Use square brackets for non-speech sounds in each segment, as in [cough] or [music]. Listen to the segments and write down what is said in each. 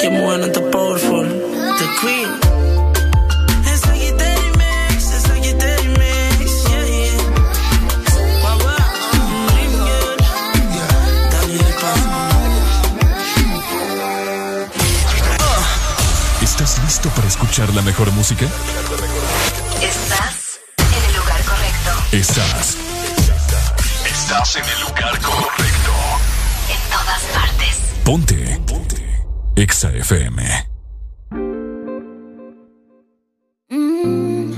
Qué buena, the powerful, the queen. ¿Estás listo para escuchar la mejor música? Estás en el lugar correcto. Estás. Estás en el lugar correcto. En todas partes. Ponte. Ponte. Exa FM. Mm.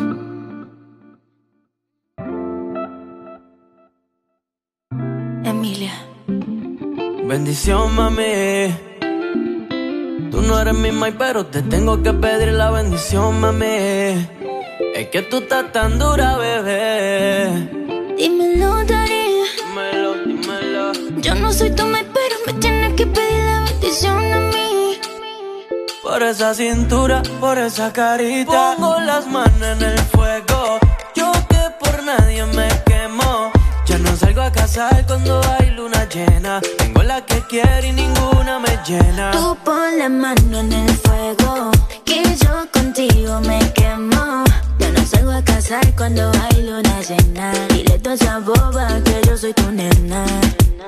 Emilia. Bendición, mami. Tú no eres mi mai, pero te tengo que pedir la bendición, mami. Es que tú estás tan dura, bebé. Dímelo, Dari. Dímelo, dímelo. Yo no soy tu mai, pero me tienes que pedir Por esa cintura, por esa carita. Pongo las manos en el fuego. Yo que por nadie me quemo. Ya no salgo a casar cuando hay luna llena. Tengo la que quiero y ninguna me llena. Tú pon la mano en el fuego. Que yo contigo me quemo. Yo no salgo a casar cuando hay luna llena. Dile toda esa boba que yo soy tu nena.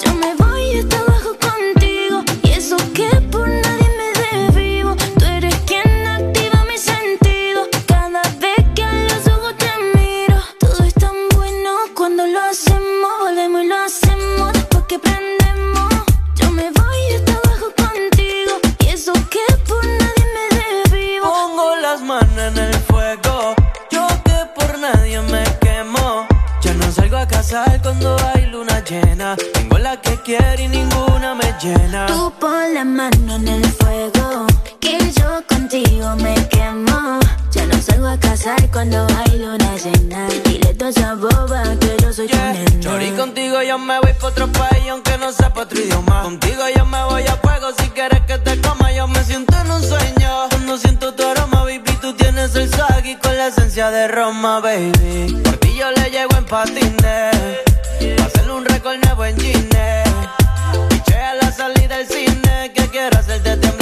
Yo me voy hasta abajo contigo. Y eso que por nadie en el fuego. Yo que por nadie me quemo. Ya no salgo a casar cuando hay luna llena. Tengo la que quiero y ninguna me llena. Tú pon la mano en el fuego, que yo contigo me quemo. Ya no salgo a casar cuando hay luna llena. Dile toda esa boba que yo soy tu nena. Chori, contigo yo me voy pa' otro país aunque no sepa otro idioma. Contigo yo me voy a fuego si quieres que te coma. Yo me siento en un sueño. Cuando siento tu aroma, baby, tú tienes el swag con la esencia de Roma, baby. Por ti yo le llego en patines. Pa' hacerle un récord nuevo en Gine. Piché a la salida del cine. Que quiero hacerte temblar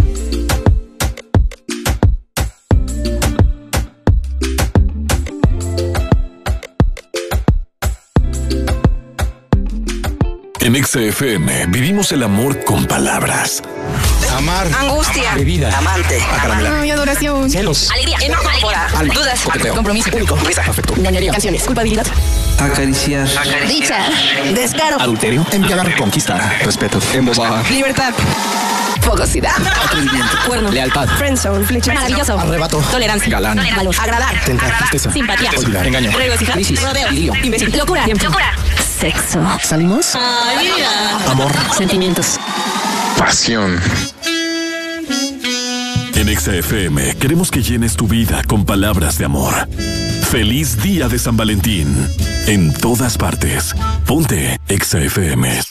En XFM vivimos el amor con palabras. Amar. Angustia. Bebida. Amante. Acaramela. Ay, adoración. Celos. Alegría. Enojo. Dudas. Coqueteo. Compromiso. Único. Risa. Afecto. Ñoñería. Canciones. Culpabilidad. Acariciar. Dicha. Descaro. Adulterio. Embriagar. Conquista. Respeto. Embosar. Libertad. Fogosidad. Atrevimiento. Cuerno. Lealtad. Friendzone. Flecha. Maravilloso. Arrebato. Tolerancia. Galán. Valor. Agradar. Tentar. Tristeza. Simpatía. Olvidar. Engaño. Regocijar. Crisis. Rodeo. Lío. Imbécil. Locura. Locura. Sexo. ¿Salimos? Ay. Amor. Sentimientos. Pasión. En XFM queremos que llenes tu vida con palabras de amor. Feliz día de San Valentín. En todas partes. Ponte XFM.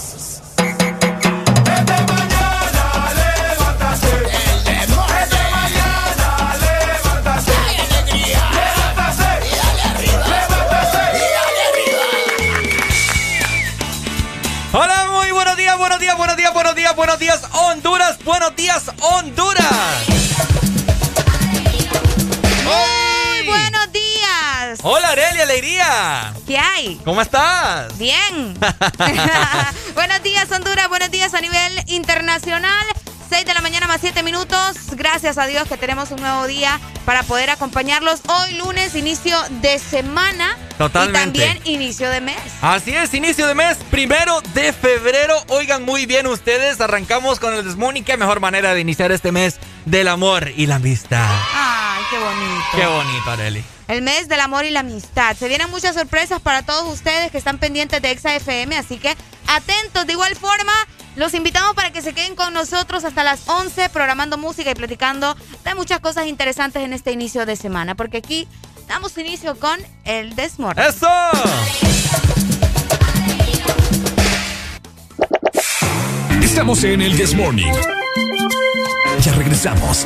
Buenos días, Honduras, buenos días, Honduras. Muy buenos días. Hola, Arelia, alegría. ¿Qué hay? ¿Cómo estás? Bien. [laughs] [laughs] buenos días, Honduras, buenos días a nivel internacional. 6 de la mañana más 7 minutos. Gracias a Dios que tenemos un nuevo día para poder acompañarlos hoy lunes, inicio de semana. Totalmente. Y también inicio de mes. Así es, inicio de mes, primero de febrero. Oigan muy bien ustedes, arrancamos con el Desmón y qué mejor manera de iniciar este mes del amor y la amistad. Ay, qué bonito. Qué bonito, Areli. El mes del amor y la amistad. Se vienen muchas sorpresas para todos ustedes que están pendientes de Exa FM, así que atentos. De igual forma, los invitamos para que se queden con nosotros hasta las 11 programando música y platicando de muchas cosas interesantes en este inicio de semana, porque aquí damos inicio con el Desmorning. ¡Eso! Estamos en el Desmorning. Ya regresamos.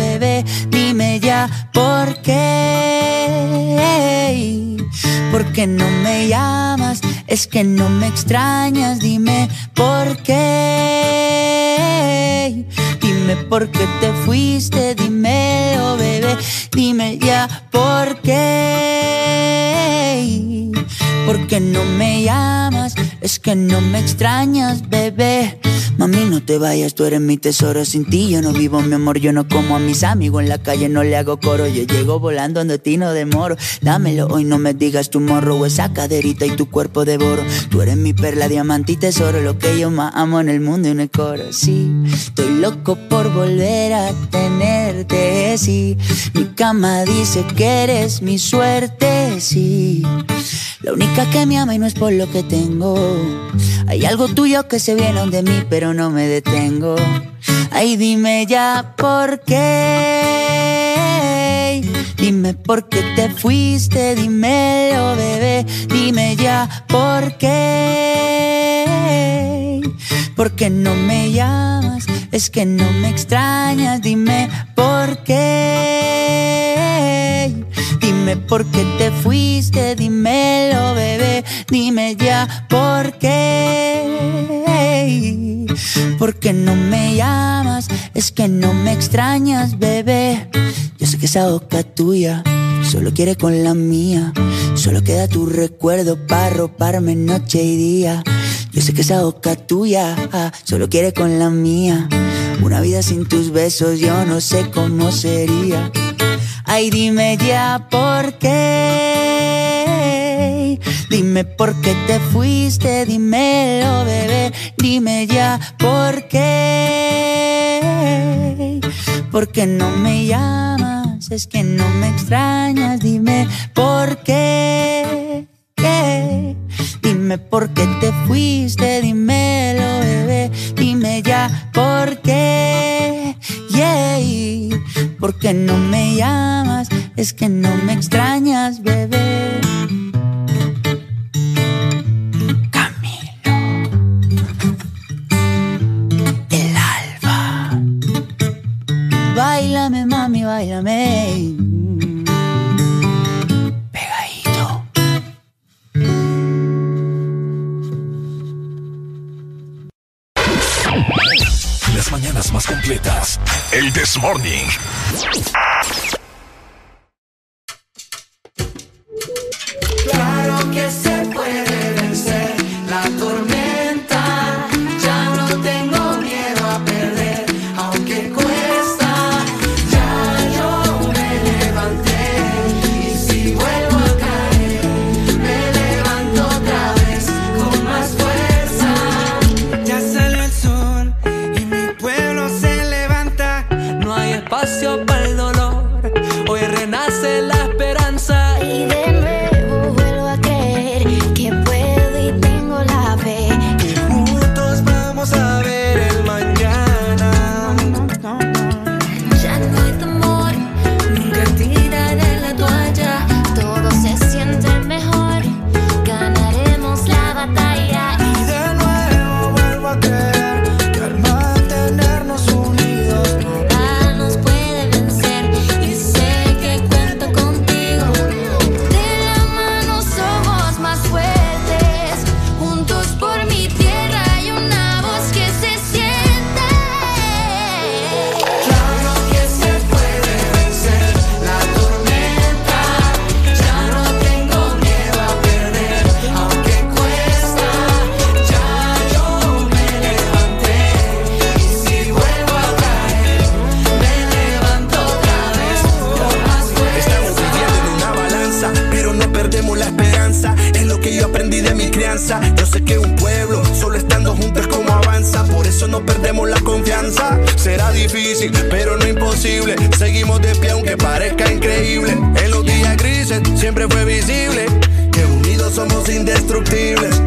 ¿Por qué no me llamas? Es que no me extrañas, dime por qué. Dime por qué te fuiste, dímelo, bebé. Dime ya por qué. ¿Por qué no me llamas? Es que no me extrañas, bebé. Mami, no te vayas, tú eres mi tesoro. Sin ti yo no vivo, mi amor. Yo no como a mis amigos en la calle, no le hago coro. Yo llego volando ando ti no demoro. Dámelo hoy, no me digas tu morro o esa caderita y tu cuerpo devoro. Tú eres mi perla, diamante y tesoro. Lo que yo más amo en el mundo y en el coro. Sí, estoy loco por volver a tenerte. Sí, mi cama dice que eres mi suerte. Sí, la única que me ama y no es por lo que tengo. Hay algo tuyo que se viene de mí, pero no me detengo. Ay, dime ya por qué. Dime por qué te fuiste, dímelo, bebé. Dime ya por qué. ¿Por qué no me llamas? Es que no me extrañas, dime por qué. Dime por qué te fuiste, dímelo, bebé. Dime ya por qué. ¿Por qué no me llamas? Es que no me extrañas, bebé. Yo sé que esa boca tuya solo quiere con la mía. Solo queda tu recuerdo para roparme noche y día. Yo sé que esa boca tuya ah, solo quiere con la mía. Una vida sin tus besos yo no sé cómo sería. Ay, dime ya por qué. Dime por qué te fuiste, dímelo, bebé. Dime ya por qué. ¿Por qué no me llamas? Es que no me extrañas, dime por qué. Dime por qué te fuiste, dímelo, bebé. Dime ya por qué. Yeah. ¿Por qué no me llamas? Es que no me extrañas, bebé. Báilame, mami, báilame. Pegadito. Las mañanas más completas. El This Morning. Claro que se Seguimos de pie aunque parezca increíble. En los días grises siempre fue visible que unidos somos indestructibles.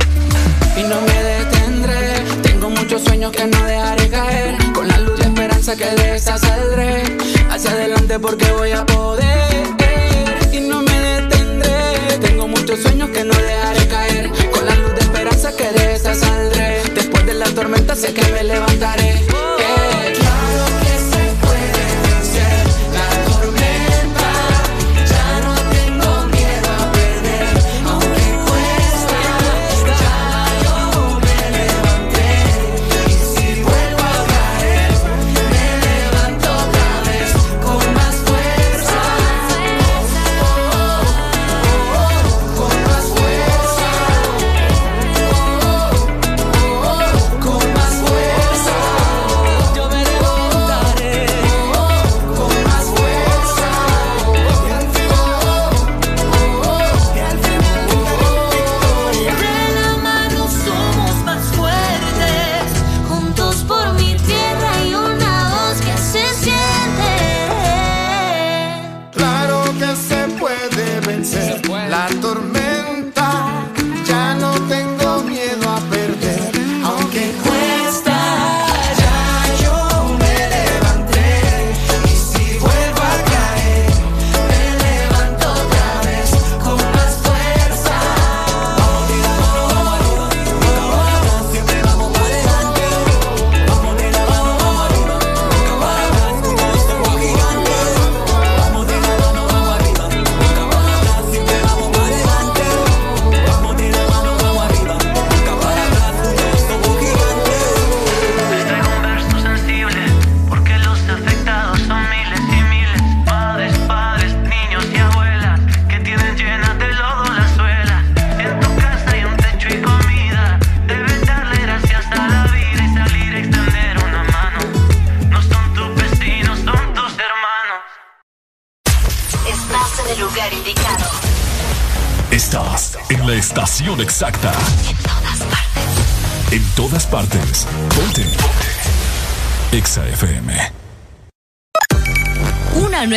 Y no me detendré. Tengo muchos sueños que no dejaré caer. Con la luz de esperanza que de esa saldré. Hacia adelante porque voy a poder. Y no me detendré. Tengo muchos sueños que no dejaré caer. Con la luz de esperanza que de esa saldré. Después de la tormenta sé que me levantaré.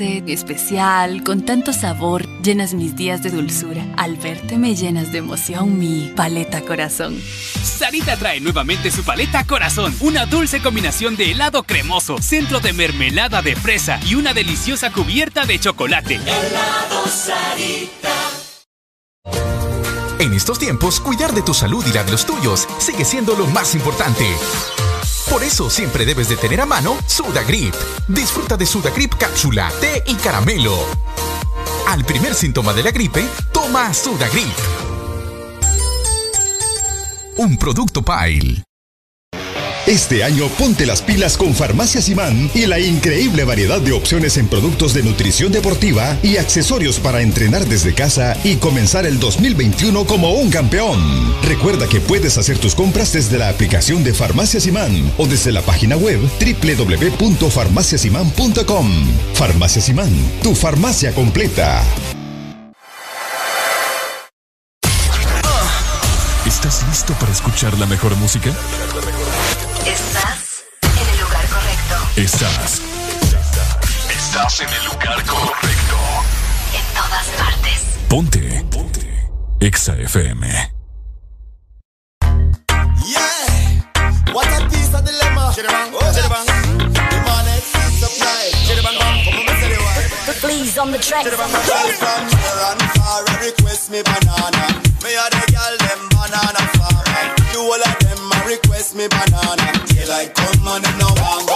dulce, especial, con tanto sabor, llenas mis días de dulzura. Al verte me llenas de emoción mi paleta corazón. Sarita trae nuevamente su paleta corazón, una dulce combinación de helado cremoso, centro de mermelada de fresa y una deliciosa cubierta de chocolate. Helado Sarita. En estos tiempos, cuidar de tu salud y la de los tuyos sigue siendo lo más importante. Por eso siempre debes de tener a mano Sudagrip. Disfruta de Sudagrip cápsula, té y caramelo. Al primer síntoma de la gripe, toma Sudagrip. Un producto Pile. Este año ponte las pilas con Farmacias Imán y la increíble variedad de opciones en productos de nutrición deportiva y accesorios para entrenar desde casa y comenzar el 2021 como un campeón. Recuerda que puedes hacer tus compras desde la aplicación de Farmacias Imán o desde la página web www.farmaciasimán.com. Farmacias Imán, tu farmacia completa. ¿Estás listo para escuchar la mejor música? Estás en el lugar correcto. Estás. Estás en el lugar correcto. En todas partes. Ponte. Ponte. Exa FM. Yeah. What a piece of dilemma. Chiribang, oh, chiribang. The. Chiribang. Please on the track. Chiribang, from far. Request me banana. Me girl them banana farmer. You all of them request me banana. Daylight come and them no want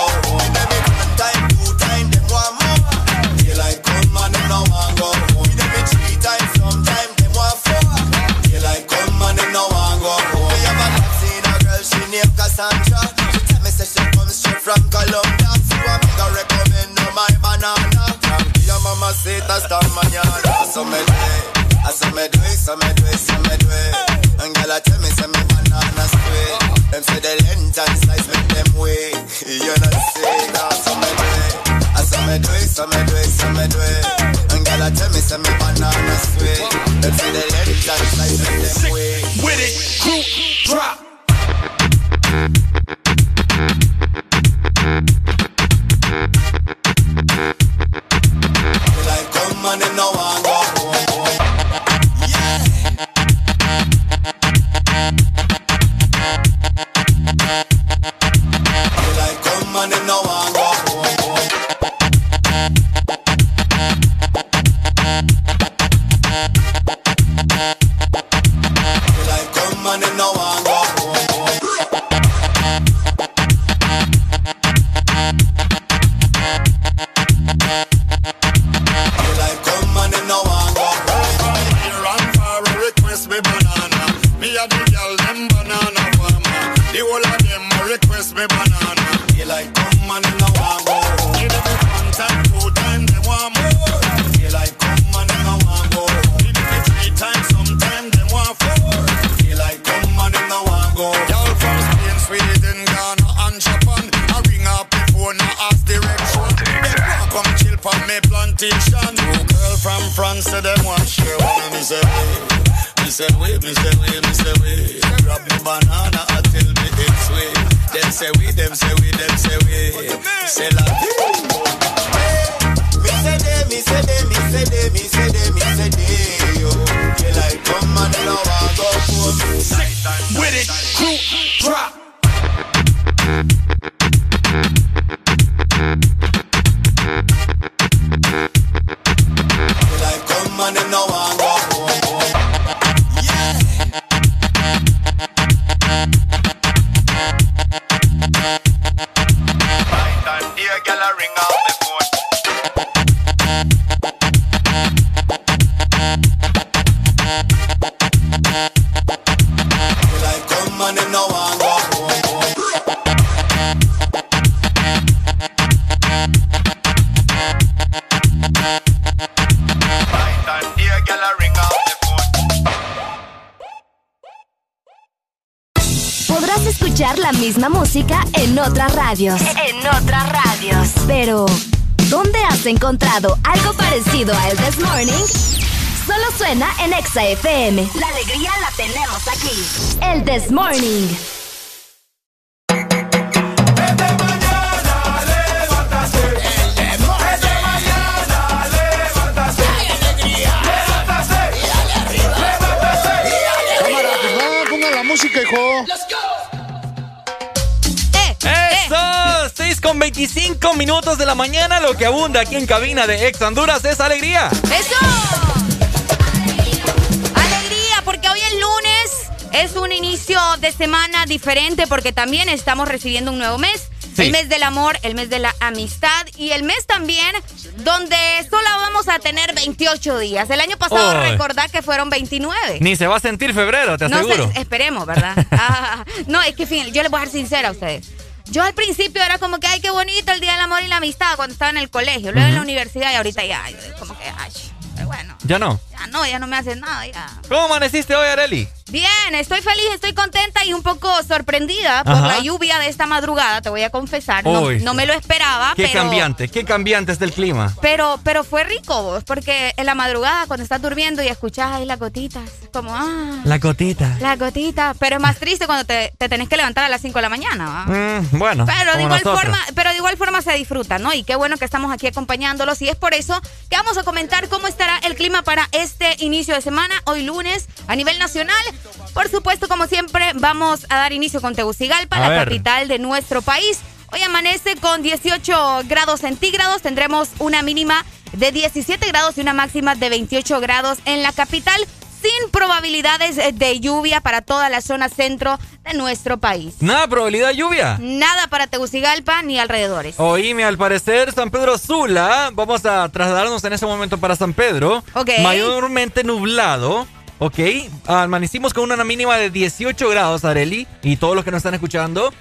Exa FM. La alegría la tenemos aquí. El This Morning. Música, hijo. ¡Eso! 6 con 25 minutos de la mañana. Lo que abunda aquí en cabina de Ex Honduras es alegría. ¡Eso! De semana diferente porque también estamos recibiendo un nuevo mes. Sí. El mes del amor, el mes de la amistad y el mes también donde solo vamos a tener 28 días. El año pasado recordá que fueron 29. Ni se va a sentir febrero, te No aseguro. esperemos, ¿verdad? [laughs] Ah, no, es que fin, yo les voy a ser sincera a ustedes. Yo al principio era como que, ay, qué bonito el Día del Amor y la Amistad cuando estaba en el colegio, luego en la universidad y ahorita ya, como que, ay, pero bueno, Ya no. ya no, ya no me hace nada, ya. ¿Cómo amaneciste hoy, Areli? Bien, estoy feliz, estoy contenta y un poco sorprendida por Ajá. la lluvia de esta madrugada, te voy a confesar. No, Uy. no me lo esperaba, Qué pero, cambiante, qué cambiante está el clima. pero, pero fue rico, vos, porque en la madrugada cuando estás durmiendo y escuchas ahí las gotitas, como, ah, La gotita. las gotitas. Pero es más triste cuando te, te tenés que levantar a las 5 de la mañana. Mm, bueno. Pero de igual nosotros. forma, pero de igual forma se disfruta, ¿no? Y qué bueno que estamos aquí acompañándolos y es por eso que vamos a comentar cómo estará el clima para este inicio de semana, hoy lunes, a nivel nacional. Por supuesto, como siempre, vamos a dar inicio con Tegucigalpa, A la ver. capital de nuestro país. Hoy amanece con 18 grados centígrados, tendremos una mínima de 17 grados y una máxima de 28 grados en la capital, sin probabilidades de lluvia para toda la zona centro de nuestro país. Nada, probabilidad de lluvia. Nada para Tegucigalpa ni alrededores. Oíme, al parecer, San Pedro Sula, vamos a trasladarnos en ese momento para San Pedro. Ok. Mayormente nublado. Ok, amanecimos con una mínima de 18 grados, Areli, y todos los que nos están escuchando.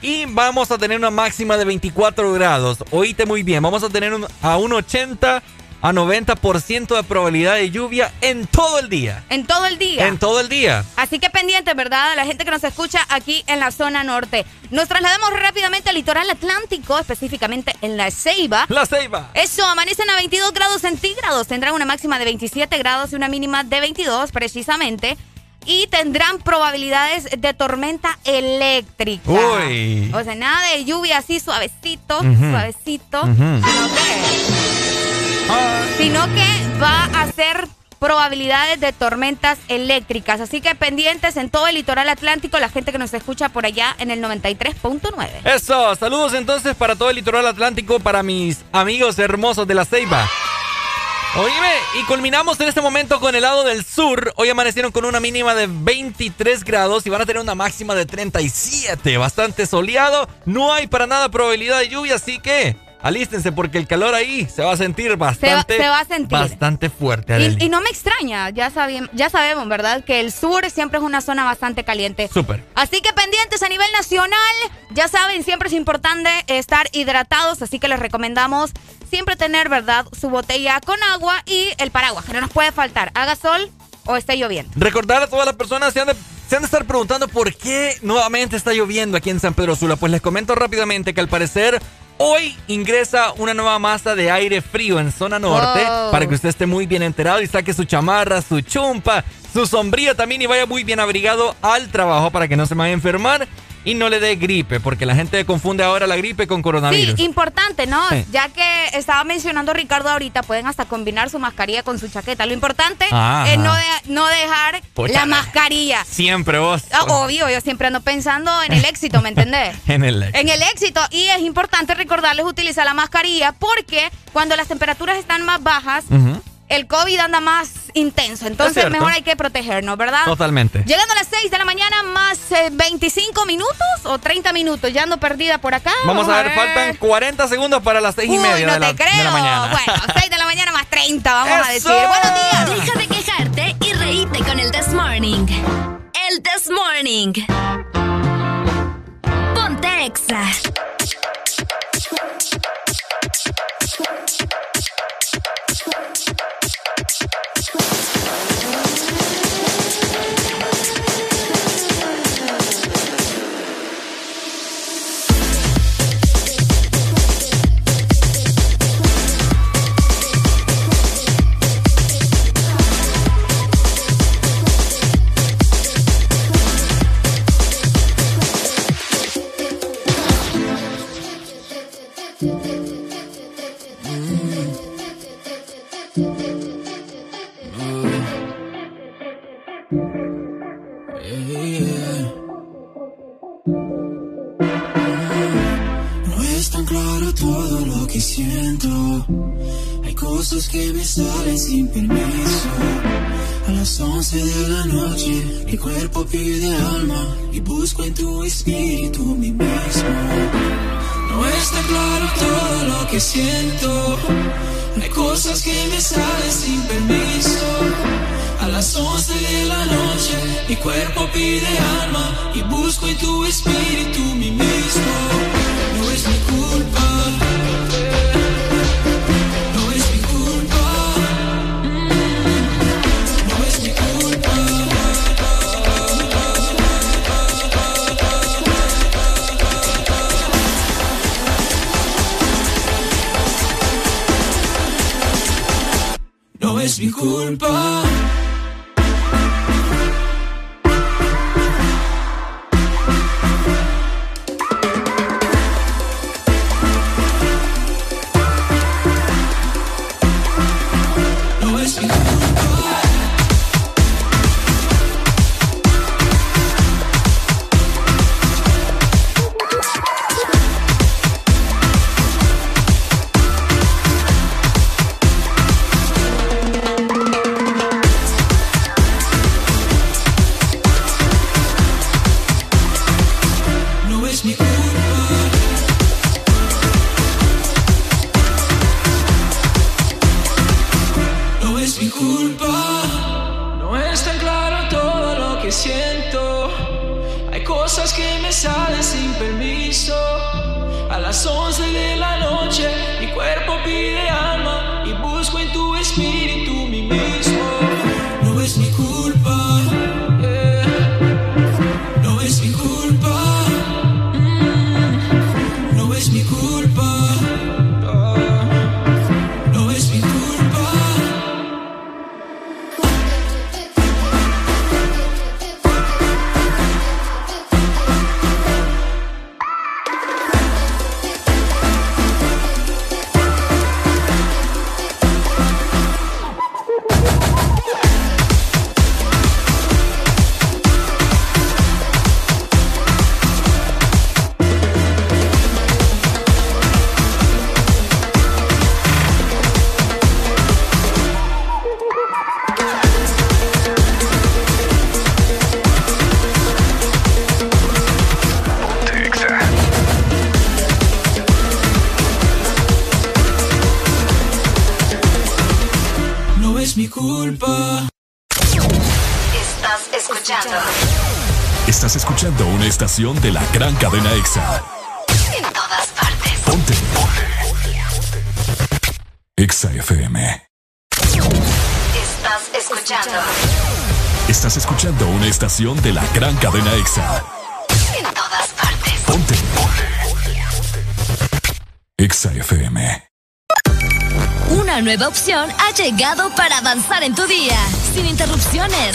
Y vamos a tener una máxima de 24 grados. Oíste muy bien, vamos a tener a un 80 a 90% de probabilidad de lluvia en todo el día. En todo el día. En todo el día. Así que pendiente, ¿verdad? La gente que nos escucha aquí en la zona norte. Nos trasladamos rápidamente al litoral atlántico, específicamente en La Ceiba. La Ceiba. Eso, amanecen a 22 grados centígrados. Tendrán una máxima de 27 grados y una mínima de 22, precisamente. Y tendrán probabilidades de tormenta eléctrica. Uy. O sea, nada de lluvia así suavecito, suavecito. Sino que va a ser probabilidades de tormentas eléctricas. Así que pendientes en todo el litoral atlántico, la gente que nos escucha por allá en el 93.9. Eso, saludos entonces para todo el litoral atlántico, para mis amigos hermosos de la Ceiba. Oíme, y culminamos en este momento con el lado del sur. Hoy amanecieron con una mínima de 23 grados y van a tener una máxima de 37. Bastante soleado. No hay para nada probabilidad de lluvia, así que alístense porque el calor ahí se va a sentir bastante. Se va, se va a sentir. Bastante fuerte. Y, y no me extraña, ya, ya sabemos, ¿verdad? Que el sur siempre es una zona bastante caliente. Súper. Así que pendientes a nivel nacional, ya saben, siempre es importante estar hidratados, así que les recomendamos siempre tener, ¿verdad? Su botella con agua y el paraguas, que no nos puede faltar. Haga sol o esté lloviendo. Recordar a todas las personas, han, de, se han de estar preguntando por qué nuevamente está lloviendo aquí en San Pedro Sula. Pues les comento rápidamente que al parecer hoy ingresa una nueva masa de aire frío en zona norte para que usted esté muy bien enterado y saque su chamarra, su chumpa, su sombría también y vaya muy bien abrigado al trabajo para que no se vaya a enfermar y no le dé gripe, porque la gente confunde ahora la gripe con coronavirus. Sí, importante, ¿no? Sí. Ya que estaba mencionando Ricardo ahorita, pueden hasta combinar su mascarilla con su chaqueta. Lo importante Ajá. es no, de- no dejar la la- mascarilla. Siempre vos. Ah, obvio, yo siempre ando pensando en el éxito, ¿me entendés? [laughs] En el En el éxito. Y es importante recordarles utilizar la mascarilla porque cuando las temperaturas están más bajas. El COVID anda más intenso. Entonces mejor hay que protegernos, ¿verdad? Totalmente. Llegando a las 6 de la mañana, más eh, 25 minutos o 30 minutos. Ya ando perdida por acá. Vamos a ver, faltan 40 segundos para las 6 y Uy, media no de, la, te creo. de la mañana. Bueno, [laughs] 6 de la mañana más 30, vamos a decir. Buenos días. Deja de quejarte y reíte con el This Morning. El This Morning. Ponte Exa. Es tan claro todo lo que siento. Hay cosas que me salen sin permiso. A las 11 de la noche, mi cuerpo pide alma y busco en tu espíritu mi mismo. No es tan claro todo lo que siento. Hay cosas que me salen sin permiso. A las 11 de la noche, mi cuerpo pide alma y busco en tu espíritu mi mismo. No es mi culpa. Estación de la gran cadena EXA. en todas partes. Ponte. EXA FM. Estás escuchando Estás escuchando una estación de la gran cadena EXA. en todas partes. Ponte. EXA FM. Una nueva opción ha llegado para avanzar en tu día, sin interrupciones.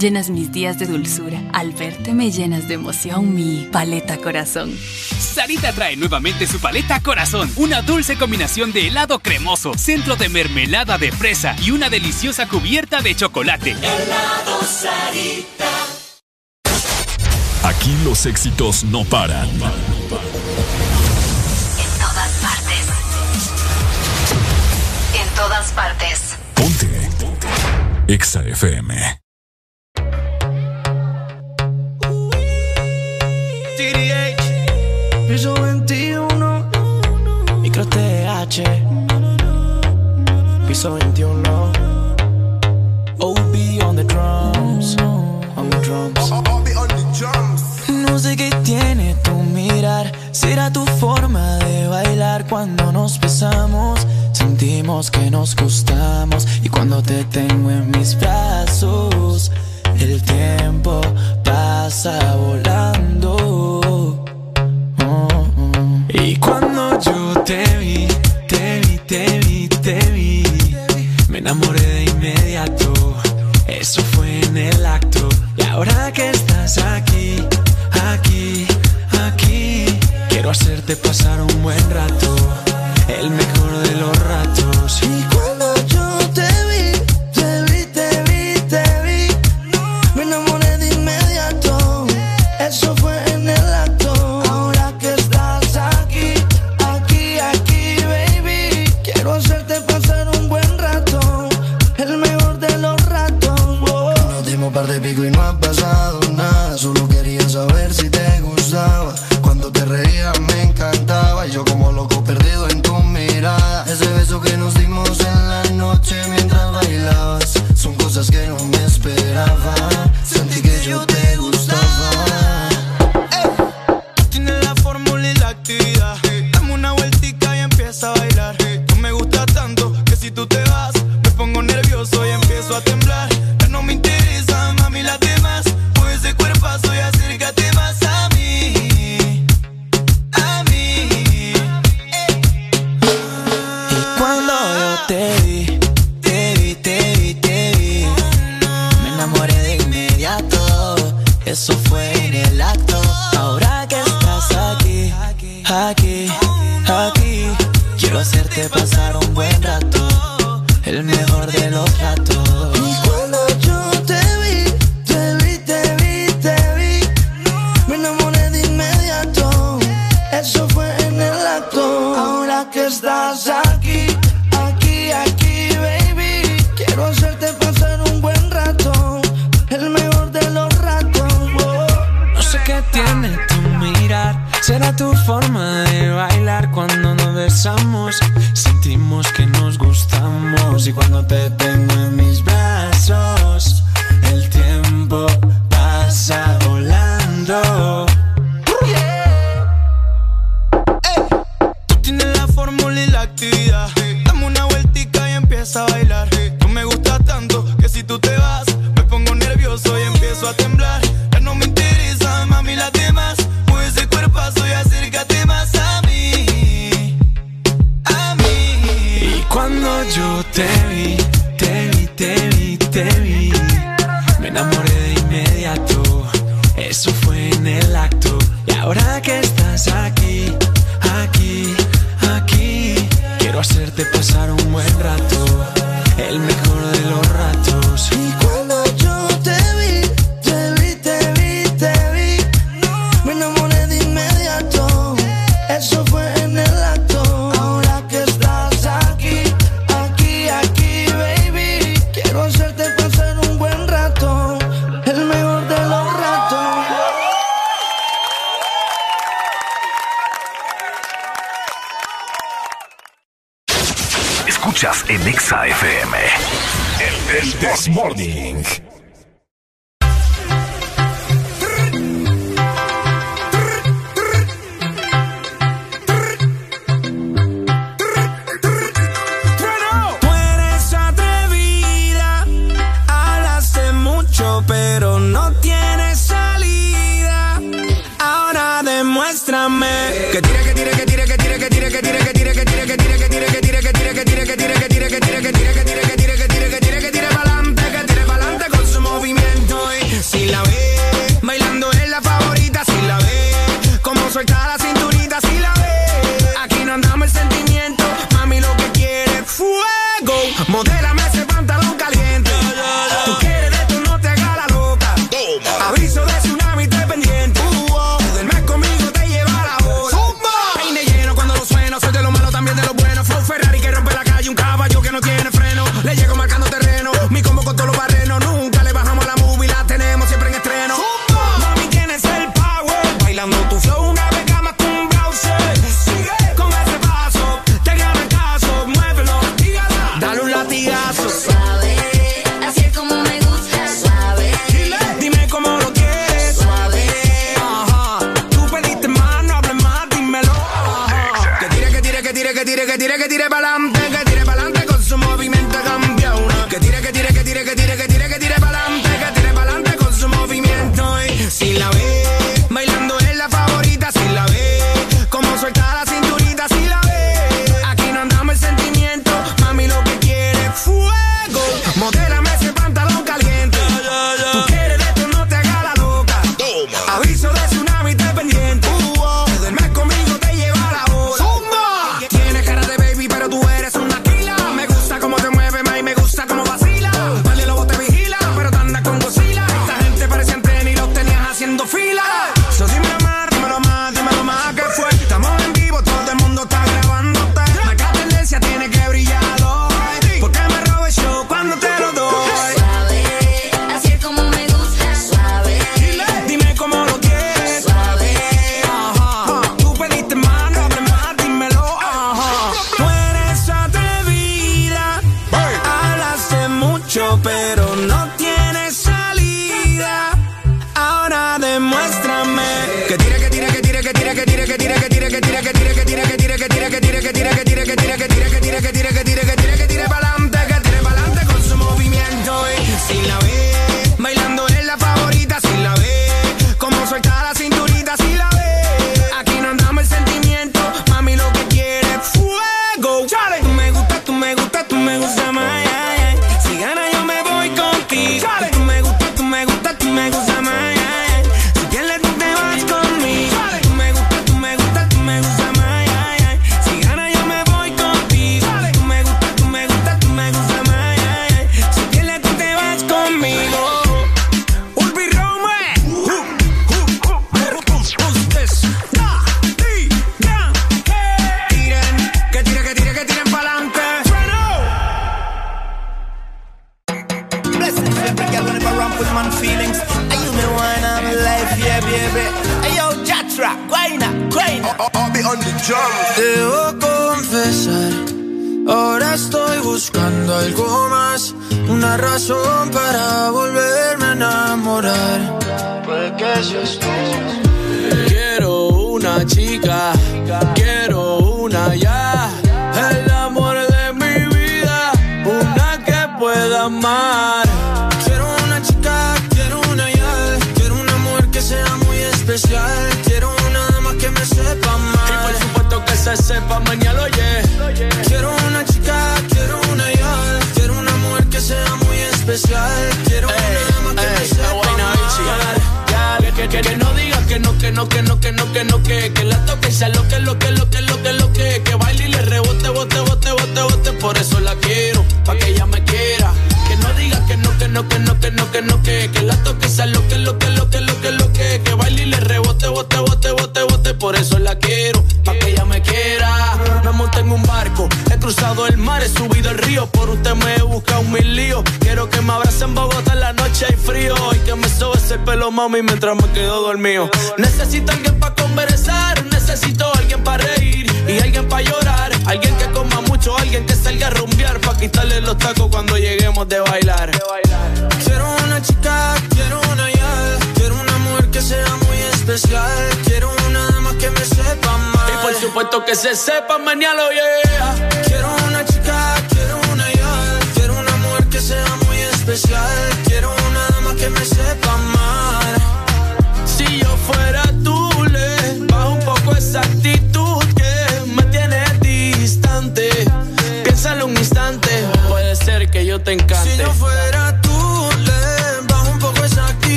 llenas mis días de dulzura. Al verte me llenas de emoción mi paleta corazón. Sarita trae nuevamente su paleta Corazón, una dulce combinación de helado cremoso, centro de mermelada de fresa y una deliciosa cubierta de chocolate. Helado Sarita. Aquí los éxitos no paran. En todas partes. En todas partes. Ponte. EXA FM. Piso 21. OB on the drums, on the drums. No sé qué tiene tu mirar, será tu forma de bailar cuando nos besamos. Sentimos que nos gustamos y cuando te tengo en mis brazos, el tiempo pasa volando. Ahora que estás aquí, aquí, aquí, quiero hacerte pasar un buen rato. El mejor de los ratos. Y cuando yo te vi, te vi, te vi, te vi, me enamoré de inmediato. Eso fue en el acto. Ahora que estás aquí, aquí, aquí, baby, quiero hacerte pasar un buen rato. El mejor de los ratos. oh. Nos dimos par de pico y no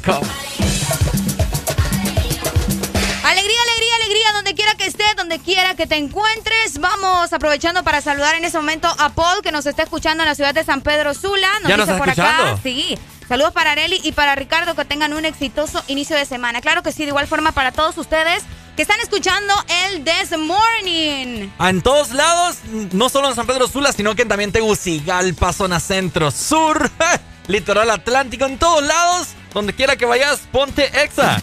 45. Alegría, alegría, alegría, donde quiera que estés, donde quiera que te encuentres. Vamos aprovechando para saludar en este momento a Paul, que nos está escuchando en la ciudad de San Pedro Sula. Nos ¿Ya nos dice está por acá. escuchando? Sí. Saludos para Areli y para Ricardo, que tengan un exitoso inicio de semana. Claro que sí, de igual forma para todos ustedes que están escuchando el This Morning. En todos lados, no solo en San Pedro Sula, sino que también Tegucigalpa, zona centro, sur, [laughs] litoral atlántico, en todos lados, donde quiera que vayas, ponte exa.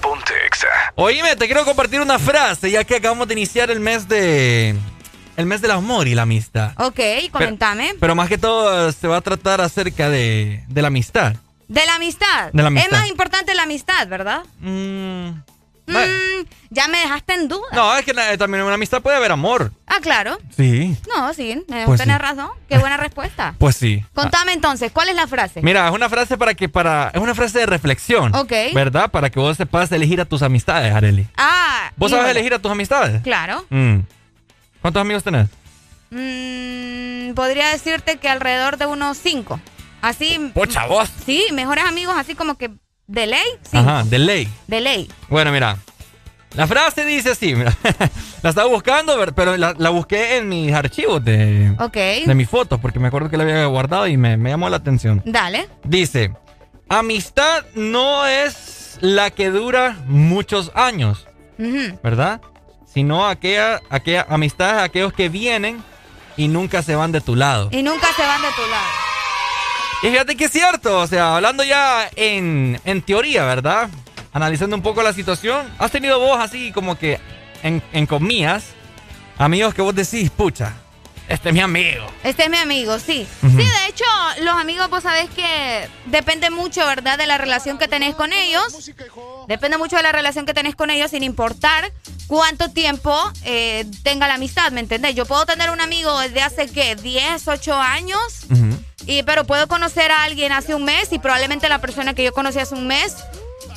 Ponte Exa. Oíme, te quiero compartir una frase, ya que acabamos de iniciar el mes de. El mes del amor y la amistad. Ok, comentame. Pero más que todo se va a tratar acerca de, de la amistad. De la amistad. De la amistad. Es más importante la amistad, ¿verdad? Mm, Mm, ya me dejaste en duda. No, es que eh, también en una amistad puede haber amor. Ah, claro. Sí. No, sí, eh, Pues tenés sí. razón. Qué buena respuesta. [laughs] Pues sí. Contame entonces, ¿cuál es la frase? Mira, es una frase para que para es una frase de reflexión. Ok. ¿Verdad? Para que vos sepas elegir a tus amistades, Areli. Ah. ¿Vos sabes híjole. elegir a tus amistades? Claro. Mm. ¿Cuántos amigos tenés? Mm, podría decirte que alrededor de unos cinco. Así. Pocha, vos. Sí, mejores amigos, así como que de ley. Sí, Ajá, de ley. de ley. Bueno, mira. La frase dice así, mira. [laughs] la estaba buscando, pero la, la busqué en mis archivos de, de mis fotos, porque me acuerdo que la había guardado y me, me llamó la atención. Dale. Dice, amistad no es la que dura muchos años. ¿verdad? Sino aquella, aquella amistad, aquellos que vienen y nunca se van de tu lado. Y nunca se van de tu lado. Y fíjate que es cierto, o sea, hablando ya en, en teoría, ¿verdad? Analizando un poco la situación, ¿has tenido vos así como que en, en comillas, amigos que vos decís, pucha, este es mi amigo. Este es mi amigo, sí. Sí, de hecho, los amigos vos sabés que depende mucho, ¿verdad? De la relación que tenés con ellos. Depende mucho de la relación que tenés con ellos sin importar cuánto tiempo eh, tenga la amistad, ¿me entendés? Yo puedo tener un amigo desde hace, ¿qué? 10, 8 años. Y, pero puedo conocer a alguien hace un mes y probablemente la persona que yo conocí hace un mes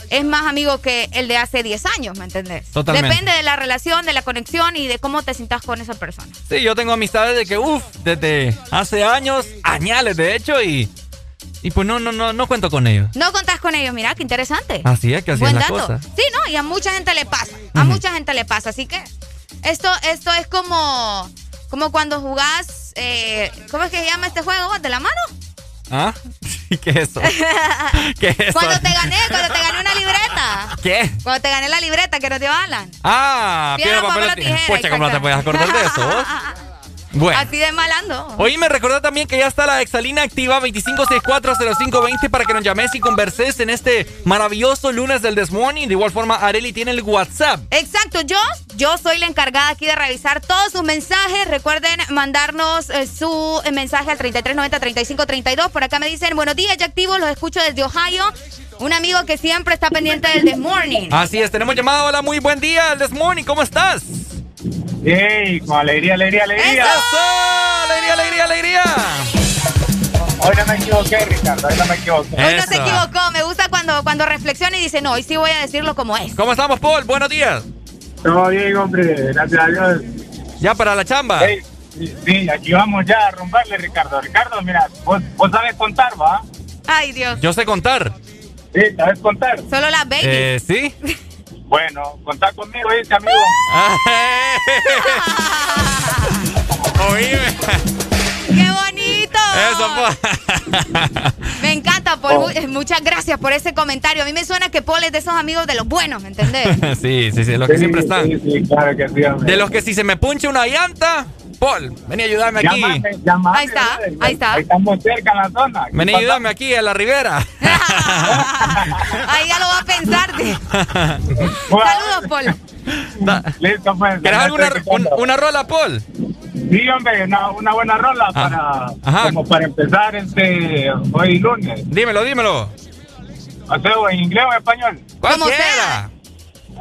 es más amigo que el de hace 10 años, ¿me entendés? Totalmente. Depende de la relación, de la conexión y de cómo te sientas con esa persona. Sí, yo tengo amistades de que, uff, desde hace años, añales de hecho, y, y pues no, no, no, no cuento con ellos. No contás con ellos, mira, qué interesante. Así es que así es Buen la dato. cosa. Sí, no, y a mucha gente le pasa. A mucha gente le pasa. Así que esto, esto es como, como cuando jugás. Eh, ¿Cómo es que se llama este juego? ¿De la mano? ¿Ah? [laughs] ¿Qué es eso? [laughs] ¿Qué es eso? Cuando te gané, cuando te gané una libreta. ¿Qué? Cuando te gané la libreta que no te Alan. Ah, Piedra, papel papel tijera. Pucha, ¿cómo no te puedes acordar de eso vos? [laughs] Bueno. Así de malando. Oye, me recordó también que ya está la exalina activa 25640520 para que nos llames y converses en este maravilloso lunes del This Morning. De igual forma, Areli tiene el WhatsApp. Exacto, yo, yo soy la encargada aquí de revisar todos sus mensajes. Recuerden mandarnos eh, su mensaje al 3390-3532. Por acá me dicen, buenos días, ya activo, los escucho desde Ohio. Un amigo que siempre está pendiente del This Morning. Así es, tenemos llamada. Hola, muy buen día, el This Morning. ¿Cómo estás? ¡Ey! Con alegría, alegría, alegría. ¡Eso! ¡Alegría, alegría, alegría! Hoy no me equivoqué, Ricardo. Hoy no me equivoqué. Hoy no se equivocó, me gusta cuando, cuando reflexiona y dice, no, hoy sí voy a decirlo como es. ¿Cómo estamos, Paul? Buenos días. Todo bien, hombre. Gracias a Dios. ¿Ya para la chamba? Ey, sí, sí, aquí vamos ya a romperle, Ricardo. Ricardo, mira, vos, vos sabes contar, ¿va? Ay, Dios. Yo sé contar. Sí, ¿sabes contar? Solo las babies. Eh, ¿sí? [laughs] Bueno, contá conmigo, ¿viste, amigo? [laughs] Oíme. ¡Qué bonito! Eso, Paul. Me encanta, Paul. Mu- eh, Muchas gracias por ese comentario. A mí me suena que Paul es de esos amigos de los buenos, ¿me entendés? [laughs] sí, sí, sí, de los que Sí, siempre están. Sí, sí, claro que sí, hombre. De los que si se me punche una llanta, Paul, vení a ayudarme aquí. Llámame, Ahí está, brother. ahí está. Ahí estamos cerca en la zona. Vení a ayudarme aquí a la ribera. Ahí ya lo va a pensar. [laughs] Saludos, Paul. Listo, pues. ¿Querés alguna un- una rola, Paul? Sí, hombre, una, una buena rola Ah. para, como para empezar este hoy lunes. Dímelo, dímelo. O sea, en inglés o en español. Como sea.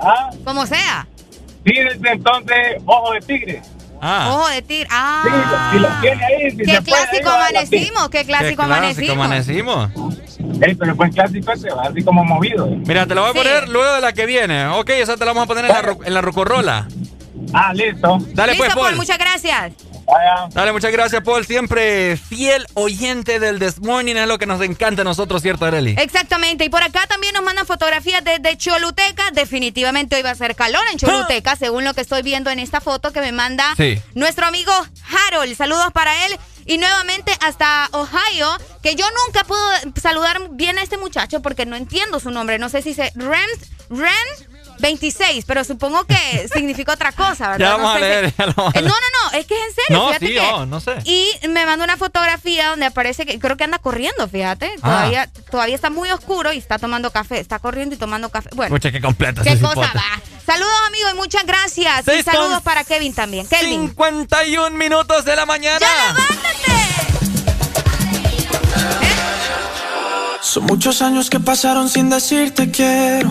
¿Ah? Como sea. Sí, desde entonces, ojo de tigre. Ojo de tir. Ah. Sí, si lo tiene ahí, si Qué clásico ahí va la amanecimos, qué clásico amanecimos. amanecimos. Ey, pero buen clásico ese, va así como movido. Mira, te lo voy a Sí. poner luego de la que viene. Ok, esa te la vamos a poner en la, ro- en la rocorrola. Ah, listo. Dale Listo, pues, Paul, Paul. muchas gracias. Dale, muchas gracias, Paul. Siempre fiel oyente del This Morning. Es lo que nos encanta a nosotros, ¿cierto, Areli? Exactamente. Y por acá también nos mandan fotografías desde Choluteca. Definitivamente hoy va a ser calor en Choluteca, según lo que estoy viendo en esta foto que me manda Sí. nuestro amigo Harold. Saludos para él. Y nuevamente hasta Ohio, que yo nunca puedo saludar bien a este muchacho porque no entiendo su nombre. No sé si se... Ren... Ren... 26, pero supongo que [laughs] significa otra cosa, ¿verdad? Ya No vamos a sé si- leer, ya lo vamos a Eh, No, no, no, es que es en serio. No, fíjate sí, que- oh, no sé. Y me manda una fotografía donde aparece que creo que anda corriendo, fíjate. Ah. Todavía, todavía está muy oscuro y está tomando café. Está corriendo y tomando café. Bueno, Escucha, qué completa qué cosa va. Saludos, amigos, y muchas gracias. Y Seis saludos para Kevin también. Kelvin. 51 minutos de la mañana. ¡Ya Son muchos años que pasaron sin decirte quiero.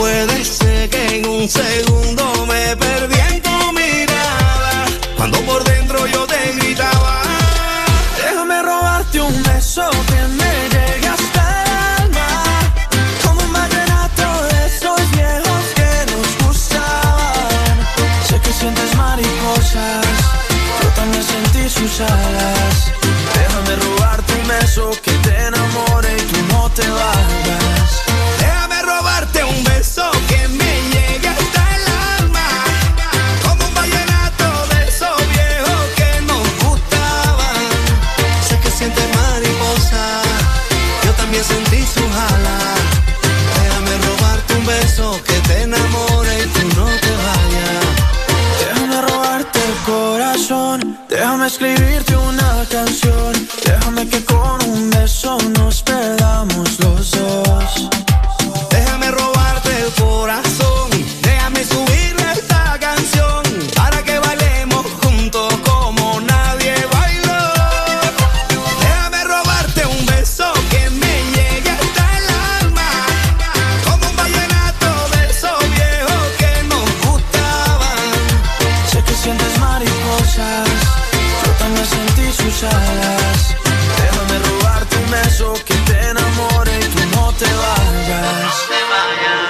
Puede ser que en un segundo me perdí en tu mirada. Cuando por escribirte una canción. Déjame que con un beso nos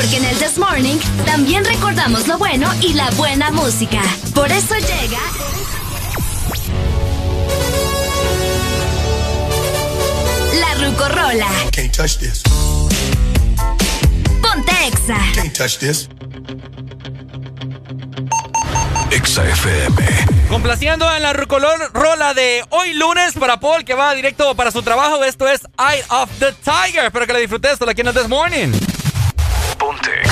Porque en el This Morning también recordamos lo bueno y la buena música. Por eso llega. La Rucorola. Can't touch this. Ponte Exa. Can't touch this. Exa FM. Complaciendo en la rucolor rola de hoy lunes para Paul que va directo para su trabajo. Esto es Eye of the Tiger. Espero que la disfrutes. Esto aquí en el This Morning. Ponte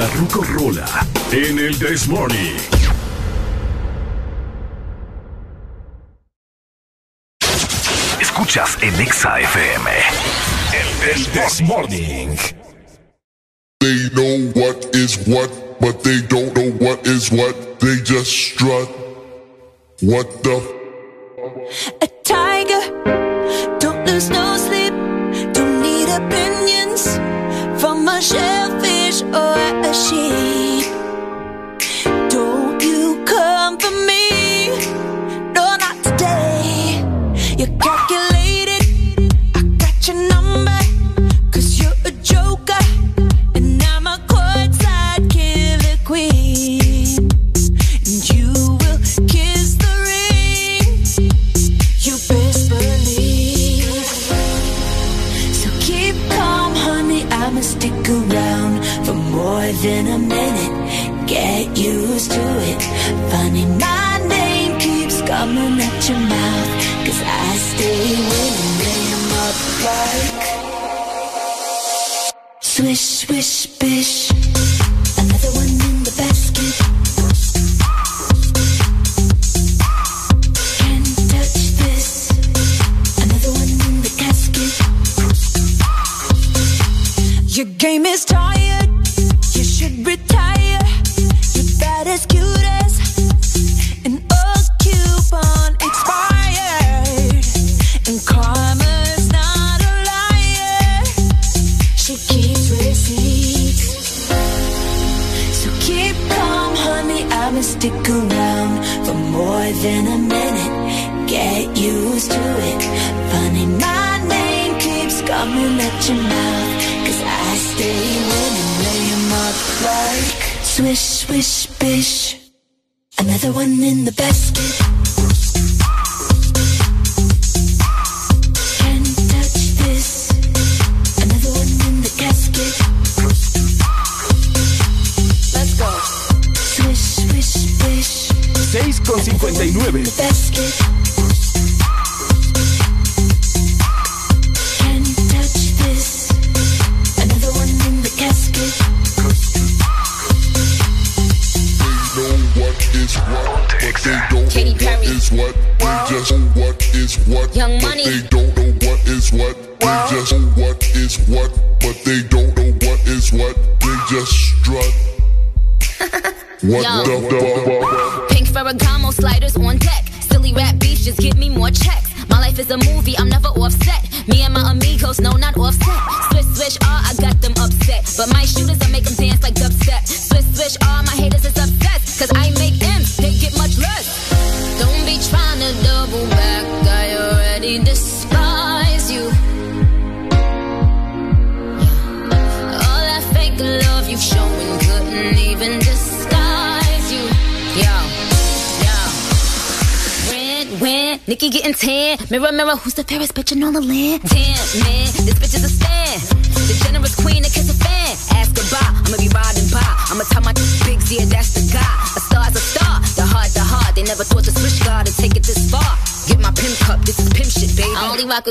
la Rucorola en el This Morning.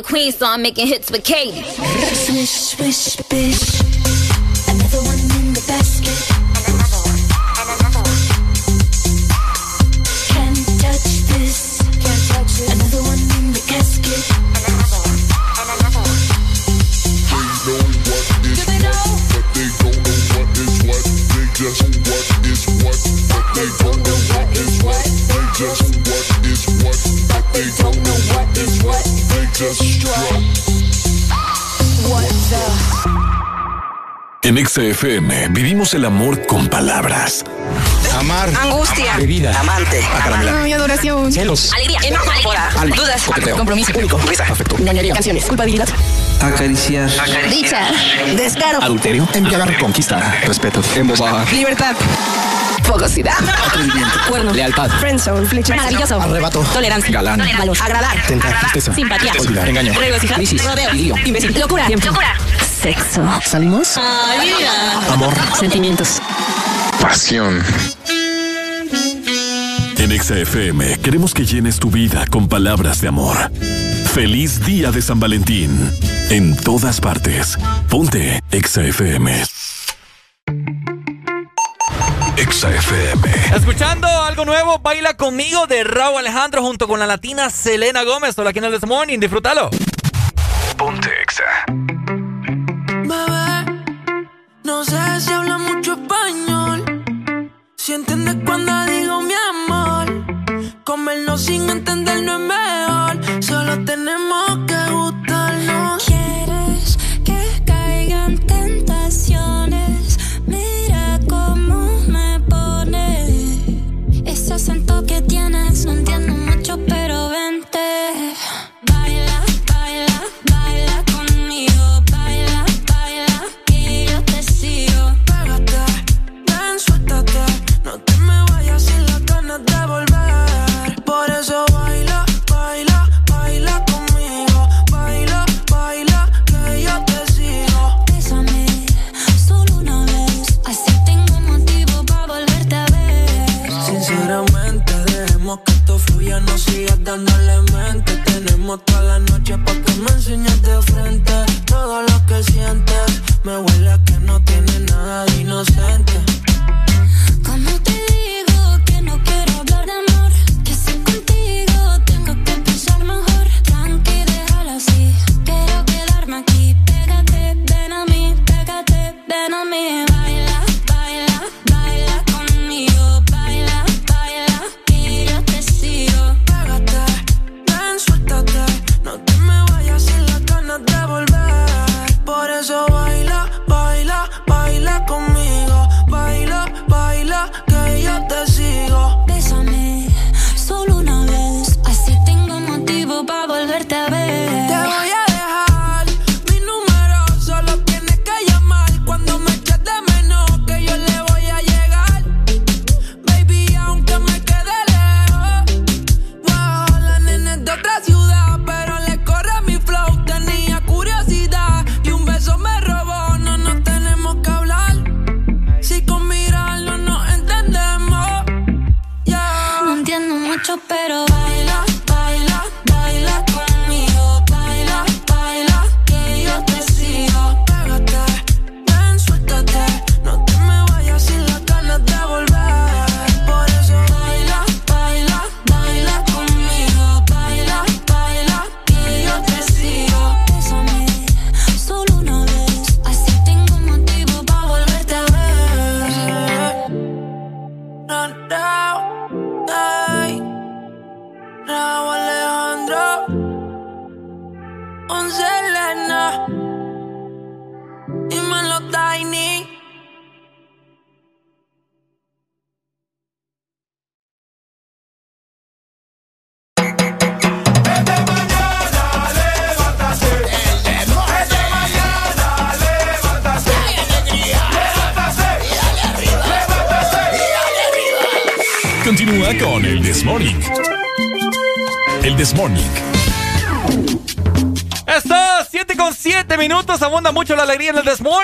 queen, so I'm making hits with Katie. Swish, swish, bish. FM vivimos el amor con palabras. Amar. Angustia. Bebida. Amante. Ah, Amar. Ay, adoración. Celos. Alegría. Enojo. Dudas. Coqueteo. Compromiso. Público. Risa. Afecto. Engañería. Canciones. Culpabilidad. Acariciar. Acariciar. Dicha. Descaro. Adulterio. Embriagar. Conquista. Respeto. Embosada. Libertad. Fogosidad. Atrevimiento. Cuerno. Lealtad. Friendzone. Flecha. Maravilloso. Arrebato. Tolerancia. Galán. Valor. Agradar. Tentar. Simpatía. Olvidar. Engaño. Regocijar. Crisis. Rodeo. Imbécil. Locura. Locura. Sexo. ¿Salimos? Amor. Sentimientos. Pasión. En ExaFM queremos que llenes tu vida con palabras de amor. Feliz día de San Valentín. En todas partes. Ponte ExaFM. XFM. Escuchando algo nuevo, baila conmigo de Raúl Alejandro junto con la latina Selena Gómez. Hola, aquí en el This Morning. Disfrútalo.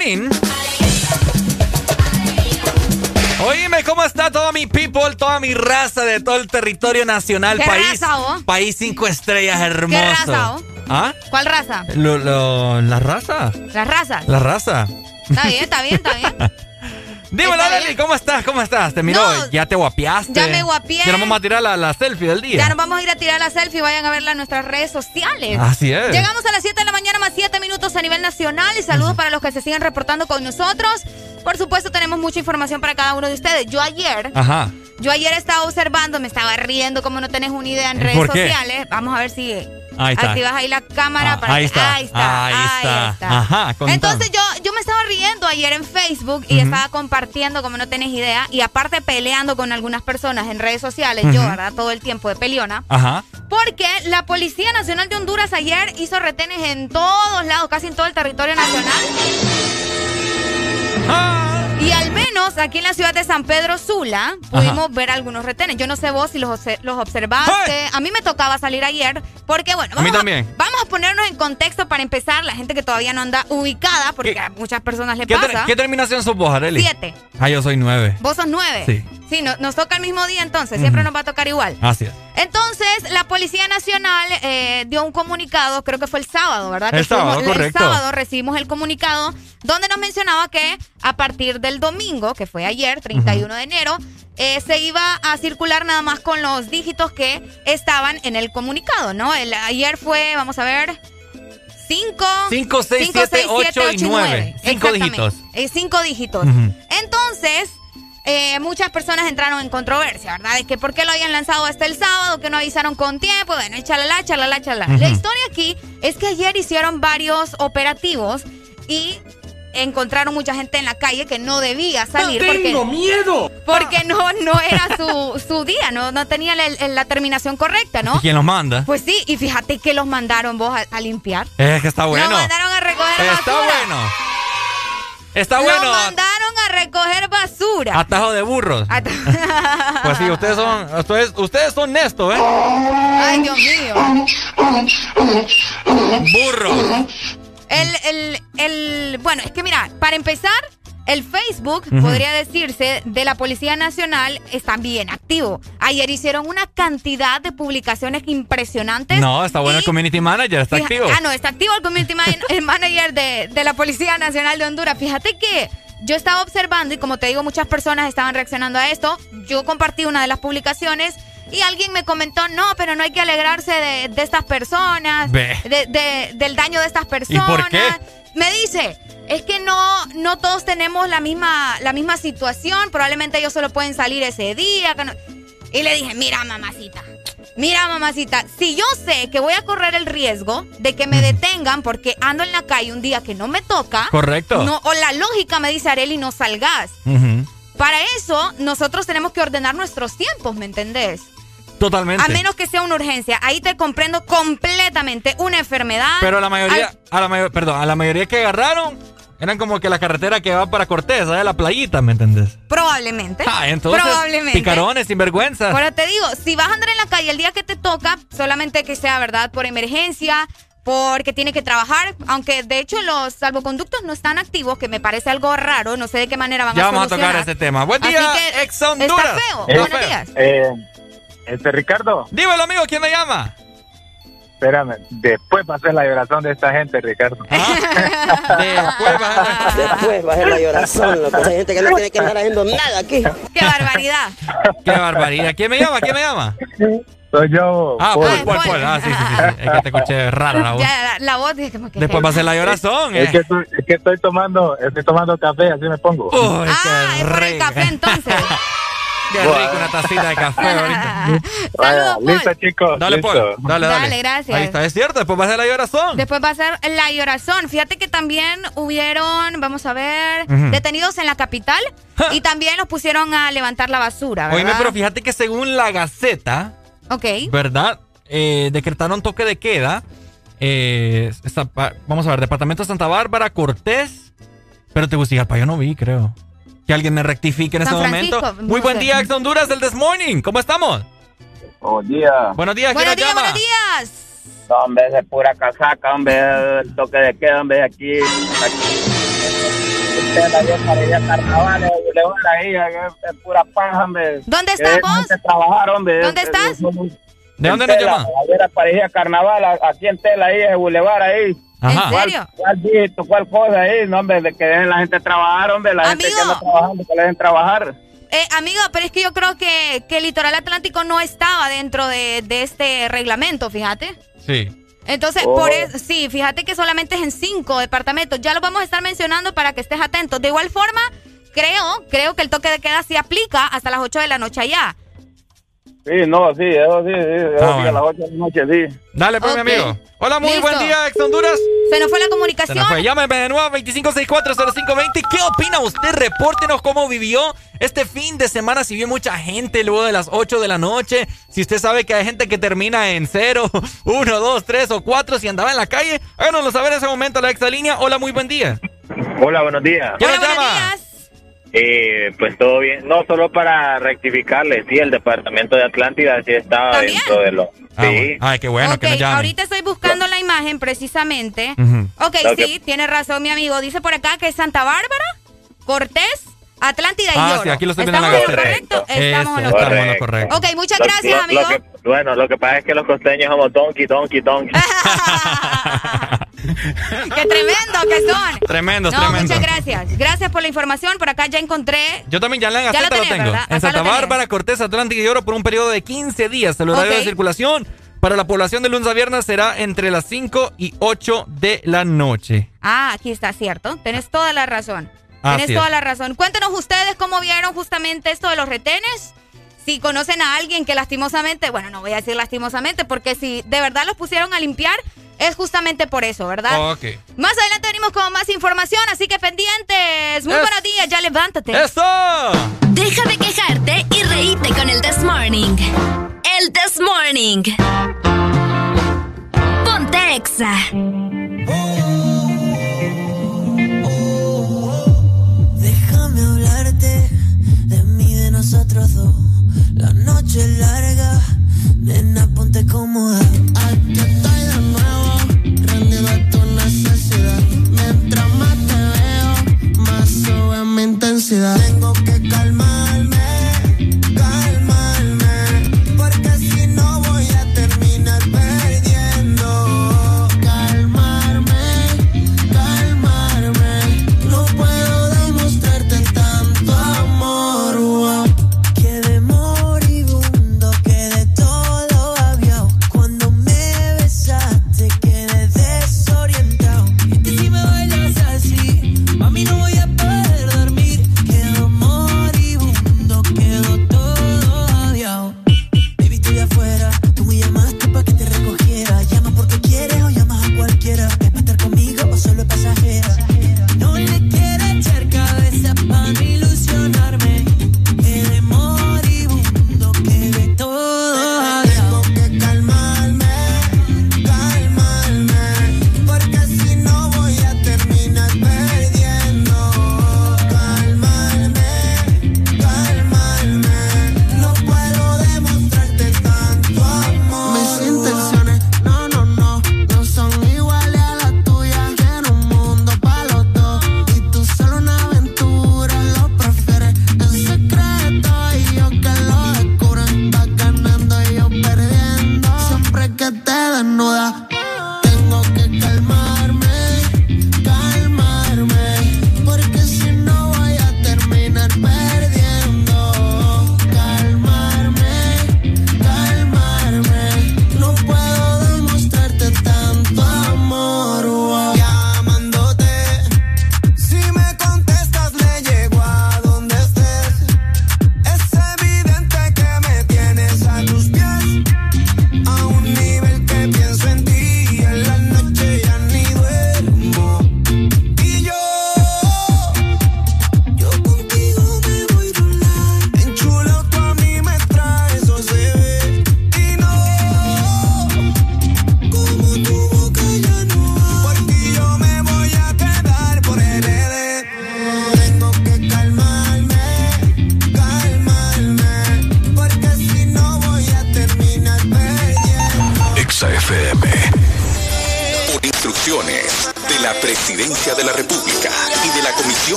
Morning. Oíme, ¿cómo está toda mi people, toda mi raza de todo el territorio nacional? ¿Qué país, raza, vos? país cinco estrellas, hermoso. ¿Qué raza, vos? ¿Ah? ¿Cuál raza? Lo, lo- ¿La raza? ¿Las razas? La raza. Está bien, está bien, está bien. [laughs] Dímelo, Leli, ¿cómo estás? ¿Cómo estás? Te miró, No, ya te guapiaste. ya me guapié. Ya nos vamos a tirar la, la selfie del día. Ya nos vamos a ir a tirar la selfie. Vayan a verla en nuestras redes sociales. Así es. Llegamos a las 7 de la mañana más 7 minutos a nivel nacional. Y saludos para los que se siguen reportando con nosotros. Por supuesto, tenemos mucha información para cada uno de ustedes. Yo ayer, Ajá. yo ayer estaba observando, me estaba riendo, como no tenés una idea en redes ¿Por qué? sociales. Vamos a ver si Ahí está. activas ahí la cámara Ah, para ahí que- está. Ahí está. Ahí ahí está. está. Ajá. Entonces yo, yo me estaba riendo ayer en Facebook y estaba compartiendo, como no tenés idea, y aparte peleando con algunas personas en redes sociales, yo. ¿verdad? Todo el tiempo de peleona. Ajá. Porque la Policía Nacional de Honduras ayer hizo retenes en todos lados, casi en todo el territorio nacional. Y al menos aquí en la ciudad de San Pedro Sula pudimos ver algunos retenes. Yo no sé vos si los, obse- los observaste. A mí me tocaba salir ayer porque, bueno, A mí vamos a ponernos en contexto para empezar. La gente que todavía no anda ubicada, porque a muchas personas le ¿Qué, ter- pasa. qué terminación sos vos, Areli? Siete. Ah, yo soy nueve. Vos sos nueve. Sí. Sí, no- nos toca el mismo día entonces. Siempre nos va a tocar igual. Así es. Entonces, la Policía Nacional eh, dio un comunicado, creo que fue el sábado, ¿verdad? El Que fuimos- sábado, correcto. El sábado recibimos el comunicado donde nos mencionaba que a partir del domingo que fue ayer, 31 de enero, eh, se iba a circular nada más con los dígitos que estaban en el comunicado, ¿no? El, ayer fue, vamos a ver, 5, 5, 6, 7, 8 y 9. Cinco dígitos. Eh, cinco dígitos. Entonces, eh, muchas personas entraron en controversia, ¿verdad? De que por qué lo habían lanzado hasta el sábado, que no avisaron con tiempo, bueno, y chalala, chalala, chalala. La Ujú. historia aquí es que ayer hicieron varios operativos y encontraron mucha gente en la calle que no debía salir. tengo porque, miedo! Porque no, no era su, su día, no, no tenía la, la terminación correcta, ¿no? ¿Y quién los manda? Pues sí, y fíjate que los mandaron vos a, a limpiar. Es que está bueno. Los mandaron a recoger Está basura. bueno. Está Los bueno. mandaron a recoger basura. Atajo de burros. [laughs] Pues sí, ustedes son, ustedes, ustedes son Néstor, ¿eh? Ay, Dios mío. Burro. El, el, el, bueno, es que mira, para empezar, el Facebook, podría decirse, de la Policía Nacional está bien activo. Ayer hicieron una cantidad de publicaciones impresionantes. No, está bueno el community manager, está activo. Ah, no, está activo el community man- [laughs] el manager de, de la Policía Nacional de Honduras. Fíjate que yo estaba observando y como te digo, muchas personas estaban reaccionando a esto. Yo compartí una de las publicaciones y alguien me comentó, no, pero no hay que alegrarse de, de estas personas, de- de- del daño de estas personas. por qué? Me dice, es que no, no todos tenemos la misma, la misma situación, probablemente ellos solo pueden salir ese día. que no- Y le dije, mira mamacita, mira mamacita, si yo sé que voy a correr el riesgo de que me detengan porque ando en la calle un día que no me toca, Correcto. no, o la lógica me dice, Areli, no salgas. Para eso, nosotros tenemos que ordenar nuestros tiempos, ¿me entendés? Totalmente. A menos que sea una urgencia. Ahí te comprendo completamente. Una enfermedad. Pero la mayoría, Al- a la mayor, perdón, a la mayoría que agarraron eran como que la carretera que va para Cortés, ¿sabes? La playita, ¿me entendés? Probablemente. Ah, entonces, Probablemente. picarones, sinvergüenza. Ahora te digo, si vas a andar en la calle el día que te toca, solamente que sea, ¿verdad? Por emergencia, porque tiene que trabajar, aunque de hecho los salvoconductos no están activos, que me parece algo raro, no sé de qué manera van Ya a vamos a tocar ese tema. Buen día, ex Honduras. Está feo. Eh, Buenos feo. días. Eh, este Ricardo, Dímelo, amigo, ¿quién me llama? espérame, después va a ser la vibración de esta gente, Ricardo. [laughs] Después va a ser la llorazón, loco. Hay gente que no tiene que andar haciendo nada aquí. ¡Qué barbaridad! Qué barbaridad. ¿Quién me llama? ¿Quién me llama? Soy yo. Ah, Paul. Paul, Paul, Paul. Ah, sí, sí, sí. sí. Es que te escuché rara la voz. Ya, la, la voz dije como que... Después va a ser la llorazón, Es ¿eh? que, estoy, es que estoy tomando, estoy tomando café, así me pongo. Uy, Ah, qué es por el café entonces. [laughs] Qué rico una tacita de café [laughs] ahorita. Listo, chicos. Dale, listo. Paul. Dale, dale. Dale, gracias. Ahí está, es cierto. Después va a ser la llorazón. Después va a ser la llorazón. Fíjate que también hubieron, vamos a ver, detenidos en la capital y también los pusieron a levantar la basura, ¿verdad? Oíme, pero fíjate que según la Gaceta, Ok. ¿verdad? Eh, decretaron toque de queda. Eh, esta vamos a ver, Departamento de Santa Bárbara, Cortés. Pero Tegucigalpa yo no vi, creo. Que alguien me rectifique en San este Francisco, momento. no Muy buen sé. día, ex Honduras del This Morning. ¿Cómo estamos? Buenos días. Buenos días, ¿quién Buenos nos días, llama? buenos días. No, hombre, es de pura casaca, hombre, el toque de queda, hombre, aquí. aquí. Usted la vieja para ir a carnaval, eh, le voy a ir, es, es pura paja, hombre. ¿Dónde estás vos? de trabajar, hombre. ¿Dónde Es- estás? es- es- ¿De dónde nos llama? Ayer aparecía carnaval a- aquí en Tela, ahí, en el Boulevard, ahí. Ajá. ¿En ¿Cuál, serio? cuál dígito, cuál cosa ahí? No, hombre, de que dejen la gente trabajar, hombre, la gente Amigo. que anda trabajando, que la dejen trabajar. Eh, amigo, pero es que yo creo que, que el litoral atlántico no estaba dentro de, de este reglamento, fíjate. Sí. Entonces, Oh. por eso, sí, fíjate que solamente es en cinco departamentos. Ya lo vamos a estar mencionando para que estés atento. De igual forma, creo, creo que el toque de queda sí aplica hasta las 8 de la noche allá. Sí, no, sí, eso sí, sí, eso Ah, sí, a las 8 de la noche, sí. Dale, pues, mi amigo. Hola, muy Listo. buen día, ex Honduras. Se nos fue la Se comunicación. nos fue. Llámeme de nuevo 25640520. ¿Qué opina usted? Repórtenos cómo vivió este fin de semana. Si vio mucha gente luego de las 8 de la noche. Si usted sabe que hay gente que termina en 0, 1, 2, 3 o 4. Si andaba en la calle, háganoslo saber en ese momento a la exalínea. Hola, muy buen día. Hola, buenos días. ¿Quién Hola, nos llama? días. Eh, pues todo bien. No, solo para rectificarle, sí, el departamento de Atlántida sí estaba ¿También? dentro de lo. Ah, Sí. bueno. Ay, qué bueno ok, que ahorita estoy buscando la imagen precisamente. Ujú. Ok, Lo que- sí, tiene razón mi amigo. Dice por acá que es Santa Bárbara, Cortés, Atlántida y Ah, sí, aquí lo estoy viendo en la ¿Estamos en lo correcto? Estamos en lo correcto. estamos en lo correcto. Ok, muchas Lo- gracias, lo- amigo. lo que- bueno, lo que pasa es que los costeños somos tonki, tonki, tonki. [laughs] [laughs] ¡Qué tremendo que son! Tremendos, no, tremendos. muchas gracias. Gracias por la información. Por acá ya encontré. Yo también ya la en Ya lo lo, tengo. ¿verdad? En Santa. Bárbara, Cortés, Atlántica y Oro por un periodo de 15 días. El horario Ok. de circulación para la población de lunes a viernes será entre las 5 y 8 de la noche. Ah, aquí está, cierto. Tenés toda la razón. Así Tenés es. toda la razón. Cuéntenos ustedes cómo vieron justamente esto de los retenes. Si conocen a alguien que lastimosamente, bueno, no voy a decir lastimosamente, porque si de verdad los pusieron a limpiar, es justamente por eso, ¿verdad? Ok. Más adelante venimos con más información, así que pendientes. Muy Es- buenos días, ya levántate. ¡Eso! Deja de quejarte y reíte con el This Morning. El This Morning. Ponte Exa.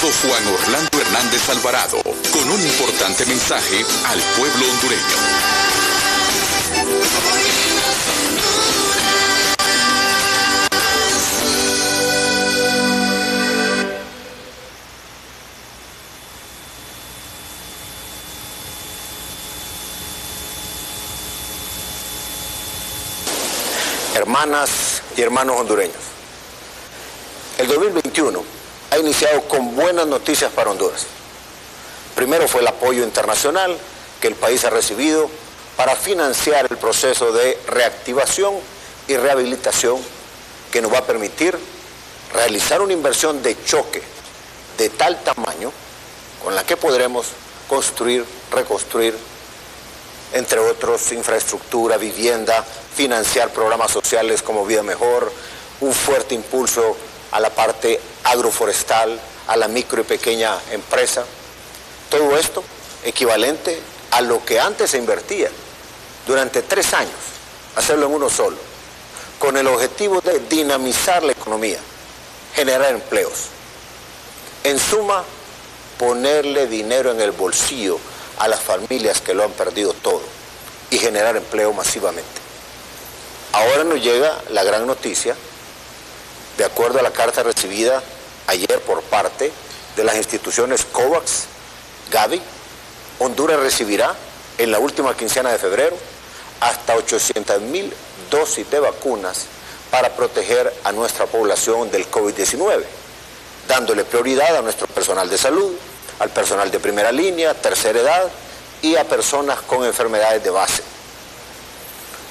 Juan Orlando Hernández Alvarado, con un importante mensaje al pueblo hondureño. hermanas y hermanos hondureños. El 2021 ha con buenas noticias para Honduras. Primero fue el apoyo internacional que el país ha recibido para financiar el proceso de reactivación y rehabilitación que nos va a permitir realizar una inversión de choque de tal tamaño con la que podremos construir, reconstruir, entre otros, infraestructura, vivienda, financiar programas sociales como Vida Mejor, un fuerte impulso a la parte agroforestal, a la micro y pequeña empresa. Todo esto equivalente a lo que antes se invertía durante tres años, hacerlo en uno solo, con el objetivo de dinamizar la economía, generar empleos. En suma, ponerle dinero en el bolsillo a las familias que lo han perdido todo y generar empleo masivamente. Ahora nos llega la gran noticia, de acuerdo a la carta recibida ayer por parte de las instituciones COVAX, Gavi, Honduras recibirá en la última quincena de febrero hasta 800 mil dosis de vacunas para proteger a nuestra población del COVID-19, dándole prioridad a nuestro personal de salud, al personal de primera línea, tercera edad y a personas con enfermedades de base.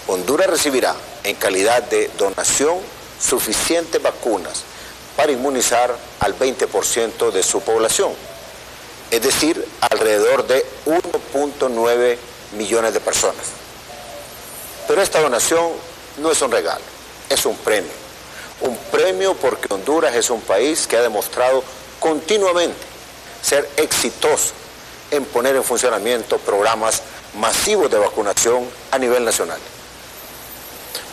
Honduras recibirá en calidad de donación suficientes vacunas para inmunizar al 20% de su población, es decir, alrededor de 1.9 millones de personas. Pero esta donación no es un regalo, es un premio. Un premio porque Honduras es un país que ha demostrado continuamente ser exitoso en poner en funcionamiento programas masivos de vacunación a nivel nacional.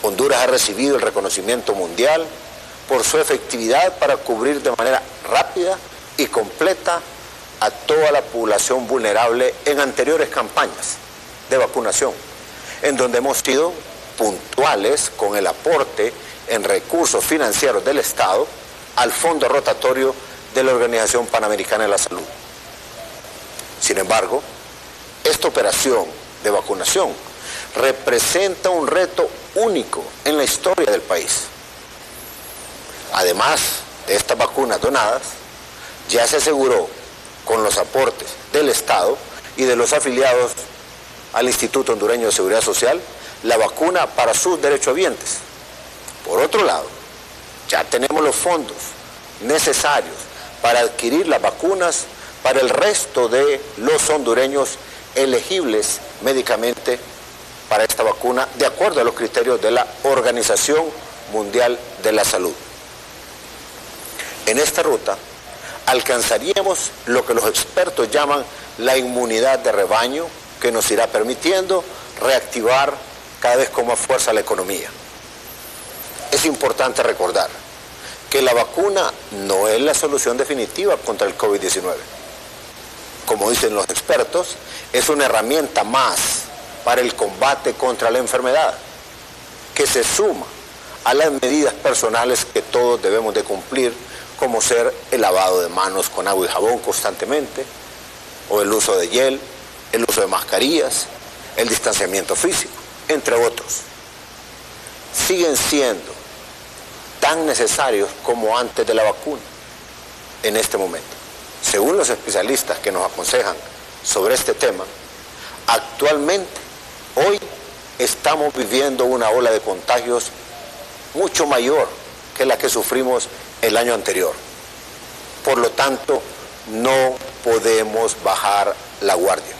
Honduras ha recibido el reconocimiento mundial por su efectividad para cubrir de manera rápida y completa a toda la población vulnerable en anteriores campañas de vacunación, en donde hemos sido puntuales con el aporte en recursos financieros del Estado al fondo rotatorio de la Organización Panamericana de la Salud. Sin embargo, esta operación de vacunación representa un reto único en la historia del país. Además de estas vacunas donadas, ya se aseguró con los aportes del Estado y de los afiliados al Instituto Hondureño de Seguridad Social la vacuna para sus derechohabientes. Por otro lado, ya tenemos los fondos necesarios para adquirir las vacunas para el resto de los hondureños elegibles médicamente para esta vacuna de acuerdo a los criterios de la Organización Mundial de la Salud. En esta ruta alcanzaríamos lo que los expertos llaman la inmunidad de rebaño que nos irá permitiendo reactivar cada vez con más fuerza la economía. Es importante recordar que la vacuna no es la solución definitiva contra el COVID-19. Como dicen los expertos, es una herramienta más para el combate contra la enfermedad, que se suma a las medidas personales que todos debemos de cumplir, como ser el lavado de manos con agua y jabón constantemente, o el uso de gel, el uso de mascarillas, el distanciamiento físico, entre otros. Siguen siendo tan necesarios como antes de la vacuna en este momento. Según los especialistas que nos aconsejan sobre este tema, actualmente Hoy estamos viviendo una ola de contagios mucho mayor que la que sufrimos el año anterior. Por lo tanto, no podemos bajar la guardia.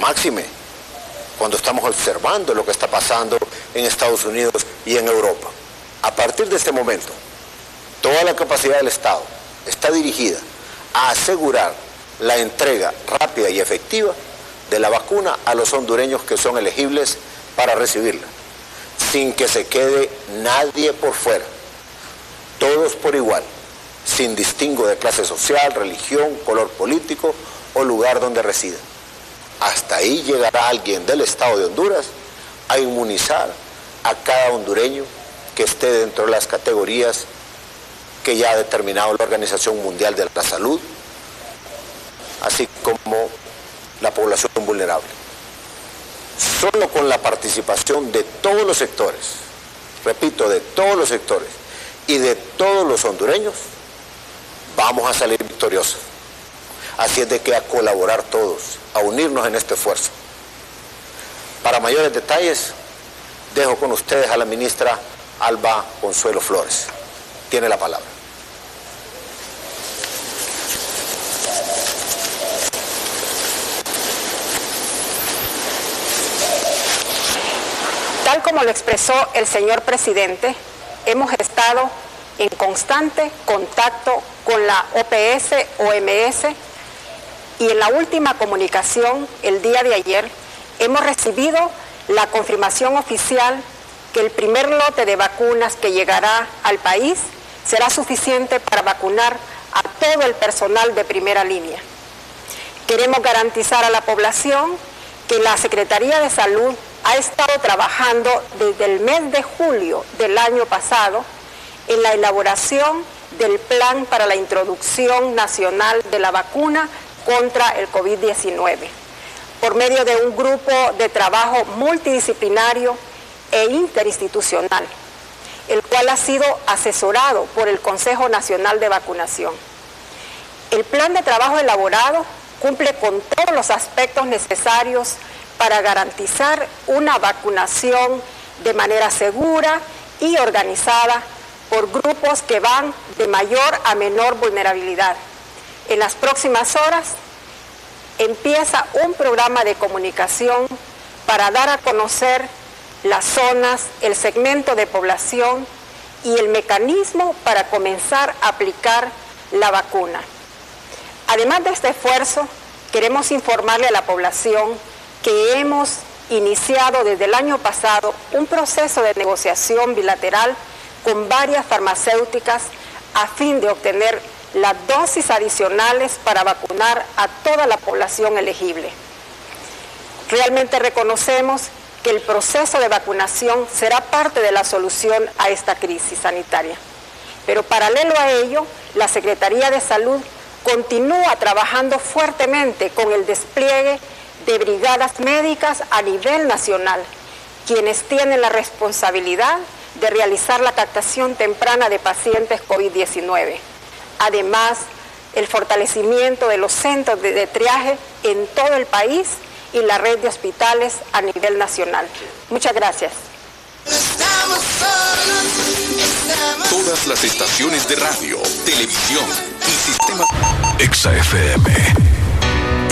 Máxime, cuando estamos observando lo que está pasando en Estados Unidos y en Europa. A partir de este momento, toda la capacidad del Estado está dirigida a asegurar la entrega rápida y efectiva de la vacuna a los hondureños que son elegibles para recibirla, sin que se quede nadie por fuera, todos por igual, sin distingo de clase social, religión, color político o lugar donde resida. Hasta ahí llegará alguien del Estado de Honduras a inmunizar a cada hondureño que esté dentro de las categorías que ya ha determinado la Organización Mundial de la Salud, así como la población vulnerable. Solo con la participación de todos los sectores, repito, de todos los sectores y de todos los hondureños, vamos a salir victoriosos. Así es de que a colaborar todos, a unirnos en este esfuerzo. Para mayores detalles, dejo con ustedes a la ministra Alba Consuelo Flores. Tiene la palabra. Tal como lo expresó el señor presidente, hemos estado en constante contacto con la OPS, OMS, y en la última comunicación, el día de ayer, hemos recibido la confirmación oficial que el primer lote de vacunas que llegará al país será suficiente para vacunar a todo el personal de primera línea. Queremos garantizar a la población que la Secretaría de Salud ha estado trabajando desde el mes de julio del año pasado en la elaboración del plan para la introducción nacional de la vacuna contra el COVID-19, por medio de un grupo de trabajo multidisciplinario e interinstitucional, el cual ha sido asesorado por el Consejo Nacional de Vacunación. El plan de trabajo elaborado cumple con todos los aspectos necesarios para garantizar una vacunación de manera segura y organizada por grupos que van de mayor a menor vulnerabilidad. En las próximas horas empieza un programa de comunicación para dar a conocer las zonas, el segmento de población y el mecanismo para comenzar a aplicar la vacuna. Además de este esfuerzo, queremos informarle a la población que hemos iniciado desde el año pasado un proceso de negociación bilateral con varias farmacéuticas a fin de obtener las dosis adicionales para vacunar a toda la población elegible. Realmente reconocemos que el proceso de vacunación será parte de la solución a esta crisis sanitaria. Pero paralelo a ello, la Secretaría de Salud continúa trabajando fuertemente con el despliegue de brigadas médicas a nivel nacional, quienes tienen la responsabilidad de realizar la captación temprana de pacientes COVID-19. Además, el fortalecimiento de los centros de, triaje en todo el país y la red de hospitales a nivel nacional. Muchas gracias. Todas las estaciones de radio, televisión y sistemas Exa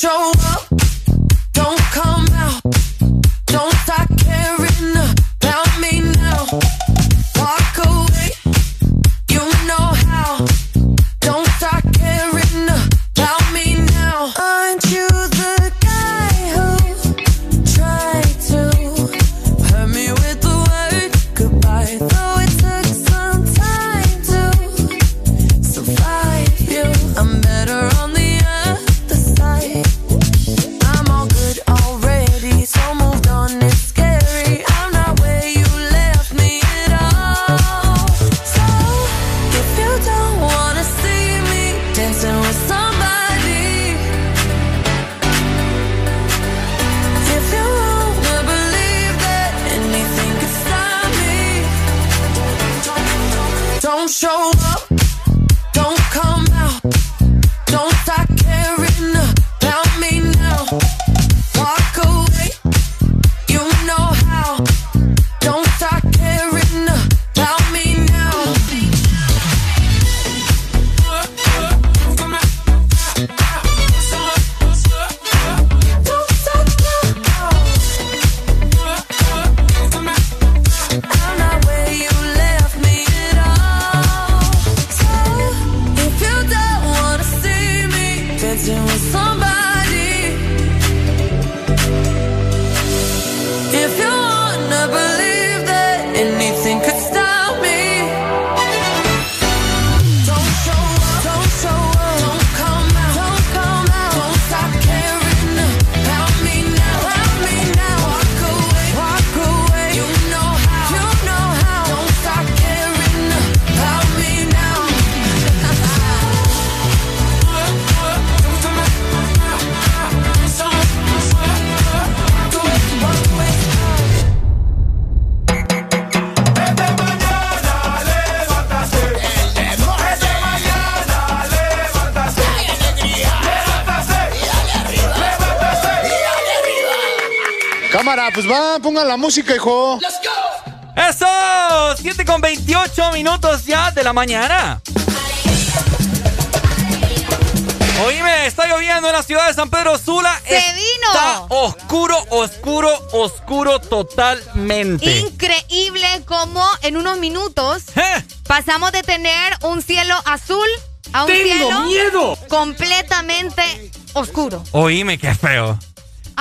show va, pongan la música, hijo. ¡Eso! 7 con 28 minutos ya de la mañana. Oíme, está lloviendo en la ciudad de San Pedro Sula. ¡Se Está vino! oscuro, oscuro, oscuro totalmente. Increíble como en unos minutos ¿Eh? pasamos de tener un cielo azul a un ¡Tengo cielo miedo! completamente oscuro. Oíme, qué feo.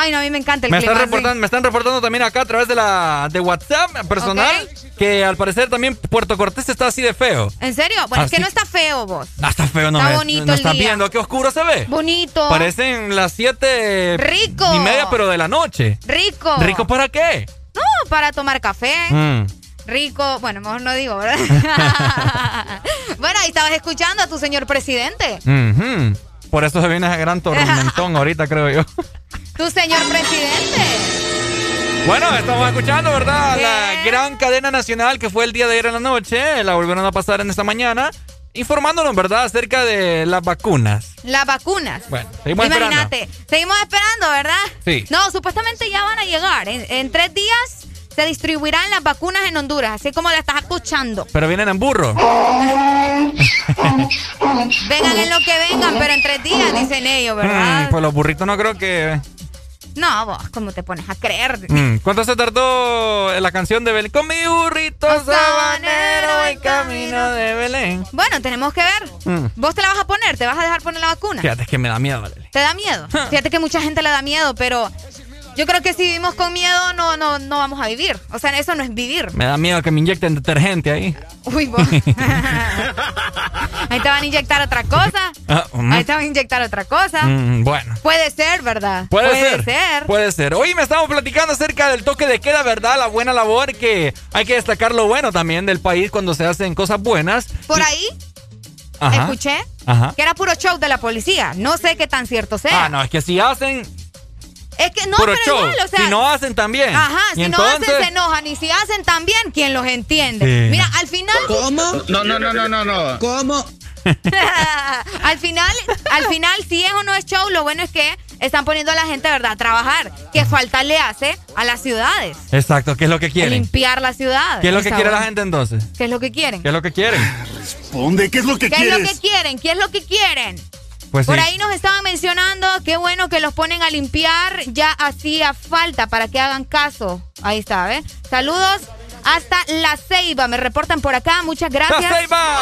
Ay, no, a mí me encanta el Me clima. están, sí. reportando, me están reportando también acá a través de la de WhatsApp personal que al parecer también Puerto Cortés está así de feo. ¿En serio? Bueno, es que no está feo vos. Ah, está feo, no Está me- bonito no el estás día. viendo qué oscuro se ve. Bonito. Parecen las siete Rico. y media, pero de la noche. Rico. ¿Rico para qué? No, para tomar café. Mm. Rico. Bueno, mejor no digo, ¿verdad? [laughs] bueno, ahí estabas escuchando a tu señor presidente. Por eso se viene ese gran [laughs] tormentón ahorita, creo yo. Tu señor presidente. Bueno, estamos escuchando, ¿verdad? La gran cadena nacional que fue el día de ayer en la noche. La volvieron a pasar en esta mañana. Informándonos, ¿verdad? Acerca de las vacunas. Las vacunas. Bueno, seguimos Imagínate. Seguimos esperando, ¿verdad? Sí. No, supuestamente ya van a llegar. En, en tres días se distribuirán las vacunas en Honduras, así como la estás escuchando. Pero vienen en burro. [laughs] Vengan en lo que vengan, pero en tres días, dicen ellos, ¿verdad? Mm, pues los burritos no creo que... No, vos, ¿cómo te pones a creer? Mm, ¿Cuánto se tardó la canción de Belén? Con mi burrito sabanero y camino de Belén. Bueno, tenemos que ver. Mm. ¿Vos te la vas a poner? ¿Te vas a dejar poner la vacuna? Fíjate, es que me da miedo, Valeria. ¿Te da miedo? [laughs] Fíjate que mucha gente le da miedo, pero yo creo que si vivimos con miedo no, no, no vamos a vivir. O sea, eso no es vivir. Me da miedo que me inyecten detergente ahí. Uy, vos. [laughs] Ahí te van a inyectar otra cosa. Ah. Ahí te van a inyectar otra cosa. Mm, bueno. Puede ser, ¿verdad? Puede, ser. ser. Puede ser. Hoy me estamos platicando acerca del toque de queda, ¿verdad? La buena labor que hay que destacar lo bueno también del país cuando se hacen cosas buenas. Por ahí Ajá. escuché Ajá. que era puro show de la policía. No sé qué tan cierto sea. Ah, no, es que si hacen Es que no, puro pero show, igual, o sea. si no hacen también. Ajá, si no hacen se enojan y si hacen también, ¿quién los entiende? Sí. Mira, al final... ¿Cómo? No, no, no, no, no, no. ¿Cómo? [laughs] al final, al final, si es o no es show, lo bueno es que están poniendo a la gente, ¿verdad?, a trabajar. ¿Qué falta le hace a las ciudades? Exacto, ¿qué es lo que quieren? Limpiar la ciudad. ¿Qué es lo que quiere la gente entonces? ¿Qué es lo que quieren? ¿Qué es lo que quieren? Responde, ¿qué es lo que ¿Qué es quieres? lo que quieren? ¿Qué es lo que quieren? Pues Por sí. ahí nos estaban mencionando, qué bueno que los ponen a limpiar, ya hacía falta para que hagan caso. Ahí está, ¿ves? Saludos hasta La Ceiba, me reportan por acá, muchas gracias. ¡La Ceiba!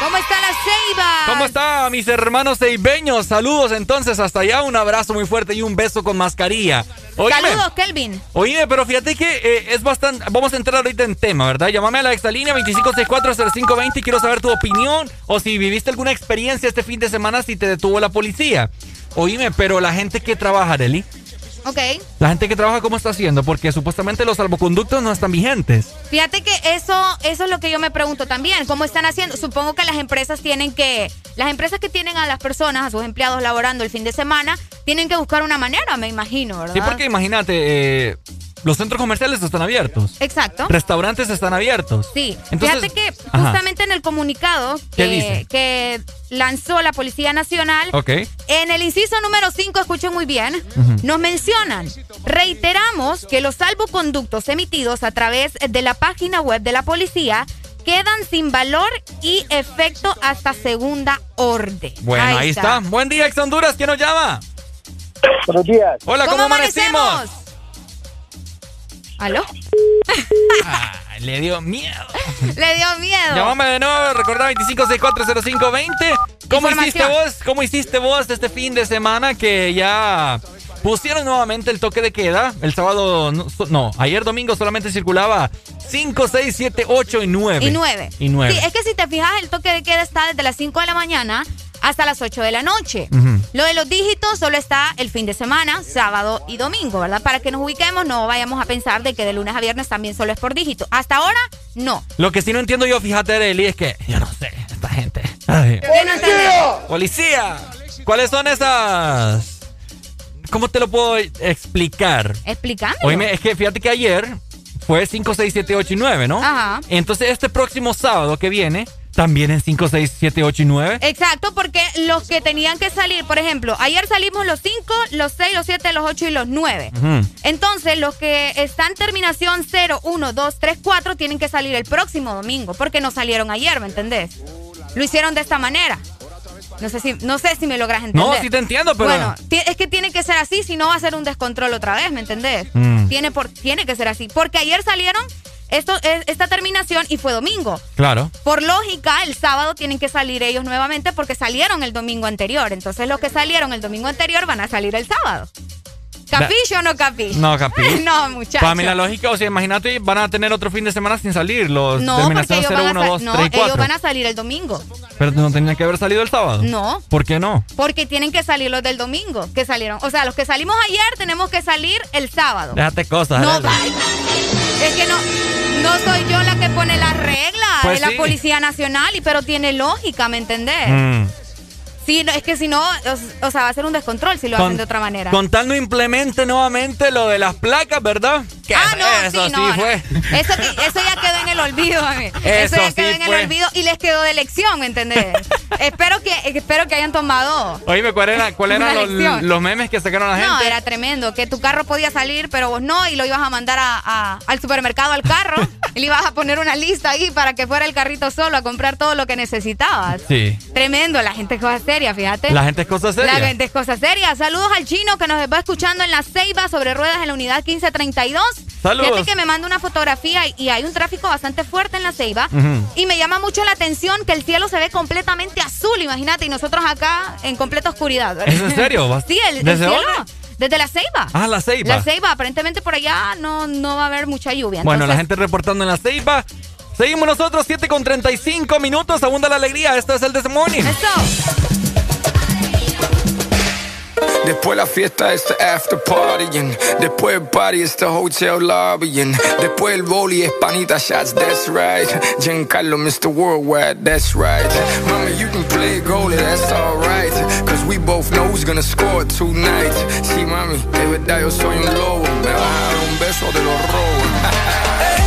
¿Cómo está La Ceiba? ¿Cómo está mis hermanos ceibeños? Saludos entonces hasta allá, un abrazo muy fuerte y un beso con mascarilla. Oíme, Saludos, Kelvin. Oíme, pero fíjate que eh, es bastante... Vamos a entrar ahorita en tema, ¿verdad? Llámame a la exalínea 25640520 y quiero saber tu opinión o si viviste alguna experiencia este fin de semana si te detuvo la policía. Oíme, pero la gente que trabaja, Arely, Ok. la gente que trabaja, ¿cómo está haciendo? Porque supuestamente los salvoconductos no están vigentes. Fíjate que eso, eso es lo que yo me pregunto también. ¿Cómo están haciendo? Supongo que las empresas tienen que, las empresas que tienen a las personas, a sus empleados laborando el fin de semana, tienen que buscar una manera, me imagino, ¿verdad? Sí, porque imagínate, eh, los centros comerciales están abiertos. Exacto. Restaurantes están abiertos. Sí, Entonces- fíjate que Ajá. justamente en el comunicado ¿Qué que, dice? que lanzó la Policía Nacional, Ok. en el inciso número 5, escuchen muy bien, nos mencionan, reiteramos que los salvoconductos emitidos a través de la página web de la policía quedan sin valor y efecto hasta segunda orden. Bueno, ahí, está. Buen día, Ex Honduras. ¿Quién nos llama? Buenos días. Hola, ¿cómo, amanecimos? ¿Aló? Ay, le dio miedo. [laughs] Le dio miedo. Llámame de nuevo, recordá 25640520. ¿Cómo hiciste vos? ¿Cómo hiciste vos este fin de semana que ya pusieron nuevamente el toque de queda? El sábado, no, no, ayer domingo solamente circulaba 5, 6, 7, 8 y 9. Y 9. Y 9. Sí, es que si te fijas, el toque de queda está desde las 5 de la mañana hasta las 8 de la noche. Ujú. Lo de los dígitos solo está el fin de semana, sábado y domingo, ¿verdad? Para que nos ubiquemos, no vayamos a pensar de que de lunes a viernes también solo es por dígito. Hasta ahora, no. Lo que sí no entiendo yo, fíjate, Arely, es que yo no sé, esta gente. Ay. ¿Qué no entendés? ¡Policía! ¿Cuáles son esas? ¿Cómo te lo puedo explicar? Explícame. Oíme, es que fíjate que ayer fue 5, 6, 7, 8 y 9, ¿no? Ajá. Entonces, este próximo sábado que viene También en 5, 6, 7, 8 y 9. Exacto, porque los que tenían que salir, por ejemplo, ayer salimos los 5, los 6, los 7, los 8 y los 9. Entonces, los que están terminación 0, 1, 2, 3, 4 tienen que salir el próximo domingo, porque no salieron ayer, ¿me entendés? Lo hicieron de esta manera. No sé si, no sé si me logras entender. No, sí te entiendo, pero. Bueno, es que tiene que ser así, si no va a ser un descontrol otra vez, ¿me entendés? Mm. Tiene, por, tiene que ser así. Porque ayer salieron esto, es- esta terminación y fue domingo. Claro. Por lógica, el sábado tienen que salir ellos nuevamente porque salieron el domingo anterior. Entonces, los que salieron el domingo anterior van a salir el sábado. ¿Capillo o no capillo? No, capí. [laughs] no, muchachos. Para mí la lógica, o sea, imagínate, van a tener otro fin de semana sin salir. Los No, porque terminación ellos 0, van, 1, a, sa- 2, no, 3 y ellos 4. van a salir el domingo. Pero no tenían que haber salido el sábado. No. ¿Por qué no? Porque tienen que salir los del domingo, que salieron. O sea, los que salimos ayer tenemos que salir el sábado. Déjate cosas. No. Es que no, no soy yo la que pone las reglas, Pues es la. Policía Nacional, y pero tiene lógica, ¿me entendés? Mm. Sí, no, es que si no, o, o sea, va a ser un descontrol si lo hacen de otra manera. Con tal no implemente nuevamente lo de las placas, ¿verdad? Que Ah, no, eso sí, no, fue. Eso, que- eso ya quedó en el olvido, mami. [laughs] Eso, Eso ya sí quedó en fue. el olvido y les quedó de lección, ¿me entendés? [laughs] espero que espero que hayan tomado. Oíme, ¿cuál era, cuál eran los, memes que sacaron la gente? No, era tremendo, que tu carro podía salir, pero vos no, y lo ibas a mandar a- a- al supermercado al carro, [laughs] y le ibas a poner una lista ahí para que fuera el carrito solo a comprar todo lo que necesitabas. Sí. Tremendo, la gente es cosa seria, fíjate. La gente es cosa seria. La gente es cosa seria. Saludos al chino que nos va escuchando en la Ceiba sobre ruedas en la unidad 1532. Saludos. Fíjate que me manda una fotografía y, hay un tráfico bastante fuerte en la Ceiba. Ujú. Y me llama mucho la atención que el cielo se ve completamente azul, imagínate, y nosotros acá en completa oscuridad. ¿Es en serio? ¿Vas- [laughs] Sí, el, el ¿Desde cielo. dónde? Desde la Ceiba. Ah, la Ceiba. La Ceiba, aparentemente por allá no, no va a haber mucha lluvia. Bueno, la gente reportando en la ceiba. Seguimos nosotros, 7 con 35 minutos. Abunda la alegría. Esto es el Desmorning. Después la fiesta es the after partying. Después el party es the hotel lobbying. Después el boli es panita shots, that's right. Giancarlo, Mr. Worldwide, that's right. Mama, you can play goalie, that's alright. Cause we both know who's gonna score tonight. Sí, mami, de verdad yo soy un lobo. Me vas a dar un beso de los robos. [laughs]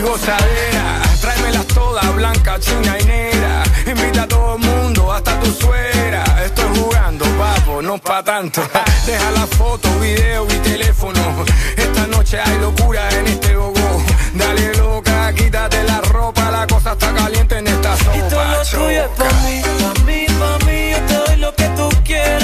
y gozadera. Tráemelas todas, blanca, china y negra. Invita a todo el mundo, hasta tu suegra. Estoy jugando, papo, no pa' tanto. [laughs] Deja la foto, video y teléfono. Esta noche hay locura en este gogo. Dale loca, quítate la ropa, la cosa está caliente en esta sopa. Y todo lo tuyo es pa' mí, pa' mí, pa' mí. Yo te doy lo que tú quieras.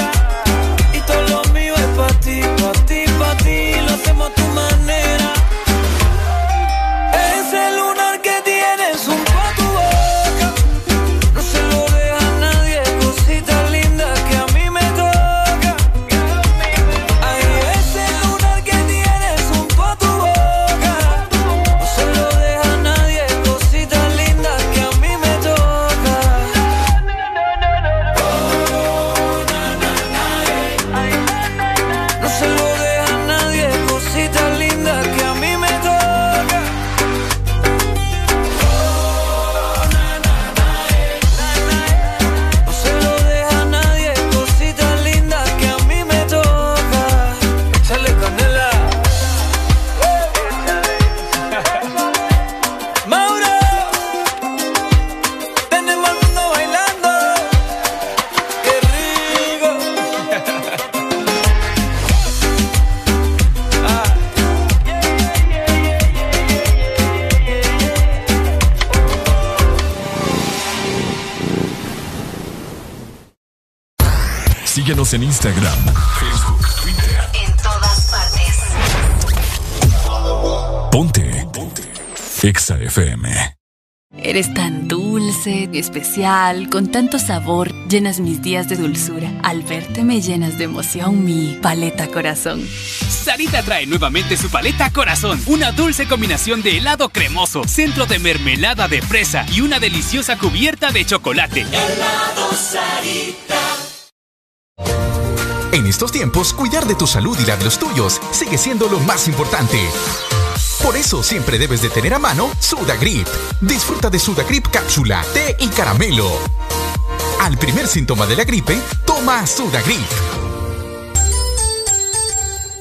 Síguenos en Instagram, Facebook, Twitter. En todas partes. Ponte. Ponte. Exa FM. Eres tan dulce, especial, con tanto sabor, llenas mis días de dulzura. Al verte me llenas de emoción mi paleta corazón. Sarita trae nuevamente su paleta corazón, una dulce combinación de helado cremoso, centro de mermelada de fresa y una deliciosa cubierta de chocolate. Helado Sarita. En estos tiempos, cuidar de tu salud y la de los tuyos sigue siendo lo más importante. Por eso siempre debes de tener a mano Sudagrip. Disfruta de Sudagrip cápsula, té y caramelo. Al primer síntoma de la gripe, toma Sudagrip.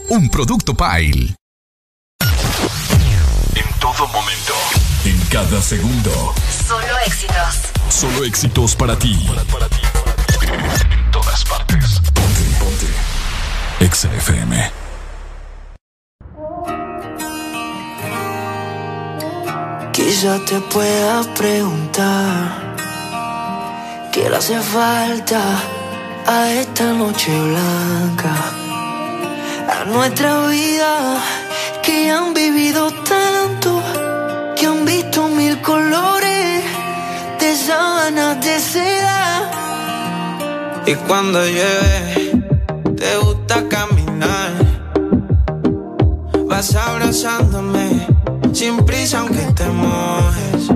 Un producto Pile. En todo momento. En cada segundo. Solo éxitos. Solo éxitos para ti. En todas partes. Ponte, ponte. Exa FM. Quizá te pueda preguntar qué le hace falta a esta noche blanca, a nuestra vida que han vivido tanto, que han visto mil colores de sábanas de seda. Y cuando llueve, te gusta caminar. Vas abrazándome sin prisa aunque te mojes.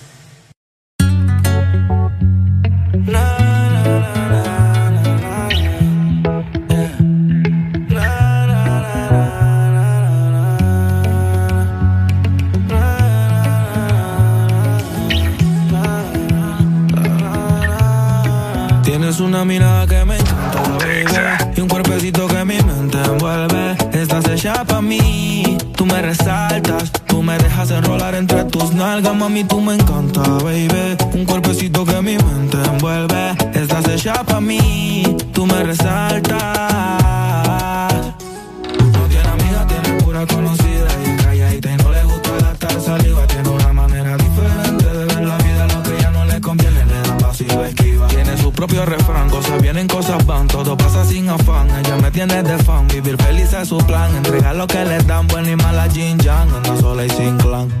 Tus nalgas, mami. Tú me encanta, baby. Un cuerpecito que mi mente envuelve. Estás hecha pa' mí. Tú me resaltas. No tiene amiga, tiene pura conocida. Y calladita y no le gusta gastar saliva. Tiene una manera diferente de ver la vida. Lo que ya no le conviene le da lo esquiva. Tiene su propio refrán. Cosas vienen, cosas van, todo pasa sin afán. Ella me tiene de fan, vivir feliz es su plan. Entregar lo que le dan, buena y mala Jin Yang. Anda sola y sin clan.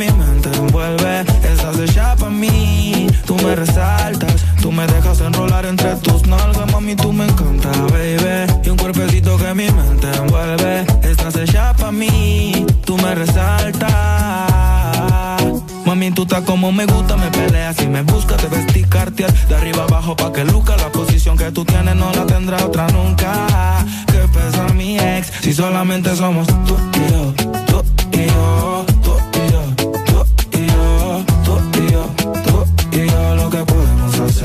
Mi mente envuelve. Estás hecha para mí, tú me resaltas. Tú me dejas enrolar entre tus nalgas, mami, tú me encanta, baby. Y un cuerpecito que mi mente envuelve. Estás hecha para mí, tú me resaltas. Mami, tú estás como me gusta, me peleas y me buscas, te vestí cartier de arriba abajo pa' que luca la posición que tú tienes no la tendrá otra nunca. Que pesa mi ex si solamente somos tú y yo, tú y yo,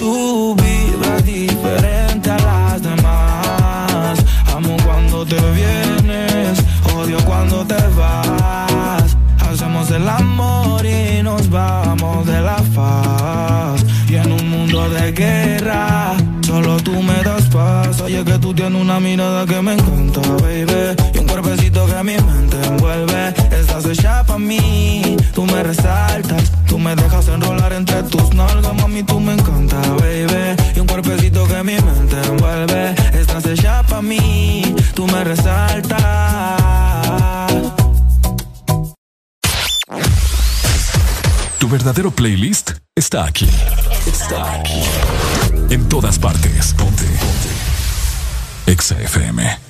Tú vibras diferente a las demás. Amo cuando te vienes, odio cuando te vas. Hacemos el amor y nos vamos de la faz. Y en un mundo de guerra, solo tú me das paz. Oye, que tú tienes una mirada que me encanta, baby. Y un cuerpecito que mi mente envuelve. Estás hecha para mí, tú me resaltas. Tú me dejas enrolar entre tus nalgas, mami, tú me encanta, baby. Y un cuerpecito que mi mente envuelve. Estás hecha para mí, tú me resaltas. Tu verdadero playlist está aquí. Está aquí. En todas partes. Ponte. Ponte. Exa FM.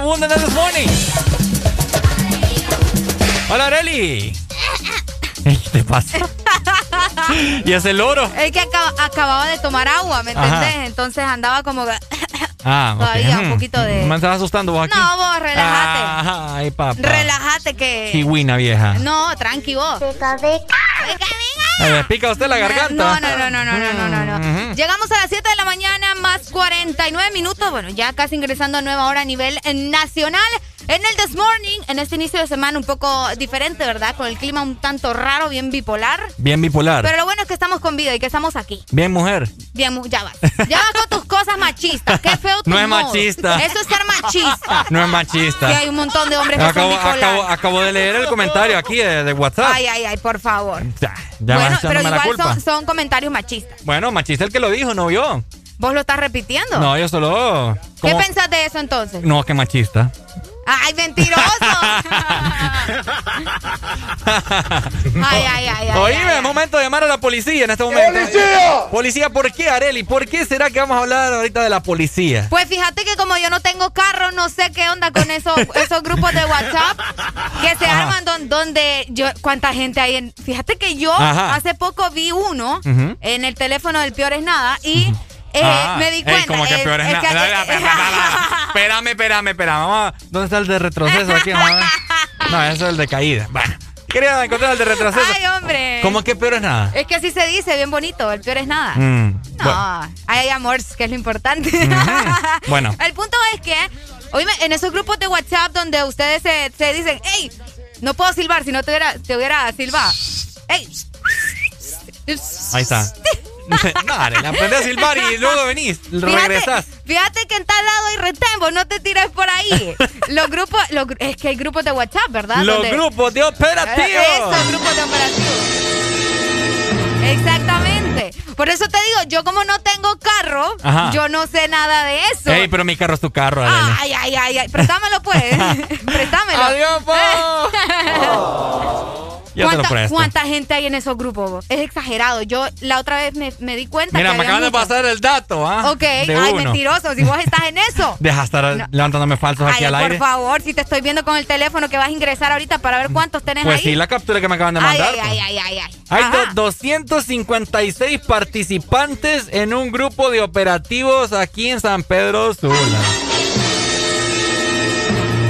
Mucha alegría abunda en el This Morning. Hola, Areli. ¿Qué te pasa? y es el oro. Es que acaba- acababa de tomar agua, ¿me Ajá. entendés? Entonces andaba como. Ah, ok. Todavía un Mm. poquito de- Me estás asustando vos aquí. No, vos, relájate. Ah, Ay, papá. Relájate que... Kiwina vieja. No, tranqui vos. Eh, ¿Le pica a usted la garganta? No, no, no, no, no, no, no, no. Ujú. Llegamos a las 49 minutos. Bueno, ya casi ingresando a nueva hora a nivel eh, nacional. En el This Morning, en este inicio de semana un poco diferente, ¿verdad? Con el clima un tanto raro, bien bipolar. Bien bipolar. Pero lo bueno es que estamos con vida y que estamos aquí. Bien mujer. Bien, ya vas. Ya vas con tus cosas machistas. Qué feo tu No es modo. machista. Eso es ser machista. No es Que machista. hay un montón de hombres que Acabo, son acabo, acabo de leer el comentario aquí de, de WhatsApp. Ay, ay, ay, por favor. Ya, ya bueno, pero echándome la igual culpa. son, son comentarios machistas. Bueno, machista el que lo dijo, no yo. ¿Vos lo estás repitiendo? No, yo solo. ¿Qué ¿Cómo? pensás de eso entonces? No, que machista. ¡Ay, mentiroso! [laughs] ay, ay, ay, ay. Oíme, es momento de llamar a la policía en este momento. ¡Policía! Policía, ¿por qué, Areli? ¿Por qué será que vamos a hablar ahorita de la policía? Pues fíjate que como yo no tengo carro, no sé qué onda con esos, esos grupos de WhatsApp que se Ajá. arman don- donde yo, cuánta gente hay en. Fíjate que yo Ajá. hace poco vi uno en el teléfono del Peor es Nada y eh, Ah, me di ey, cuenta. como que eh, peor es nada. Espérame, espérame, espérame. Vamos a- ¿Dónde está el de retroceso aquí? [laughs] No, ese es el de caída. Bueno, quería encontrar el de retroceso. Ay, hombre. ¿Cómo que peor es nada? Es que así se dice, bien bonito. El peor es nada. Mm, No, bueno. hay amor, que es lo importante. Bueno. [laughs] El punto es que, oíme, en esos grupos de WhatsApp donde ustedes se, se dicen, hey, no puedo silbar si no te hubiera, te hubiera silbado. Hey. Ahí está. [laughs] [laughs] no, Areli, aprende a silbar y [laughs] luego venís, regresás. Fíjate que en tal lado hay retembo, no te tires por ahí. [laughs] Los grupos, los es que hay grupos de WhatsApp, ¿verdad? Los Donde- grupos de operativos. Esos grupos de operativos. Exactamente. Por eso te digo, yo como no tengo carro, Ajá. yo no sé nada de eso. Ey, pero mi carro es tu carro, Areli. Ay, ay, ay, ay. Préstamelo, pues. Préstamelo. Adiós, te lo ¿Cuánta, gente hay en esos grupos? Es exagerado. Yo la otra vez me, me di cuenta Mira, que me acaban de pasar el dato, ¿ah? Ok, De ay, uno. mentiroso. Si vos estás en eso. [laughs] Deja estar levantándome falsos aquí Ay, al por aire. favor, si te estoy viendo con el teléfono que vas a ingresar ahorita para ver cuántos tenés Pues ahí. sí, la captura que me acaban de ay, mandar. ay, pues. ay, ay, ay, ay. Hay Ajá. do- 256 participantes en un grupo de operativos aquí en San Pedro Sula.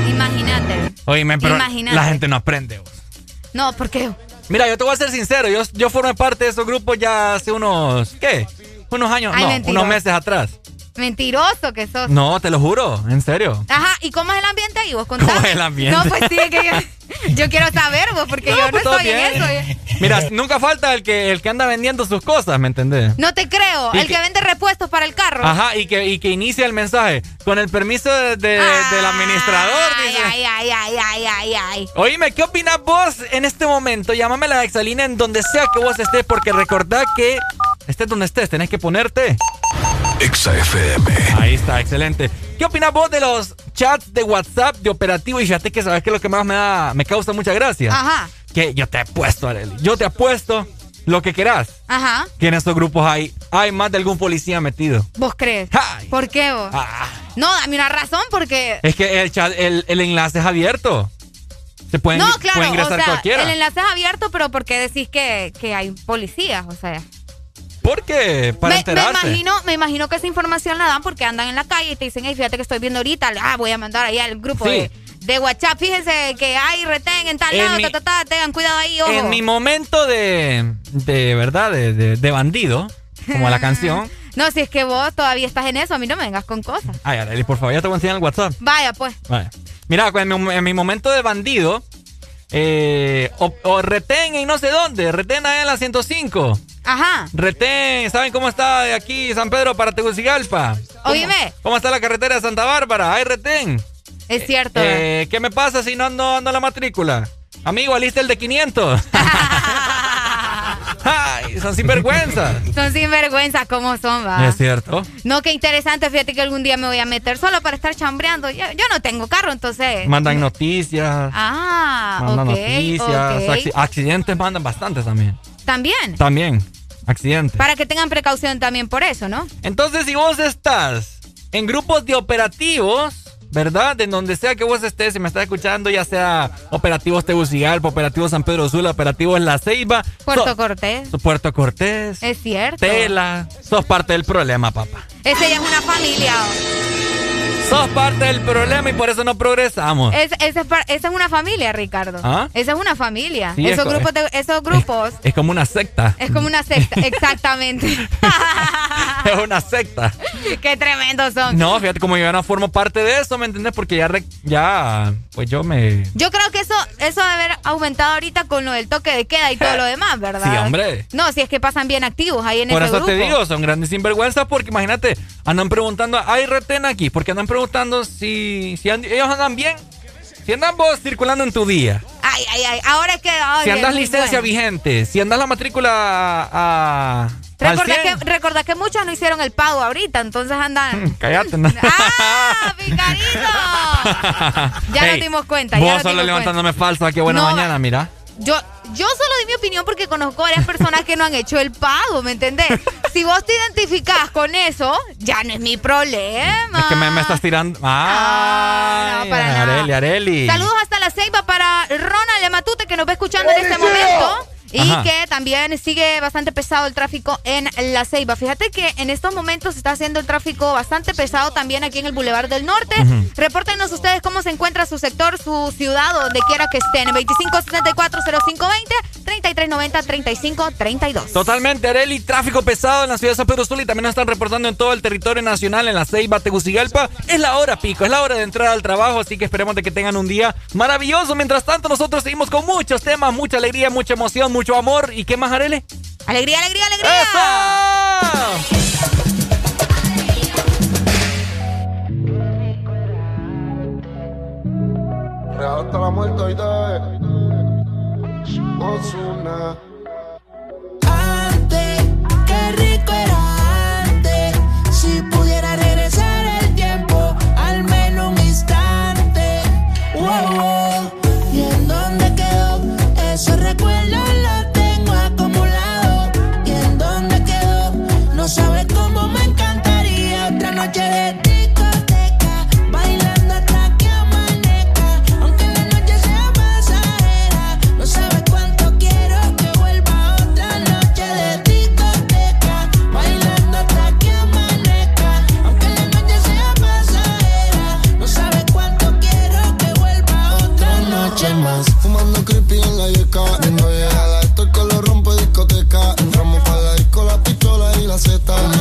Imagínate. Oíme, pero Imagínate. la gente no aprende. vos. No, porque Mira, yo te voy a ser sincero. Yo, yo formé parte de esos grupos ya hace unos. ¿Qué? Unos años. Ay, no, unos meses atrás. mentiroso que sos. No, te lo juro. En serio. Ajá, ¿y cómo es el ambiente ahí? ¿Vos contame. ¿Cómo es el ambiente? No, pues sí, es que yo, [laughs] yo quiero saber, vos, porque yo no pues, estoy en bien. eso. Mira, nunca falta el que, el que anda vendiendo sus cosas, ¿me entendés? No te creo. Y El que- que vende repuestos para el carro. Ajá, y que, y que inicia el mensaje. Con el permiso de- de- del administrador, Ay, dice. ay, ay, ay, ay, ay, ay. Oíme, ¿qué opinas vos en este momento? Llámame a la exalina en donde sea que vos estés, porque recordá que estés donde estés, tenés que ponerte. Exa FM. Ahí está, excelente. ¿Qué opinas vos de los chats de WhatsApp de operativo? Y fíjate que sabes que lo que más me da, me causa mucha gracia. Ajá, Que yo te apuesto, Arely. Yo te apuesto lo que querás. ajá. Que en estos grupos hay, hay más de algún policía metido. ¿Vos crees? Ay. ¿Por qué vos? Ah, No, dame una razón porque... es que el chat, el, el enlace es abierto. Se puede, no, claro, puede o ingresar sea, cualquiera. el enlace es abierto, pero ¿por qué decís que, que hay policías? O sea... ¿Por qué? Para me, me enterarse. imagino, me imagino que esa información la dan porque andan en la calle y te dicen, hey, fíjate que estoy viendo ahorita, ah, voy a mandar ahí al grupo Sí. de, de WhatsApp, fíjense que hay retén en tal En lado, mi- ta, ta, ta, tengan cuidado ahí, ojo. En mi momento de, de verdad, de, de- de bandido, como la [laughs] canción. No, si es que vos todavía estás en eso, a mí no me vengas con cosas. Ay, Arely, por favor, ya te voy a enseñar el WhatsApp. Vaya, pues. Vale. Mira, en mi, en mi momento de bandido, eh, o, o retén en no sé dónde, retén ahí en la 105. Ajá. Retén, ¿saben cómo está de aquí San Pedro para Tegucigalpa? ¿Cómo- Oíme. ¿Cómo está la carretera de Santa Bárbara? Ay, retén. Es cierto. Eh, ¿Qué me pasa si no ando, ando la matrícula? Amigo, aliste el de 500. [laughs] Ay, son sinvergüenza. Son sinvergüenzas como son, va. Es cierto. No, qué interesante. Fíjate que algún día me voy a meter solo para estar chambreando. Yo, yo no tengo carro, entonces. Mandan noticias. Ah, mandan ok, noticias. accidentes mandan bastantes también. También. También. Accidentes. Para que tengan precaución también por eso, ¿no? Entonces, si vos estás en grupos de operativos, ¿verdad? En donde sea que vos estés, si me estás escuchando, ya sea operativos Tegucigalpa, operativos San Pedro Sula, operativos La Ceiba, Puerto so- Cortés. Puerto Cortés, Es cierto. Tela, sos parte del problema, papá. Ese ya es una familia. Sos parte del problema y por eso no progresamos. Es, esa, es, par- esa es una familia, Ricardo. ¿Ah? Esa es una familia. Sí, esos, grupos de- esos grupos Es como una secta. es como una secta. [laughs] Exactamente. [laughs] Es una secta. Qué tremendos son. No, fíjate, como yo no formo parte de eso, ¿me entiendes? Porque ya, re- ya, pues yo me... Yo creo que eso, eso debe haber aumentado ahorita con lo del toque de queda y todo lo [laughs] demás, ¿verdad? Sí, hombre. No, si es que pasan bien activos ahí en Por ese eso te grupo. digo, son grandes sinvergüenzas porque imagínate, andan preguntando, ¿hay retén aquí? Porque andan preguntando si, si and- ellos andan bien, si andan vos circulando en tu día, Ay, ay, ay. Ahora es que. si andas licencia bueno. vigente, si andas la matrícula a... Recordá 100. que, recordá que muchos no hicieron el pago ahorita, entonces andan. [laughs] Cállate, ¿no? [laughs] ¡Ah, [laughs] Ya Ey, nos dimos cuenta. ya Vos solo dimos levantándome falso, qué buena No, mañana, mira. Yo, yo solo di mi opinión porque conozco varias personas que no han hecho el pago, ¿me entendés? Si vos te identificás con eso, ya no es mi problema. Es que me, me estás tirando... ¡Ay! no, para nada. Areli, Areli. Saludos hasta la ceiba para Ronald de Matute que nos va escuchando en este momento. Y Ajá. que también sigue bastante pesado el tráfico en La Ceiba. Fíjate que en estos momentos está haciendo el tráfico bastante pesado también aquí en el Boulevard del Norte. Ujú. Repórtenos ustedes cómo se encuentra su sector, su ciudad, donde quiera que estén. 2574-0520, 3390-3532. Totalmente, Areli. Tráfico pesado en la ciudad de San Pedro Sula y también nos están reportando en todo el territorio nacional, en la Ceiba, Tegucigalpa. Es la hora pico, es la hora de entrar al trabajo, así que esperemos de que tengan un día maravilloso. Mientras tanto, nosotros seguimos con muchos temas, mucha alegría, mucha emoción, mucho amor. ¿Y qué más, Areli? Alegría, alegría, alegría. Real hasta la muerte hoy de Ozuna. você tá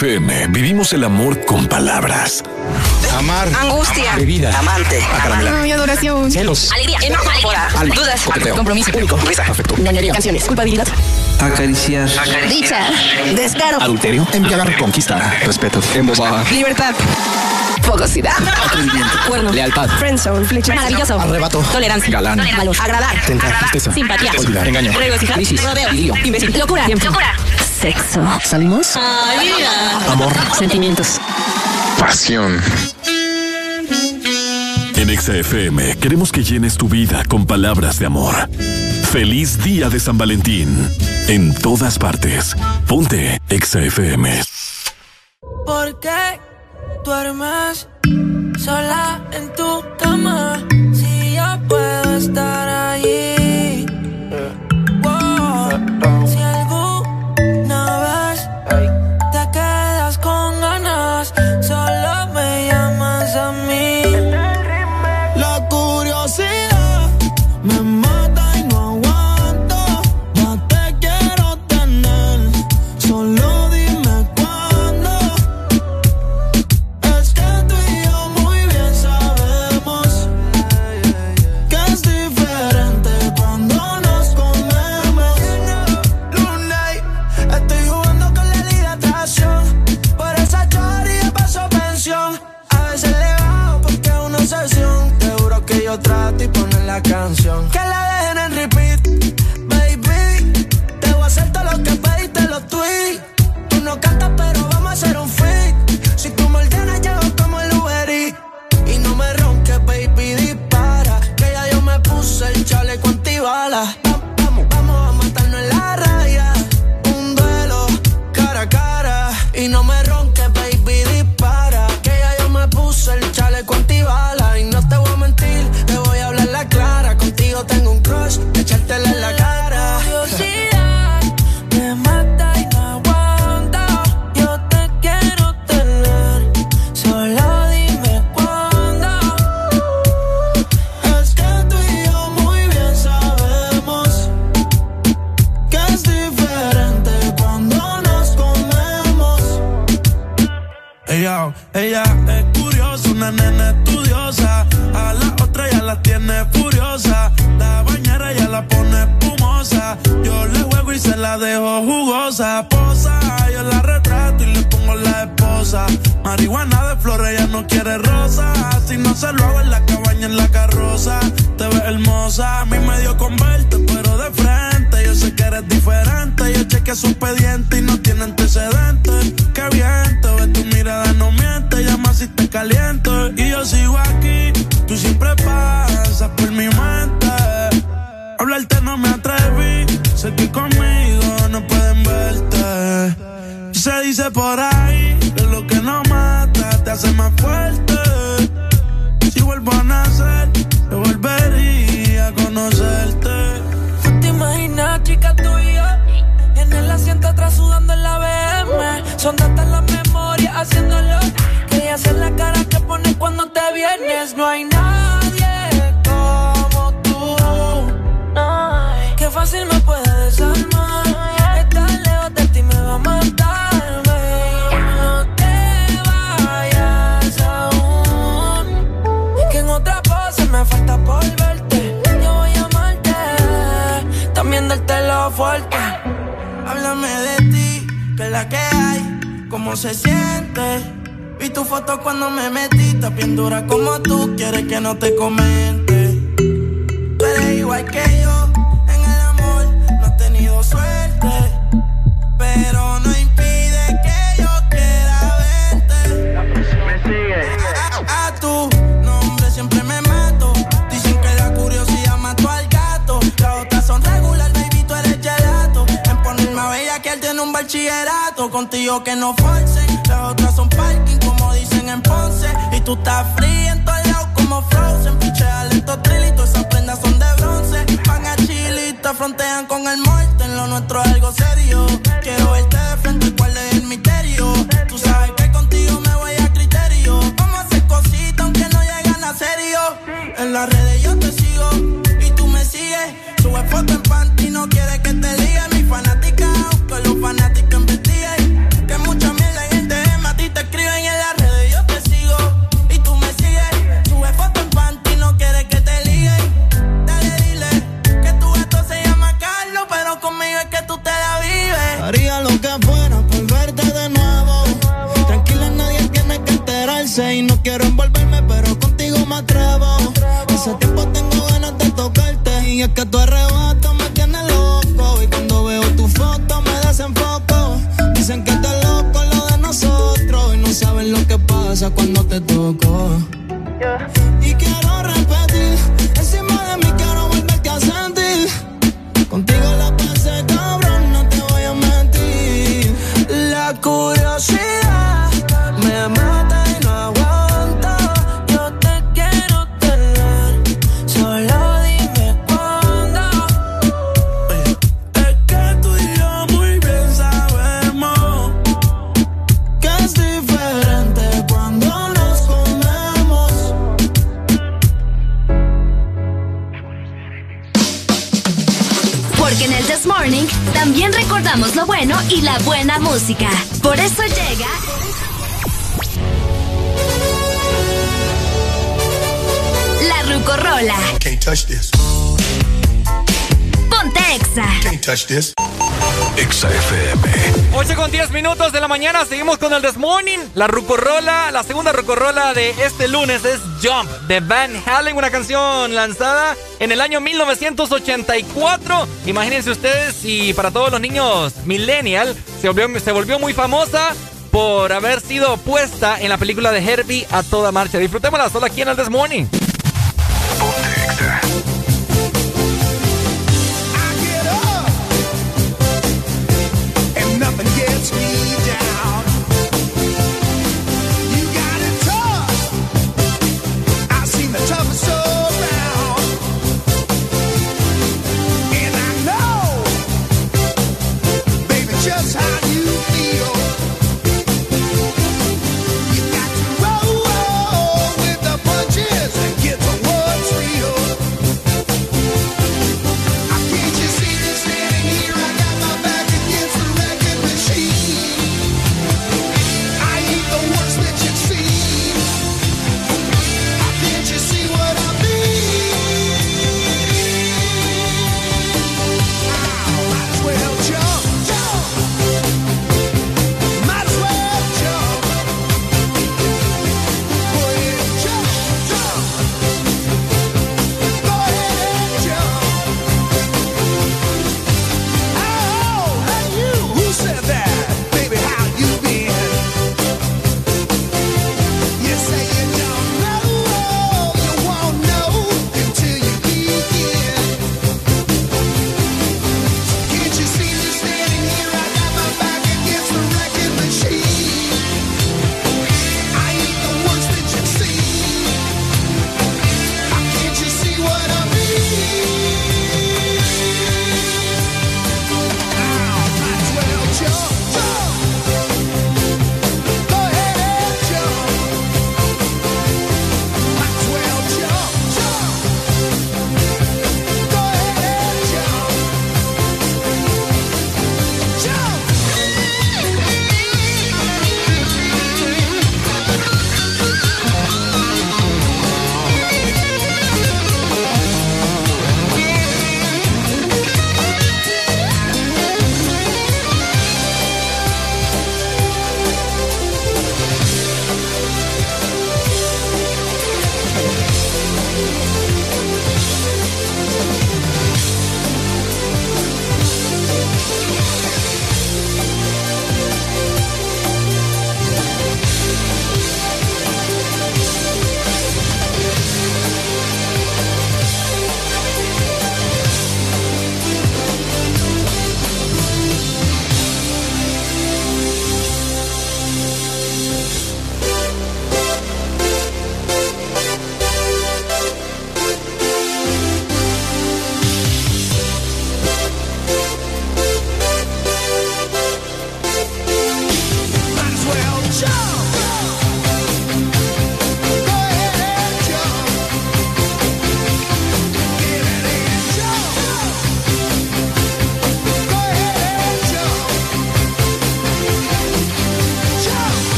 FM vivimos el amor con palabras. Amar. Angustia. Bebida. Amante. Ah, Amar. y adoración. Celos. Alegría. Enojo. Dudas. Coqueteo. Compromiso. Público. Risa. Afecto. Dañería. Canciones. Culpabilidad. Acariciar. Dicha. Descaro. Adulterio. Embriagar. Conquista. Respeto. Embobar. Libertad. Fogosidad. Atrevimiento. Cuerno. Lealtad. Friendzone. Flecha. Maravilloso. Arrebato. Tolerancia. Galán. Valor. Agradar. Tentar. Tristeza. Simpatía. Olvidar. Engaño. Regocijar. Crisis. Rodeo. Imbécil. Locura. Locura. Sexo. ¿Salimos? Amor. Sentimientos. Pasión. En XFM queremos que llenes tu vida con palabras de amor. Feliz día de San Valentín. En todas partes. Ponte XFM. La rucorrola, la segunda rucorrola de este lunes es Jump de Van Halen, una canción lanzada en el año 1984. Imagínense ustedes y para todos los niños millennial se volvió, muy famosa por haber sido puesta en la película de Herbie a toda marcha. Disfrutémosla solo aquí en el This Morning.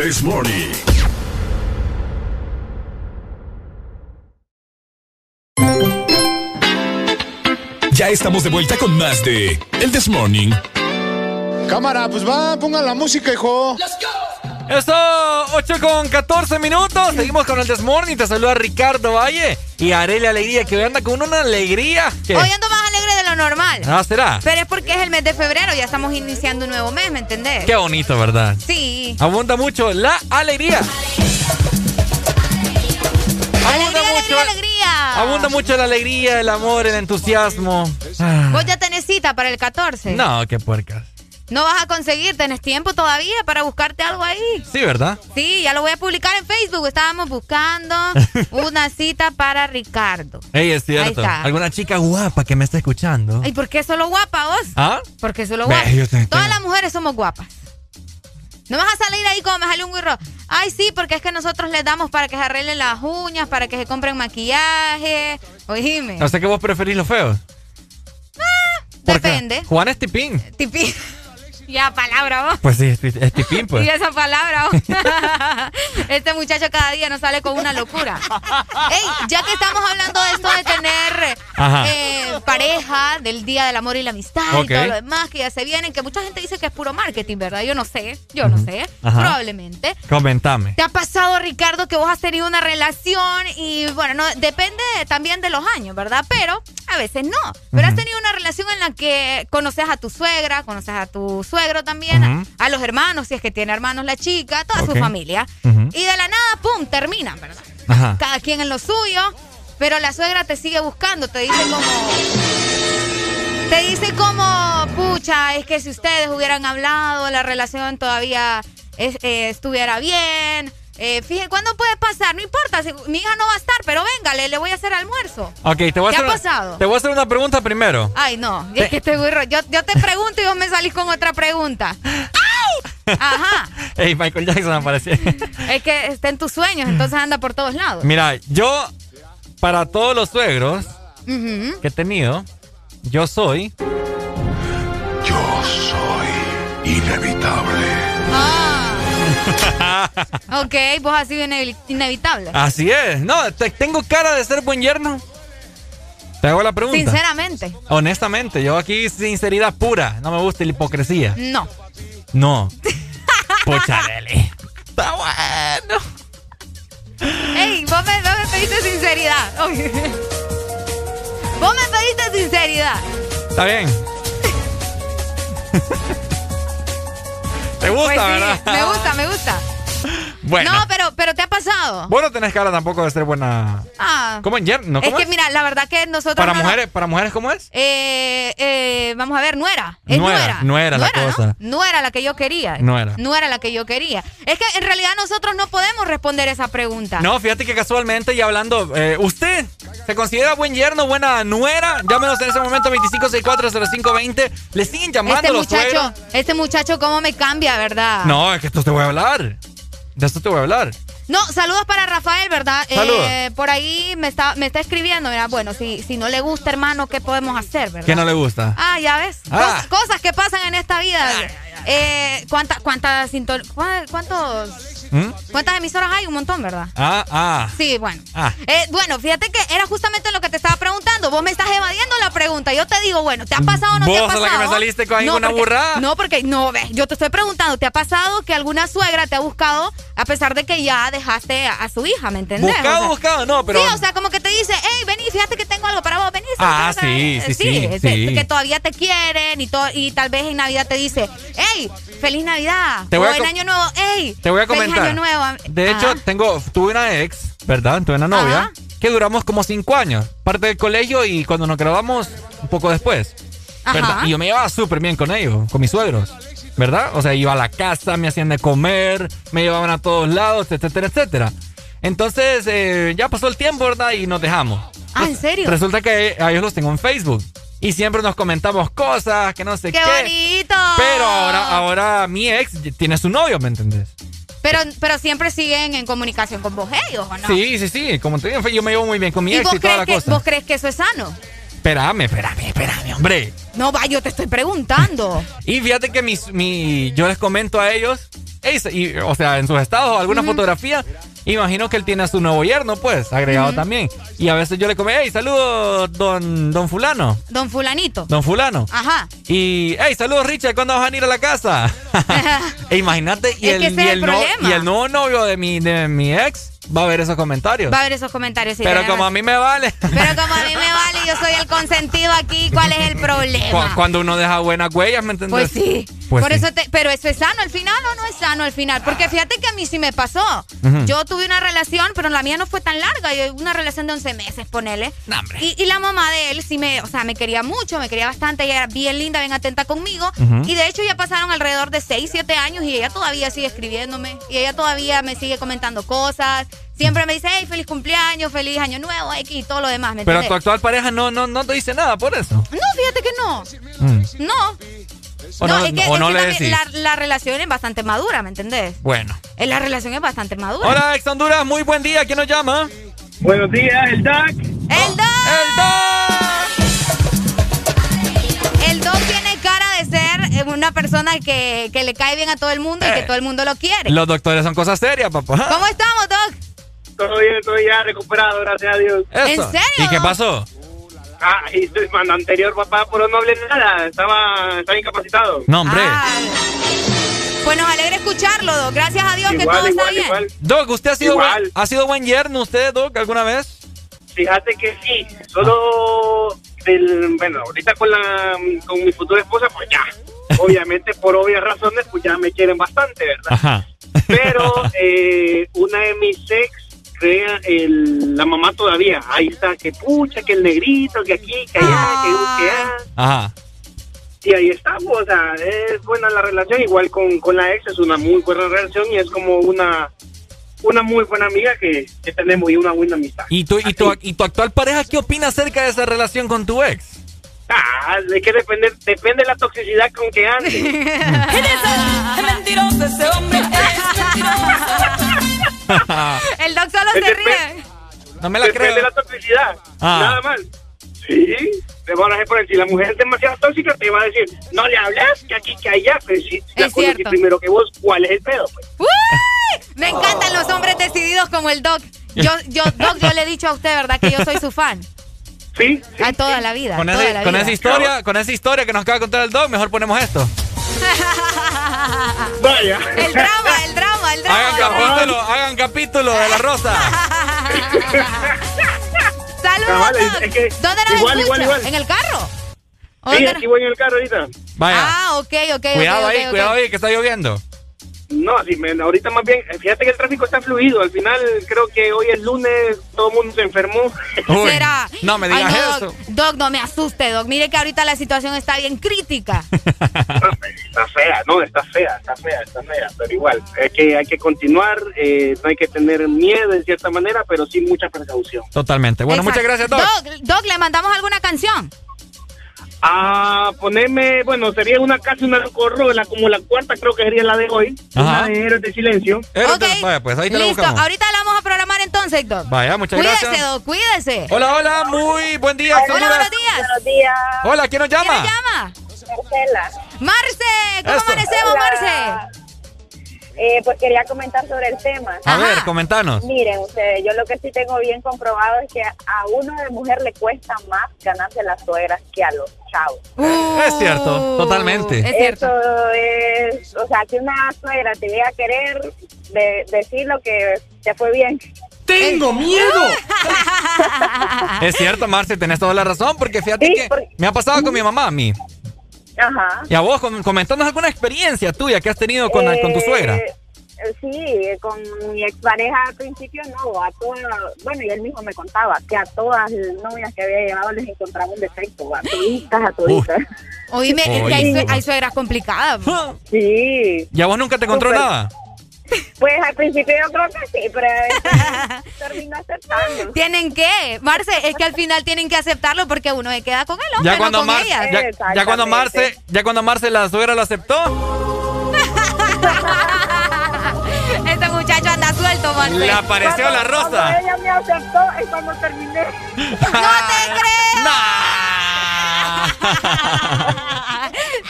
This Morning. Ya estamos de vuelta con más de El This Morning. Cámara, pues va, pongan la música, hijo. Let's go. Esto, 8 con 14 minutos. Seguimos con el This Morning. Te saluda Ricardo Valle y Arele Alegría, que hoy anda con una alegría. Hoy ando más alegre de lo normal. Ah, será. Pero es porque es el mes de febrero, ya estamos iniciando un nuevo mes, ¿me entendés? Qué bonito, ¿verdad? Sí, Abunda mucho la alegría. Abunda Alegría, mucho, alegría, alegría. abunda mucho la alegría, el amor, el entusiasmo. Ah, Vos ya tenés cita para el 14. No, qué puercas. No vas a conseguir, tenés tiempo todavía para buscarte algo ahí. Sí, ¿verdad? Sí, ya lo voy a publicar en Facebook. Estábamos buscando [laughs] una cita para Ricardo. Ey, es cierto. Ahí está. ¿Alguna chica guapa que me está escuchando? ¿Y por qué solo guapa vos? ¿Ah? Porque solo guapa. Todas las mujeres somos guapas. No vas a salir ahí como me salió un guirro. Ay, sí, porque es que nosotros les damos para que se arreglen las uñas, para que se compren maquillaje. Oíme. O sea que vos preferís los feos. ¿Por qué? Depende. Juan es tipín. Tipi. [laughs] Ya, palabra vos. Pues sí, es, es tipín, pues. Y esa palabra. vos. [laughs] este muchacho cada día nos sale con una locura. Ey, ya que estamos hablando de esto de tener eh, pareja, del Día del Amor y la Amistad y todo lo demás que ya se vienen, que mucha gente dice que es puro marketing, ¿verdad? Yo no sé, yo no sé. Ajá. Probablemente. Comentame. ¿Te ha pasado, Ricardo, que vos has tenido una relación y, bueno, no depende también de los años, ¿verdad? Pero a veces no. Pero has tenido una relación en la que conoces a tu suegra, conoces a tu suegro también, a, a los hermanos, si es que tiene hermanos la chica, toda su familia. Y de la nada, ¡pum!, terminan, ¿verdad? Ajá. Cada quien en lo suyo, pero la suegra te sigue buscando, te dice como... Te dice como, pucha, es que si ustedes hubieran hablado, la relación todavía es- eh, estuviera bien. Eh, fíjense, ¿cuándo puede pasar? No importa, si- mi hija no va a estar, pero venga, le, le voy a hacer almuerzo. Ok, te voy a ¿Qué hacer. ha una- pasado? Te voy a hacer una pregunta primero. Ay, no, es que estoy muy yo, yo te pregunto y vos me salís con otra pregunta. ¡Au! Ajá, [laughs] Ey, Michael Jackson apareció. [laughs] es que está en tus sueños, entonces anda por todos lados. Mira, yo, para todos los suegros que he tenido, yo soy. Yo soy inevitable. Ok, vos has sido inevi- inevitable. Así es. No, te- tengo cara de ser buen yerno. Te hago la pregunta. Sinceramente, Honestamente, yo aquí sinceridad pura. No me gusta la hipocresía. no. No. Pucha, Deli. Está bueno. Ey, vos me, vos me pediste sinceridad. Vos me pediste sinceridad. Está bien. [laughs] ¿Te gusta, Pues sí, verdad? Me gusta, me gusta. Bueno. No, pero, pero te ha pasado. Vos no tenés cara tampoco de ser buena. Ah. ¿Cómo en yerno? es ¿Cómo que es? mira, la verdad que nosotros. Para no- mujeres, para mujeres, ¿cómo es? Eh, eh, vamos a ver, nuera. Es Nuera, nuera. nuera la ¿no? cosa. No era la que yo quería. Nuera. No era la que yo quería. Es que en realidad nosotros no podemos responder esa pregunta. No, fíjate que casualmente y hablando, eh, ¿usted se considera buen yerno, buena nuera? Llámenos en ese momento 25640520. Le siguen llamando Este los muchacho, suegros. este muchacho cómo me cambia, ¿verdad? No, es que esto te voy a hablar. De esto te voy a hablar. No, saludos para Rafael, ¿verdad? Saludos. Eh, por ahí me está, me está escribiendo, mira, bueno, si, si no le gusta, hermano, ¿qué podemos hacer, verdad? ¿Qué no le gusta? Ah, ya ves. Ah. Cos- cosas que pasan en esta vida. Eh, ¿cuánta- ¿Cuántas cuántos, ¿Mm? ¿Cuántas emisoras hay? Un montón, ¿verdad? Ah, ah. Sí, bueno. Ah. Eh, bueno, fíjate que era justamente lo que te estaba preguntando. Vos me estás evadiendo la pregunta. Yo te digo, bueno, ¿te ha pasado o no te ha pasado? la que me saliste con ahí una porque- burrada. No, porque, no, ve, yo te estoy preguntando, ¿te ha pasado que alguna suegra te ha buscado a pesar de que ya dejaste a, a su hija, ¿me entendés? Buscado, O sea, buscado, no, pero. Sí, o sea, como que te dice, hey, vení, fíjate que tengo algo para vos, vení. Ah, sí, sí, sí, es- sí. Que todavía te quieren y, to- y tal vez en Navidad te dice, hey, feliz Navidad. Te voy o a en Año Nuevo, hey, Te voy a feliz Año Nuevo. De hecho, Ajá. tengo, tuve una ex, ¿verdad? Tuve una novia Ajá. que duramos como cinco años. Parte del colegio y cuando nos graduamos, un poco después. ¿verdad? Y yo me llevaba súper bien con ellos, con mis suegros. ¿Verdad? O sea, iba a la casa, me hacían de comer, me llevaban a todos lados, etcétera, etcétera. Entonces, eh, ya pasó el tiempo, ¿verdad? Y nos dejamos. Ah, ¿en serio? Resulta que a ellos los tengo en Facebook. Y siempre nos comentamos cosas, que no sé ¡Qué qué. bonito! Pero ahora, ahora mi ex tiene su novio, ¿me entendés? Pero, pero siempre siguen en comunicación con vos ellos, ¿o no? Sí, sí, sí. Como te digo, yo me llevo muy bien con mi ¿Y ex vos y toda crees, la que, cosa. vos crees que eso es sano? Espérame, espérame, espérame, hombre. No, va, yo te estoy preguntando. [laughs] Y fíjate que mis, mi, yo les comento a ellos, y, o sea, en sus estados alguna fotografía, Imagino que él tiene a su nuevo yerno, pues, agregado también. Y a veces yo le come, hey, saludos, don, don fulano. Don fulanito. Don fulano. Ajá. Y, hey, saludos Richard, ¿cuándo vas a venir a la casa? [laughs] e imagínate, y, el, y no- y el nuevo novio de mi, de mi ex va a ver esos comentarios. Va a haber esos comentarios. sí, Pero como a mí me vale. Pero como a mí me vale, yo soy el consentido aquí, ¿cuál es el [laughs] Cu- problema? Cuando uno deja buenas huellas, ¿me entiendes? Pues sí. Pues Por sí. eso te- pero eso es sano al final o no es sano al final, porque fíjate que a mí sí me pasó. Yo tuve una relación, pero la mía no fue tan larga, yo- una relación de 11 meses, ponele. Hombre. Y, y la mamá de él sí me, o sea, me quería mucho, me quería bastante, ella era bien linda, bien atenta conmigo. Y de hecho ya pasaron alrededor de 6, 7 años y ella todavía sigue escribiéndome. Y ella todavía me sigue comentando cosas. Siempre me dice, hey, feliz cumpleaños, feliz año nuevo, X y todo lo demás, ¿me Pero tu actual pareja no, no, no te dice nada por eso. No, fíjate que no. Mm. No. O no, no- es que, o es no que le decís. la, la relación es bastante madura, ¿me entendés? Bueno. Eh, La relación es bastante madura. Hola, ex Honduras, muy buen día. ¿Quién nos llama? Buenos días, el DAC. ¡El Doc! El Doc tiene cara de ser eh, una persona que, que le cae bien a todo el mundo y que todo el mundo lo quiere. Los doctores son cosas serias, papá. ¿Cómo estamos, Doc? Todo bien, estoy ya recuperado, gracias a Dios. Eso. ¿En serio, ¿Y qué pasó? Ah, y estoy mano anterior, papá, pero no hablé nada. Estaba, estaba incapacitado. No, hombre. Ah. Pues nos alegra escucharlo, Doc. Gracias a Dios que Igual, todo está igual, bien. igual. Doc, ¿usted ha sido, Igual. buen, ha sido buen yerno usted, Doc, alguna vez? Fíjate que sí, solo del, bueno, ahorita con la con mi futura esposa, pues ya. [laughs] Obviamente, por obvias razones, pues ya me quieren bastante, ¿verdad? Ajá. Pero eh, una de mis ex crea el, la mamá todavía. Ahí está, que pucha, que el negrito, que aquí, que allá, que, que allá. Ajá. Y ahí estamos, o sea, es buena la relación, igual con, con la ex es una muy buena relación y es como una una muy buena amiga que, que tenemos y una buena amistad. ¿Y tu, y, tu, ¿Y tu actual pareja qué opina acerca de esa relación con tu ex? Ah, es que depende, depende de la toxicidad con que ande. [laughs] Es mentiroso ese hombre. [laughs] [laughs] El Doc solo se ríe. No me la depende creo. de la toxicidad, Ah. nada más. Sí, te van a hacer por si la mujer es demasiado tóxica te va a decir, no le hablas, que aquí, que allá, pero si la Es conocí cierto. primero que vos, ¿cuál es el pedo? Pues? ¡Uy! Me encantan los hombres decididos como el Doc. Yo, yo, Doc, yo le he dicho a usted, ¿verdad? Que yo soy su fan. Sí. A toda la vida. Con, toda ese- la con vida. esa historia, con esa historia que nos acaba de contar el Doc, mejor ponemos esto. [laughs] [laughs] Vaya. El drama, el drama, el drama. Hagan capítulo, hagan capítulo de la rosa. [laughs] Saludos, es- que ¿Dónde nos igual, igual, igual. ¿En el carro? ¿O Sí, aquí voy en el carro ahorita. Vaya. Ah, ok, ok, cuidado ahí, cuidado ahí, que está lloviendo. No, sí, men, ahorita más bien, fíjate que el tráfico está fluido. Al final, creo que hoy es lunes, todo el mundo se enfermó. Uy, [laughs] ¿Será? No me Ay, digas no, eso. Doc, Doc, no me asuste, Doc. Mire que ahorita la situación está bien crítica. [laughs] Está fea, no, está fea, está fea, está fea, pero igual, hay que, hay que continuar, eh, no hay que tener miedo en cierta manera, pero sí mucha precaución. Totalmente. Bueno, muchas gracias, Doc. Doc, Doc, ¿le mandamos alguna canción? A ponerme, bueno, sería una casi una corrola, como la cuarta creo que sería la de hoy, Ajá. una de Héroes de Silencio. Héroes de- Vaya, pues ahí te la Listo, buscamos. ahorita la vamos a programar entonces, Doc. Vaya, muchas cuídese, gracias. Doc, cuídese. Hola, hola, muy buen día. Hola, Honduras. buenos días. Buenos días, Hola, ¿quién nos llama? ¿Quién nos llama? Marcela. Marce, ¿cómo Eso. amanecemos, Hola. Marce? Eh, pues quería comentar sobre el tema. A ver, comentanos. Miren, ustedes, yo lo que sí tengo bien comprobado es que a uno de mujer le cuesta más ganarse las suegras que a los chavos. Es cierto, totalmente. Eso es, o sea, que una suegra te llega a querer de, decir lo que te fue bien. ¡Tengo miedo! Es cierto, Marce, tenés toda la razón, porque fíjate Sí, que porque- me ha pasado con mi mamá a mí. Ajá. Y a vos, com- comentanos alguna experiencia tuya que has tenido con, con tu suegra. Eh, eh, Sí, con mi expareja al principio no, a todas, bueno, y él mismo me contaba que a todas las novias que había llevado les encontraba un defecto, a toditas, a toditas. Oíme, es que hay, hay suegras complicadas. [laughs] Sí. ¿Y a vos nunca te encontró nada? Pues al principio yo creo que sí, pero después [laughs] terminó aceptando. Tienen que, Marce, es que al final tienen que aceptarlo porque uno se queda con el hombre, Ya cuando, no con Mar- ellas. ya, ya cuando Marce, ya cuando Marce la suegra lo aceptó, [laughs] Este muchacho anda suelto, Marce. le apareció la Cuando rosa. ella me aceptó es cuando terminé. [laughs] No, no,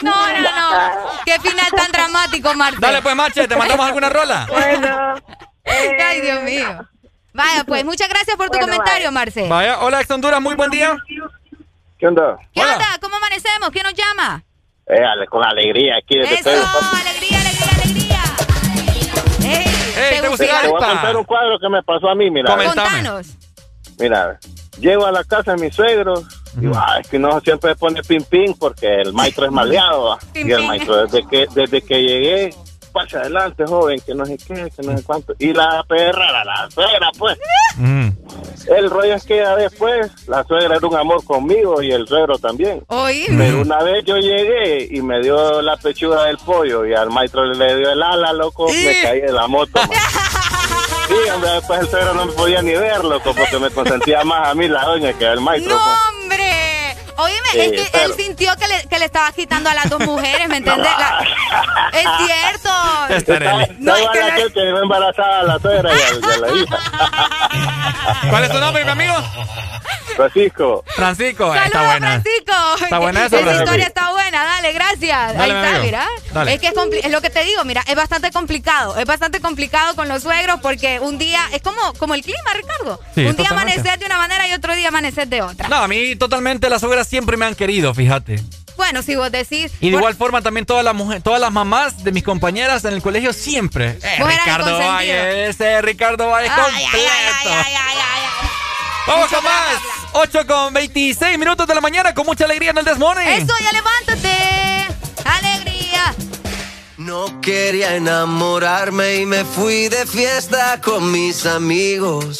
no. [laughs] Qué final tan dramático, Marce. Dale pues, Marche, ¿te mandamos alguna rola? [laughs] Bueno, eh, [laughs] Ay, Dios mío. Vaya, pues muchas gracias por tu Bueno, comentario, vaya. Marce. Vaya, hola ex Honduras, muy buen día. ¿Qué onda? ¿Qué onda? ¿Cómo amanecemos? ¿Quién nos llama? Eh, con alegría aquí desde Eso, Pedro. alegría, alegría, alegría. Ey, ¿te Te, te voy a contar un cuadro que me pasó a mí, mira. Contanos. Mira, llego a la casa de mis suegros digo, "Ah, es que no siempre pone pim pim porque el maestro es maleado. ¿va?" Pim, y el maestro, desde que, desde que llegué, pase adelante, joven, que no sé qué, que no sé cuánto. Y la perra, la, la suegra, pues. El rollo es que ya después la suegra era un amor conmigo y el suegro también. Pero una vez yo llegué y me dio la pechuga del pollo y al maestro le dio el ala, loco, me caí de la moto. [laughs] Sí, hombre, después el suegro no me podía ni ver, loco, porque me consentía más a mí la doña que al maestro. ¡No, pues. hombre! Óyeme, Sí, es que él sintió que le, que le estaba quitando a las dos mujeres, ¿me entiendes? La- [laughs] es cierto. Estaba, No, es que la que quedó embarazada a la suegra y a, y a la hija. [laughs] ¿Cuál es tu nombre, mi amigo? Francisco. Francisco, está Saludos, buena. Francisco. Está buena esa, Esa historia está buena, dale, gracias. Dale, Ahí está, amigo. mira. Dale. Es que es, es lo que te digo, mira, es bastante complicado. Es bastante complicado con los suegros porque un día, es como, como el clima, Ricardo. Sí, un día totalmente. amanecer de una manera y otro día amanecer de otra. No, a mí totalmente las suegras siempre me han querido, fíjate. Bueno, si vos decís. Y de por- igual forma también todas las mujeres, todas las mamás de mis compañeras en el colegio siempre. Eh, Ricardo. Valle, ese Ricardo Valle Ay, completo. ay, ay, ay, ay, ay, ay. Vamos con más. 8 con 26 minutos de la mañana con mucha alegría en el Desmorning. Eso, ya levántate. Alegría. No quería enamorarme y me fui de fiesta con mis amigos.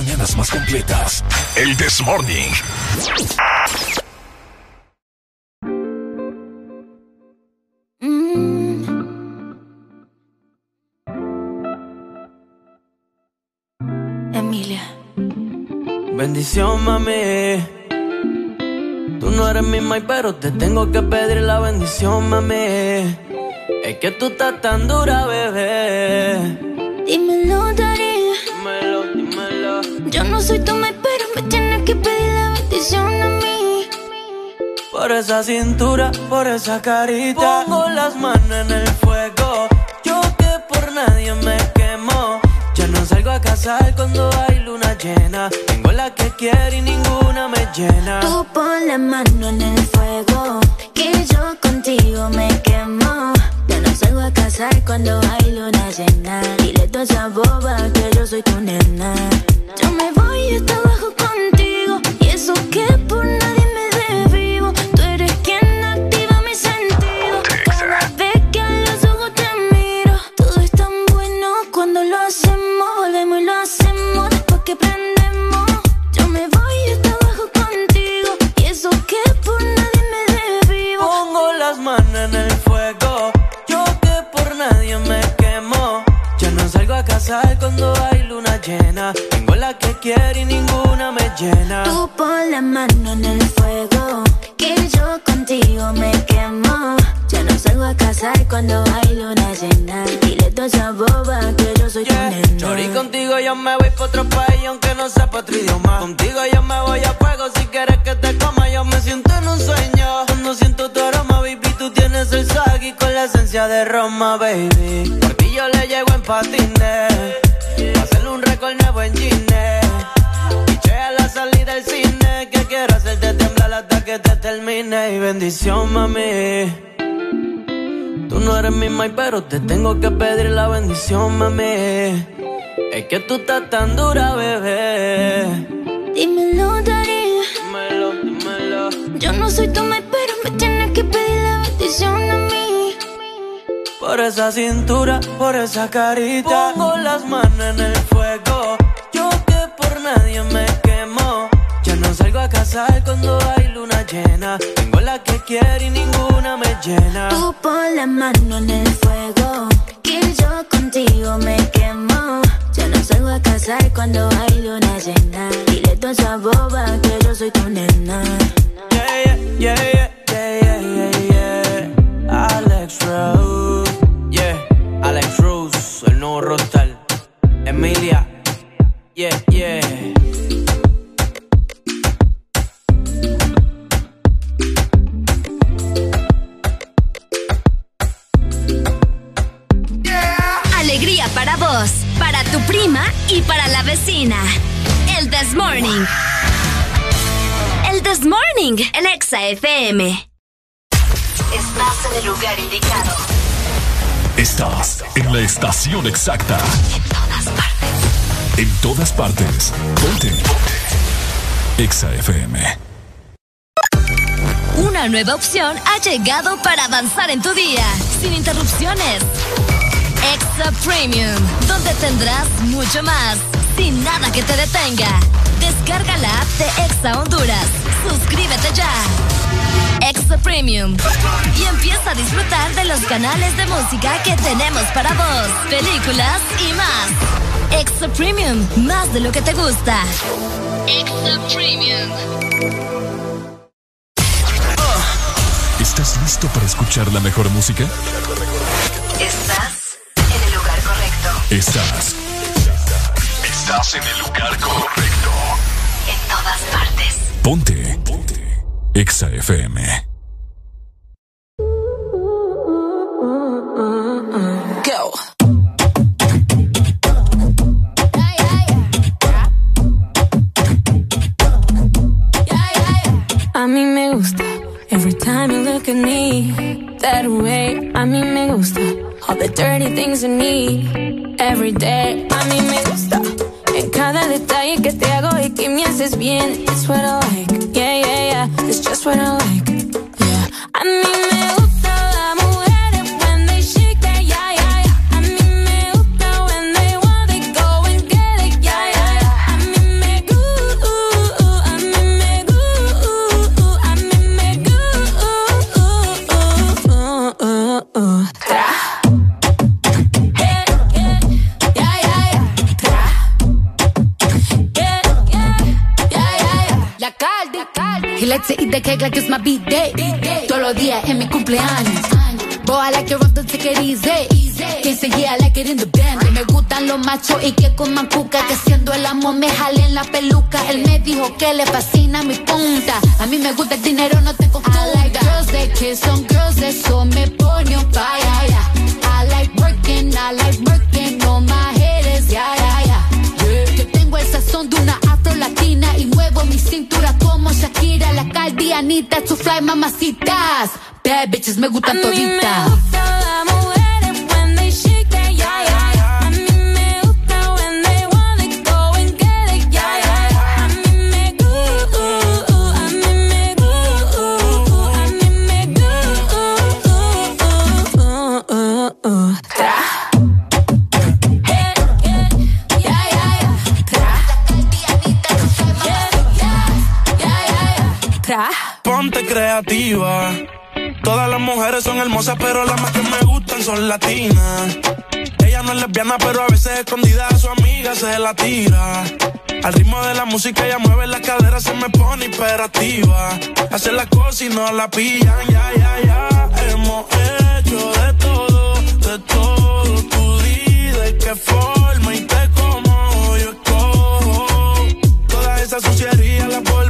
mañanas más completas. El This Morning. Emilia. Bendición, mami. Tú no eres mi mai, pero te tengo que pedir la bendición, mami. Es que tú estás tan dura, bebé. Dímelo, Dari. Yo no soy tu mai, pero me tienes que pedir la bendición a mí. Por esa cintura, por esa carita. Pongo las manos en el fuego. Yo que por nadie me quemo. Ya no salgo a casar cuando hay luna llena. Tengo la que quiero y ninguna me llena. Tú pon la mano en el fuego. Que yo contigo me quemo. Salgo a casar cuando hay luna llena. Dile toda esa boba que yo soy tu nena. Yo me voy hasta abajo contigo. Y eso que por nadie la mano en el fuego, que yo contigo me quemo. Ya no salgo a casar cuando hay luna llena. Dile toda esa boba que yo soy tu nena. Chori, contigo yo me voy pa' otro país aunque no sepa otro idioma. Contigo yo me voy a fuego si quieres que te coma. Yo me siento en un sueño. Cuando siento tu aroma, baby, tú tienes el swag con la esencia de Roma, baby. Por ti yo le llego en patines. Tengo que pedir la bendición, mami. Es que tú estás tan dura, bebé. Dímelo, Dari. Dímelo, dímelo. Yo no soy tu mai, pero me tienes que pedir la bendición a mí. Por esa cintura, por esa carita. Pongo las manos en el fuego. Yo que por nadie me quemo. Ya no salgo a casar cuando hay luna llena. Tengo la que quiere y ninguna me llena. Tú pon la mano en el fuego, yo contigo me quemo. Ya no salgo a casar cuando hay luna llena. Dile toda esa boba que yo soy tu nena. Yeah, yeah, yeah, yeah, yeah, yeah, yeah. Alex Rose. Yeah, Alex Rose, el nuevo rostal. Emilia. Yeah, yeah. El This Morning. El This Morning, el Exa FM. Estás en el lugar indicado. Estás en la estación exacta. En todas partes. En todas partes. Ponte. Exa FM. Una nueva opción ha llegado para avanzar en tu día, sin interrupciones. Extra Premium, donde tendrás mucho más, sin nada que te detenga. Descarga la app de Exa Honduras. Suscríbete ya. Extra Premium. Y empieza a disfrutar de los canales de música que tenemos para vos, películas y más. Extra Premium, más de lo que te gusta. Extra Premium. ¿Estás listo para escuchar la mejor música? Estás en el lugar correcto. Estás. Estás en el lugar correcto. En todas partes. Ponte. Ponte. Exa FM. Go. A mí me gusta every time you look at me that way. A mí me gusta all the dirty things you need every day. A mí me gusta cada detalle que te hago y que me haces bien. It's what I like, yeah, yeah, yeah. It's just what I like, yeah. A mí me gusta He likes to eat the cake like it's my B-day. Todos los días en mi cumpleaños. Boy, I like your rough, don't take it easy. Quien se I like it in the band. Me gustan los machos y que coman cuca. Que siendo el amor me jalen la peluca. Él me dijo que le fascina mi punta. A mí me gusta el dinero, no te confunda. I like girls that kiss on girls, eso me pone on fire. I like working, I like working on my haters, yeah, yeah, yeah. Yeah. Yo tengo el sazón de una latina y muevo mi cintura como Shakira, la caldianita, to fly mamacitas. Bad bitches me gustan A mí me toditas. gustan las mujeres when they shake that, yeah, yeah, creativa. Todas las mujeres son hermosas, pero las más que me gustan son latinas. Ella no es lesbiana, pero a veces escondida a su amiga se la tira. Al ritmo de la música ella mueve la cadera, se me pone imperativa. Hace las cosas y no la pillan, ya, ya, ya. Hemos hecho de todo, de todo. Tú de qué forma y te como yo escojo. Toda esa suciería la volvería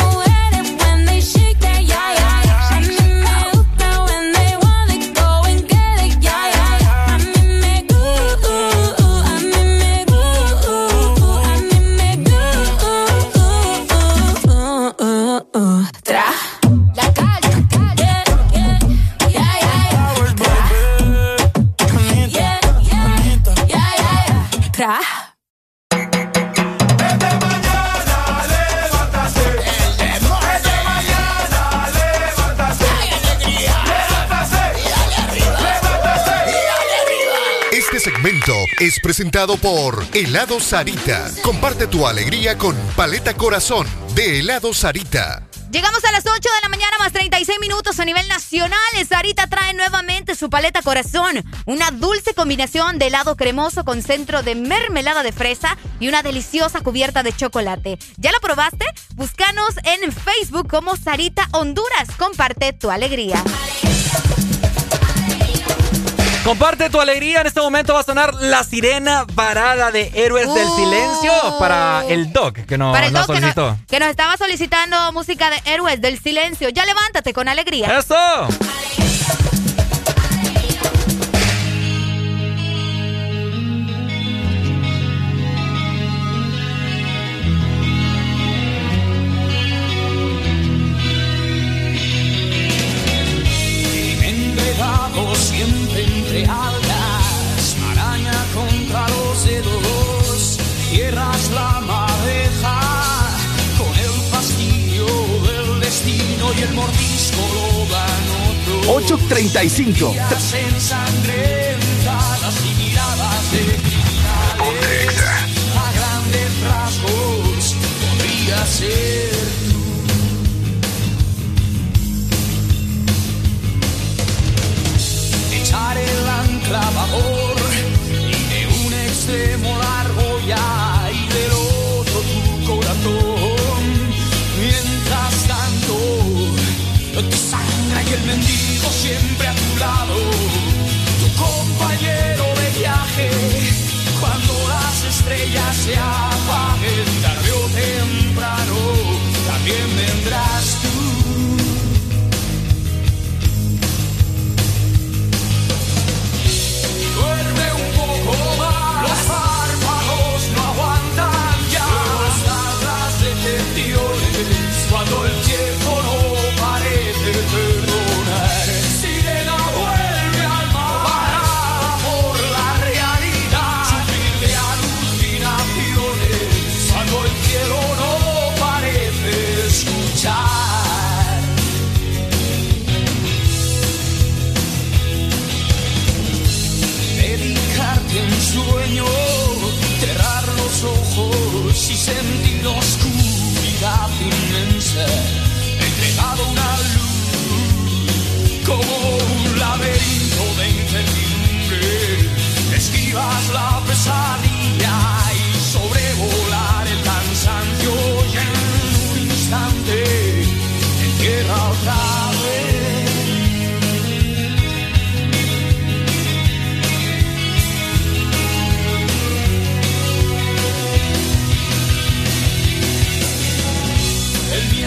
es presentado por Helado Sarita. Comparte tu alegría con Paleta Corazón de Helado Sarita. Llegamos a las 8 de la mañana más 36 minutos a nivel nacional. Sarita trae nuevamente su paleta corazón. Una dulce combinación de helado cremoso con centro de mermelada de fresa y una deliciosa cubierta de chocolate. ¿Ya la probaste? Búscanos en Facebook como Sarita Honduras. Comparte tu alegría. Comparte tu alegría. En este momento va a sonar la sirena varada de Héroes del Uh. Silencio para el Doc, que no, Para el nos doc que, solicitó. nos, que nos estaba solicitando música de héroes del silencio. Ya levántate con alegría. ¡Eso! 35. Vidas ensangrentadas y miradas de estrellas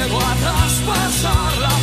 miedo a la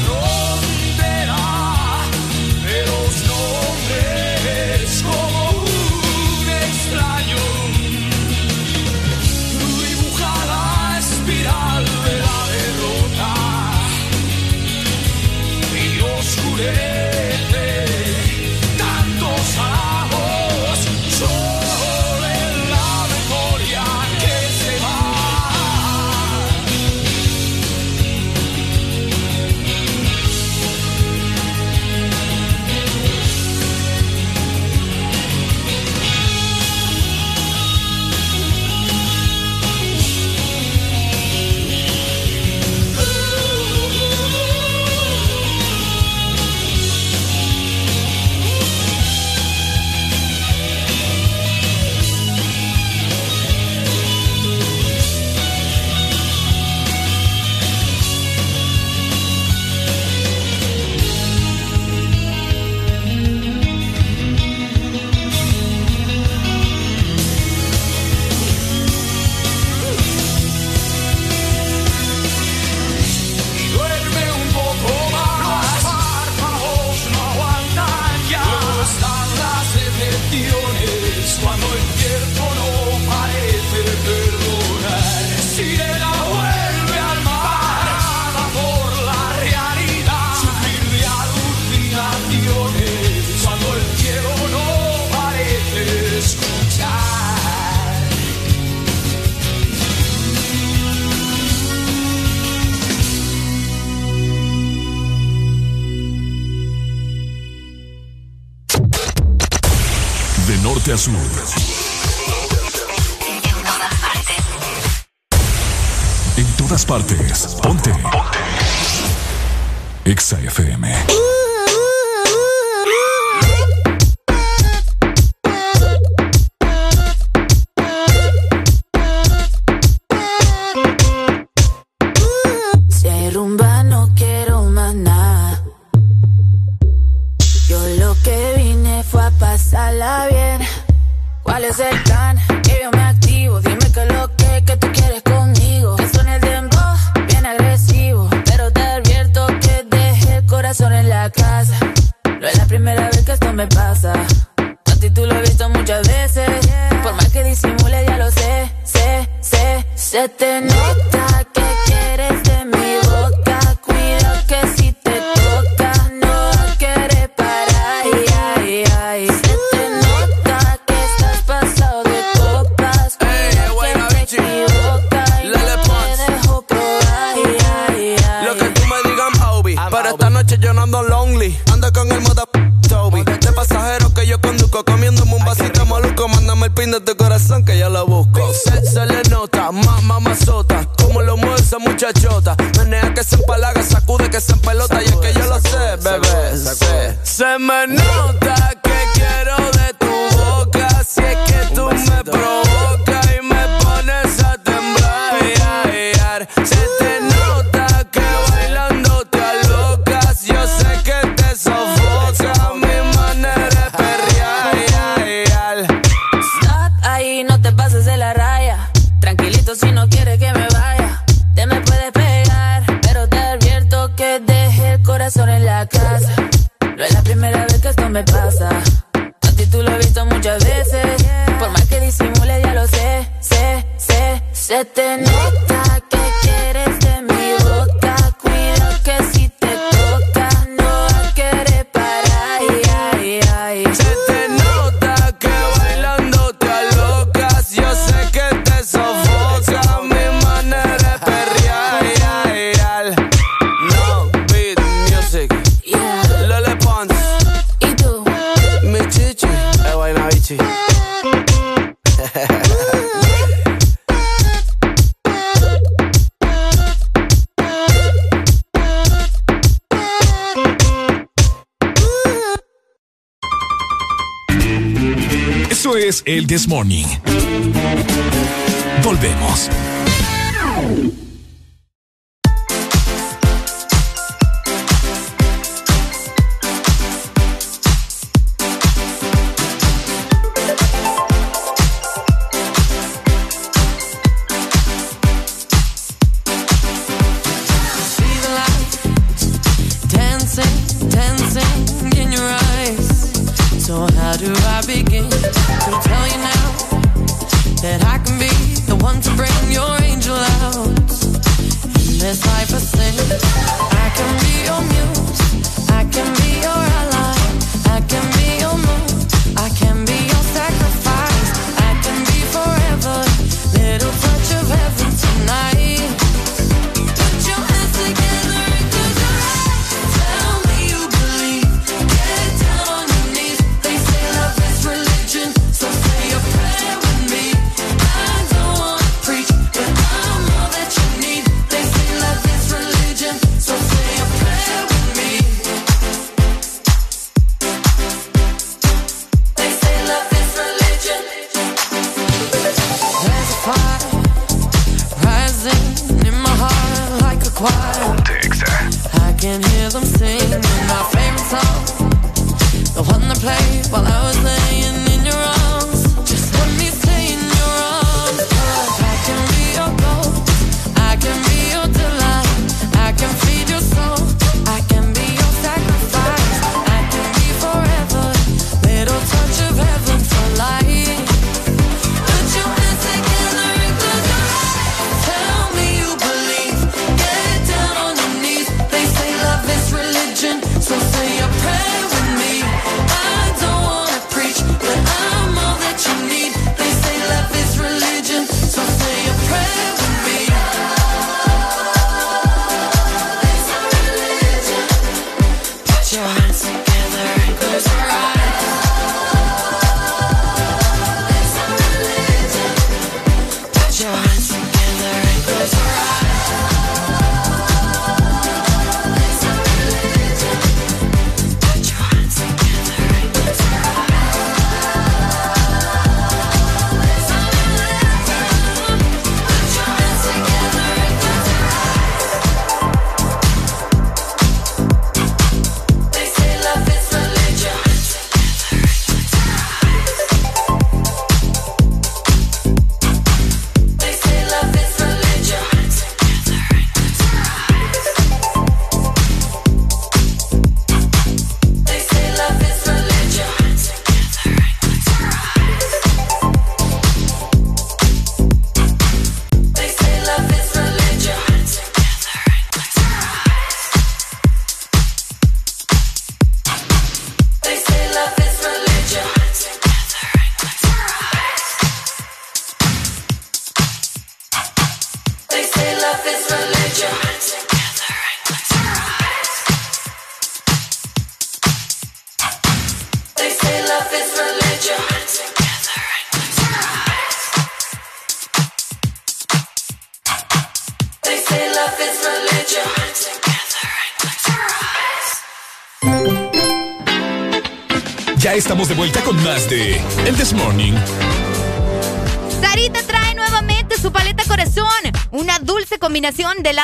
Morning.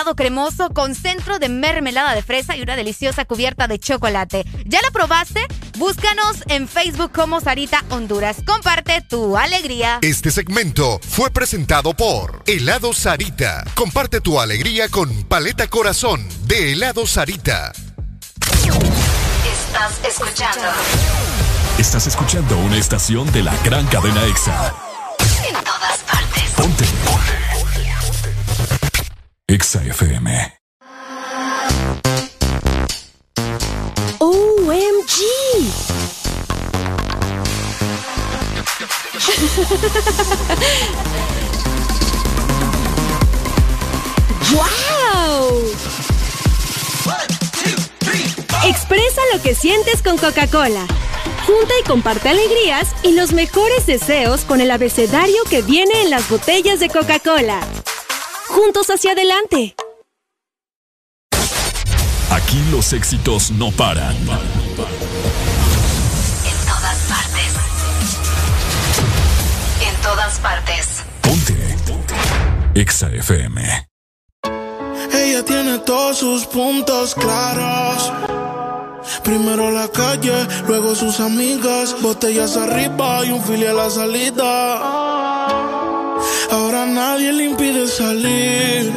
Helado cremoso con centro de mermelada de fresa y una deliciosa cubierta de chocolate. ¿Ya la probaste? Búscanos en Facebook como Sarita Honduras. Comparte tu alegría. Este segmento fue presentado por Helado Sarita. Comparte tu alegría con Paleta Corazón de Helado Sarita. Estás escuchando Estás escuchando una estación de la gran cadena EXA. EXA FM. OMG. [laughs] ¡Wow! Expresa lo que sientes con Coca-Cola. Junta y comparte alegrías y los mejores deseos con el abecedario que viene en las botellas de Coca-Cola. Juntos hacia adelante. Aquí los éxitos no paran. En todas partes. En todas partes. EXA FM. Ella tiene todos sus puntos claros. Primero la calle, luego sus amigas, botellas arriba y un filial a la salida. Ahora nadie le impide salir.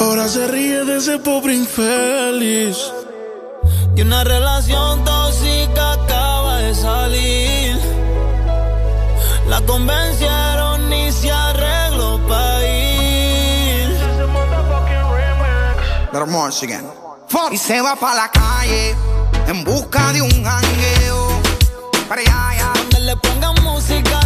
Ahora se ríe de ese pobre infeliz. Y una relación tóxica acaba de salir. La convencieron y se arregló para ir. Y se va pa' la calle en busca de un jangueo. Para allá, allá. Donde le pongan música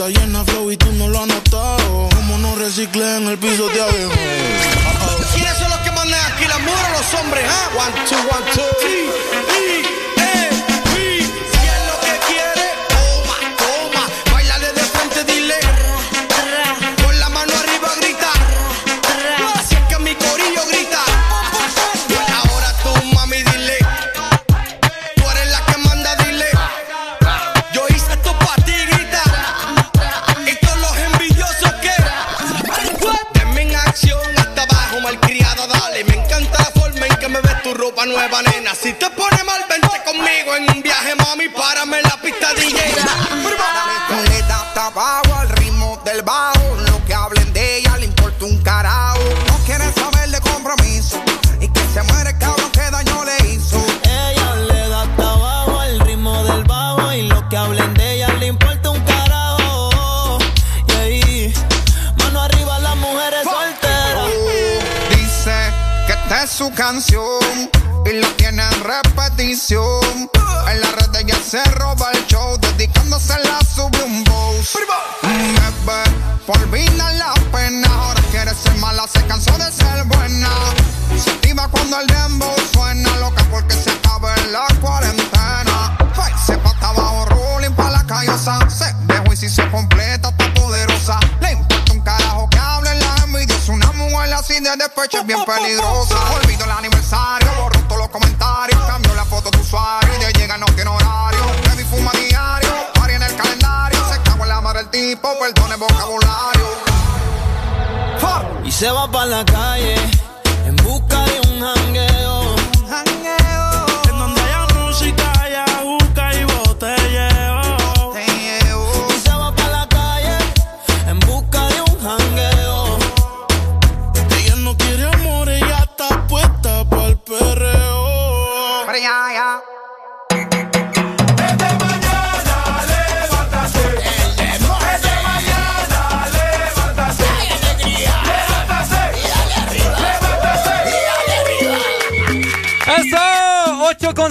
Está llena flow y tú no lo has notado. Como no reciclé en el piso de abajo. [laughs] ¿Quiénes son los que mandan aquí, las mujeres o los hombres, ah? One, two, one, two. Si en un viaje, mami. Párame la pista DJ. abajo al ritmo del bajo. Lo que hablen de ella le importa un carajo. No quiere saber de compromiso. Y que se muere el cabrón que daño le hizo. Ella le da hasta abajo al ritmo del bajo y lo que hablen de ella le importa un carajo. Y ahí, mano arriba las mujeres solteras. Dice que esta es su canción y la tiene en repetición. En la red ella se roba el show, dedicándose la sube un boss. Bebé, por vida la pena, ahora quiere ser mala, se cansó de ser buena. Se activa cuando el dembow suena, loca porque se acaba la cuarentena. Se pata bajo rolling pa' la callosa, se dejó y si se completa está poderosa. Le importa un carajo que hable la envidiosa, una mujer así de despecho es bien peligrosa. Olvido el aniversario, se va para la calle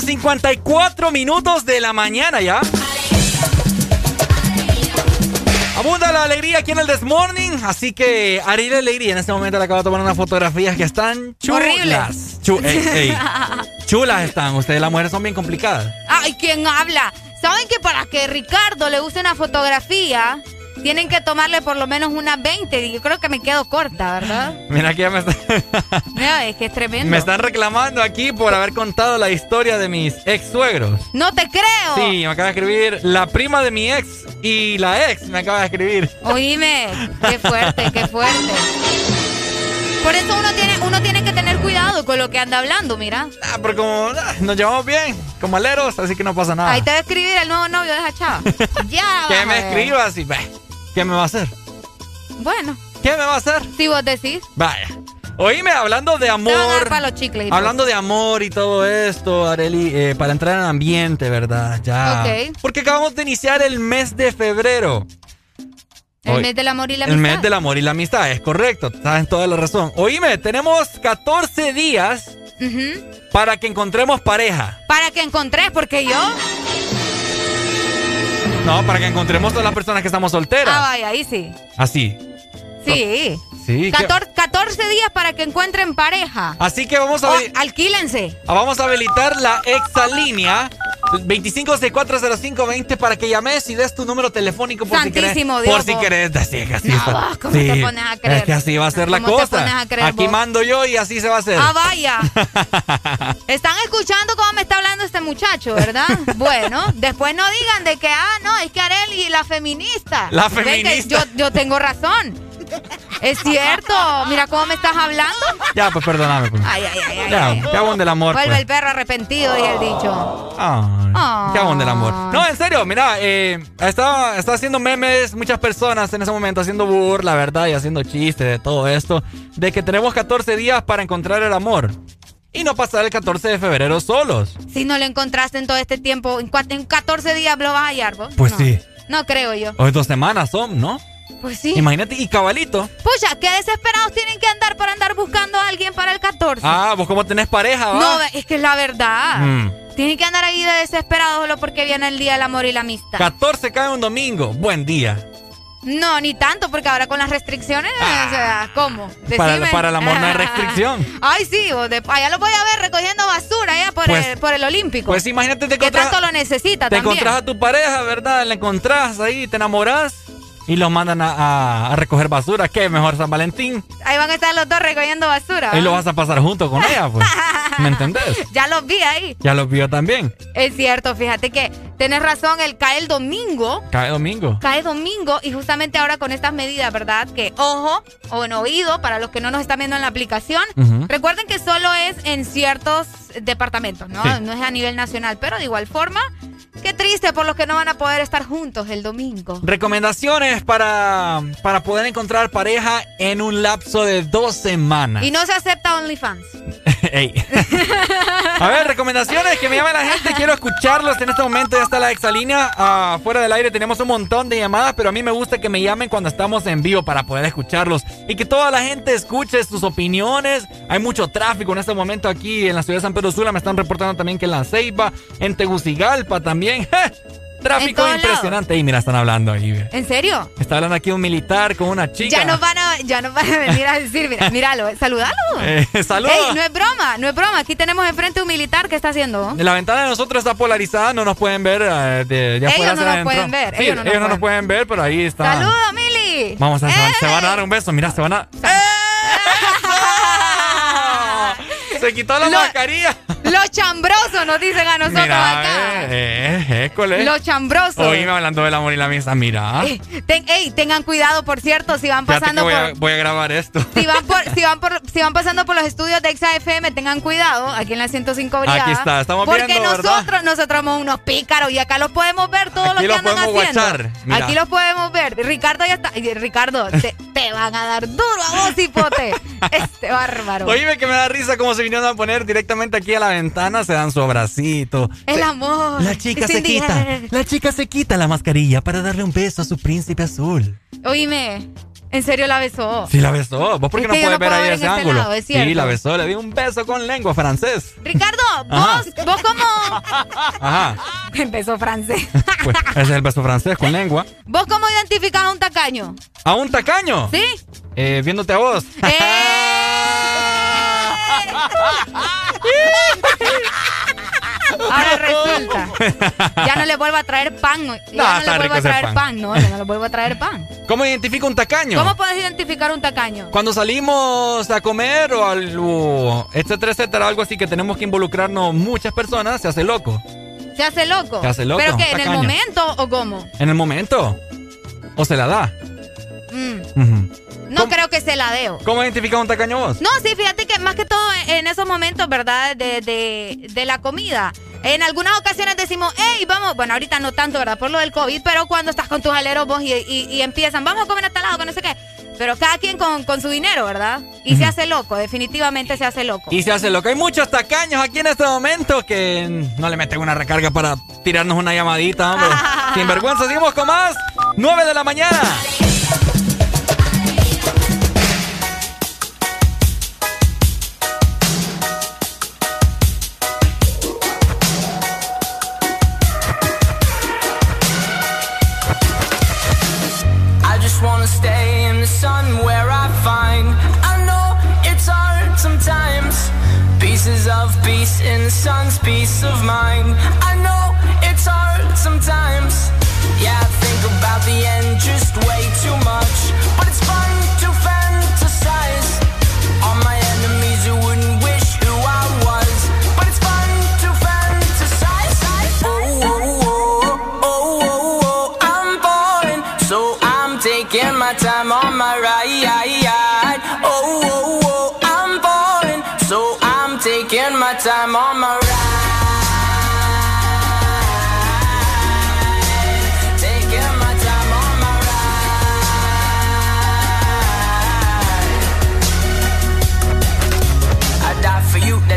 54 minutos de la mañana ya. Abunda la alegría aquí en el This Morning, así que Ariel Alegría en este momento le acaba de tomar unas fotografías que están chulas. Chu- ey, ey. Chulas están, ustedes las mujeres son bien complicadas. Ay, ¿quién habla? ¿Saben que para que Ricardo le guste una fotografía, tienen que tomarle por lo menos unas 20? Y yo creo que me quedo corta, ¿verdad? [laughs] Mira que ya me, está- [laughs] Mira, es que es tremendo. me están reclamando aquí por haber contado la historia de mis ex suegros. No te creo. Sí, me acaba de escribir la prima de mi ex y la ex me acaba de escribir. Oíme, qué fuerte, qué fuerte. Por eso uno tiene, uno tiene que tener cuidado con lo que anda hablando, mira. Ah, pero como ah, nos llevamos bien, como aleros, así que no pasa nada. Ahí te va a escribir el nuevo novio de esa chava. [laughs] ya. Que me escribas y ve, ¿qué me va a hacer? Bueno. ¿Qué me va a hacer? Si vos decís. Vaya. Oíme, hablando de amor. para los chicles. Hablando de amor y todo esto, Areli, eh, para entrar en el ambiente, ¿verdad? Ya. Ok. Porque acabamos de iniciar el mes de febrero. El Hoy- mes del amor y la El amistad. mes del amor y la amistad, es correcto, sabes toda la razón. Oíme, tenemos 14 días para que encontremos pareja. Para que encontrés, porque yo. No, para que encontremos todas las personas que estamos solteras. Ah, vaya, ahí sí. Así. Sí. Sí. que- 14, 14 días para que encuentren pareja. Así que vamos a Oh, alquílense. Vamos a habilitar la exalínea 25640520 para que llames y des tu número telefónico por si querés. Santísimo Dios, Por si querés. Así así No, vos, ¿cómo te pones a creer? Es que así va a ser la ¿Cómo te cosa. creer, Aquí vos? mando yo y así se va a hacer. Ah, vaya. [laughs] Están escuchando cómo me está hablando este muchacho, ¿verdad? [laughs] Bueno, después no digan de que, ah, no, es que Areli, la feminista. La feminista. Yo, yo tengo razón. Es cierto. Mira cómo me estás hablando. Ya, pues perdóname. Pues. Ay, ay, ay, ay. Ya, ay. abón del amor. Vuelve pues. el perro arrepentido y el dicho. Qué abón del amor. No, en serio, mira, eh, está, está haciendo memes muchas personas en ese momento, haciendo burla, ¿verdad? Y haciendo chistes de todo esto, de que tenemos 14 días para encontrar el amor. Y no pasar el 14 de febrero solos. Si no lo encontraste en todo este tiempo, en, cua- en 14 días lo vas a hallar, vos. Pues No. sí. No creo yo. Hoy dos semanas son, ¿no? Pues sí. Imagínate, y cabalito. Pucha, qué desesperados tienen que andar para andar buscando a alguien para el 14. Ah, vos como tenés pareja, ¿va? No, es que es la verdad. Mm. Tienen que andar ahí de desesperados solo porque viene el día del amor y la amistad. 14 cae un domingo. Buen día. No, ni tanto, porque ahora con las restricciones, o sea, ¿cómo? Ah. Para, Decime. para el amor no hay restricción. Ay, sí, de- allá lo voy a ver recogiendo basura allá por, Pues- el, por el Olímpico. Pues imagínate, te que encontrás, tanto lo necesita te también. encontrás a tu pareja, ¿verdad? La encontrás ahí, te enamorás y los mandan a, a- a recoger basura. ¿Qué? Mejor San Valentín. Ahí van a estar los dos recogiendo basura. Ahí lo ¿va? vas a pasar junto con ella, pues. ¿Me [laughs] entendés? Ya los vi ahí. Ya los vio también. Es cierto, fíjate que tenés razón, el cae el domingo. Cae domingo. Cae domingo y justamente ahora con estas medidas, ¿verdad? Que ojo o en oído para los que no nos están viendo en la aplicación. Recuerden que solo es en ciertos departamentos, ¿no? Sí. No es a nivel nacional, pero de igual forma, Qué triste por los que no van a poder estar juntos el domingo. Recomendaciones para, para poder encontrar pareja en un lapso de dos semanas. Y no se acepta OnlyFans. [laughs] A ver, recomendaciones que me llame la gente. Quiero escucharlos. En este momento ya está la exalínea. Ah, fuera del aire tenemos un montón de llamadas, pero a mí me gusta que me llamen cuando estamos en vivo para poder escucharlos. Y que toda la gente escuche sus opiniones. Hay mucho tráfico en este momento aquí en la ciudad de San Pedro Sula. Me están reportando también que en La Ceiba, en Tegucigalpa también. [laughs] Tráfico impresionante. Y mira, están hablando ahí. ¿En serio? Está hablando aquí un militar con una chica. Ya nos van a, ya nos van a venir a decir, mira, [laughs] míralo, saludalo. Eh, saludos. Ey, no es broma, no es broma. Aquí tenemos enfrente un militar que está haciendo. La ventana de nosotros está polarizada, no nos pueden ver eh, de, de Ellos no nos pueden ver, Sí, ellos no nos nos pueden ver, pero ahí está. ¡Saludos, Mili! Vamos a van, se van a dar un beso, mira, se van a. [laughs] Se quitó la Lo- mascarilla. Los chambrosos nos dicen a nosotros Mira, acá. eh, eh, école. Los chambrosos. Oíme hablando del amor y la amistad, mira. Eh, ten- ey, tengan cuidado, por cierto, si van pasando voy, por, a, voy a grabar esto. si van por, [laughs] si van por, si van pasando por los estudios de Exa FM, tengan cuidado, aquí en la 105 Brigada. Aquí está, estamos Porque viendo, ¿verdad? nosotros, nosotros somos unos pícaros y acá los podemos ver todos los que andan haciendo. mira. Aquí los podemos ver. Ricardo ya está. y, Ricardo, te, te van a dar duro a vos, hipote. [laughs] Este bárbaro. Oíme que me da risa como se vinieron a poner directamente aquí a la ventana, se dan su abracito. El amor. La chica se quita, la chica se quita la mascarilla para darle un beso a su príncipe azul. Oíme, en serio la besó. Sí, la besó. ¿Vos por qué Es no puedes no ver ahí ver ese este ángulo? lado, es sí, la besó, le dio un beso con lengua francés. Ricardo, Ajá. vos, vos como... [laughs] Ajá. Empezó francés. [laughs] Pues ese es el beso francés con lengua. ¿Vos cómo identificás a un tacaño? ¿A un tacaño? ¿Sí? Eh, viéndote a vos. [laughs] Ahora resulta. Ya no le vuelvo a traer pan. Ya No, le vuelvo a traer pan. pan. No, ya no le vuelvo a traer pan. ¿Cómo identifica un tacaño? ¿Cómo puedes identificar un tacaño? Cuando salimos a comer o algo, etcétera, etcétera, algo así que tenemos que involucrarnos muchas personas, se hace loco. Se hace loco. Se hace loco, ¿Pero qué? ¿En el momento o cómo? En el momento. ¿O se la da? Mm, Ujú. No creo que se la deo. ¿Cómo identifica un tacaño vos? No, sí, fíjate que más que todo en esos momentos, ¿verdad? De, de, de la comida. En algunas ocasiones decimos, hey, vamos, bueno, ahorita no tanto, ¿verdad? Por lo del COVID, pero cuando estás con tus aleros vos y, y- y empiezan, vamos a comer a tal lado, que no sé qué. Pero cada quien con, con su dinero, ¿verdad? Y se hace loco, definitivamente se hace loco. Y se hace loco. Hay muchos tacaños aquí en este momento que no le meten una recarga para tirarnos una llamadita, hombre. [laughs] Sin vergüenza, seguimos con más. 9 de la mañana. Of peace in the sun's peace of mind. I know it's hard sometimes. Yeah, I think about the end just way too much. But it's fun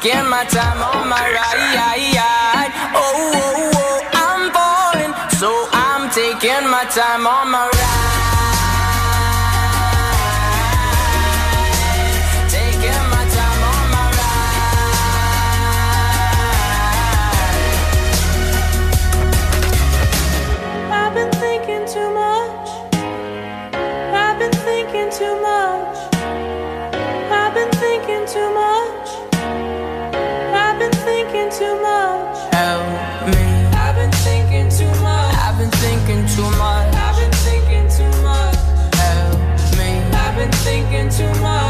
taking my time on my ride. too much.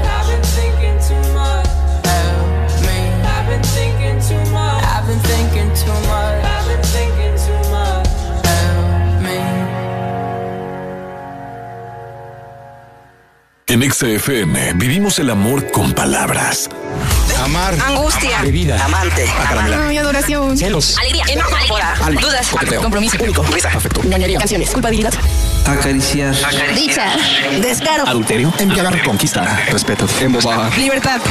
En XFM vivimos el amor con palabras. Amar. Angustia. Bebida. Amante. Ah, Amar. adoración. Celos. Alegría. Enojo. Alma. Dudas. Coqueteo. Compromiso. público. Risa. Afecto. Ñoñería. Canciones. Culpabilidad. Acariciar. Dicha. Descaro. Adulterio. Enviar. Conquista. Respeto. Embobada. Libertad.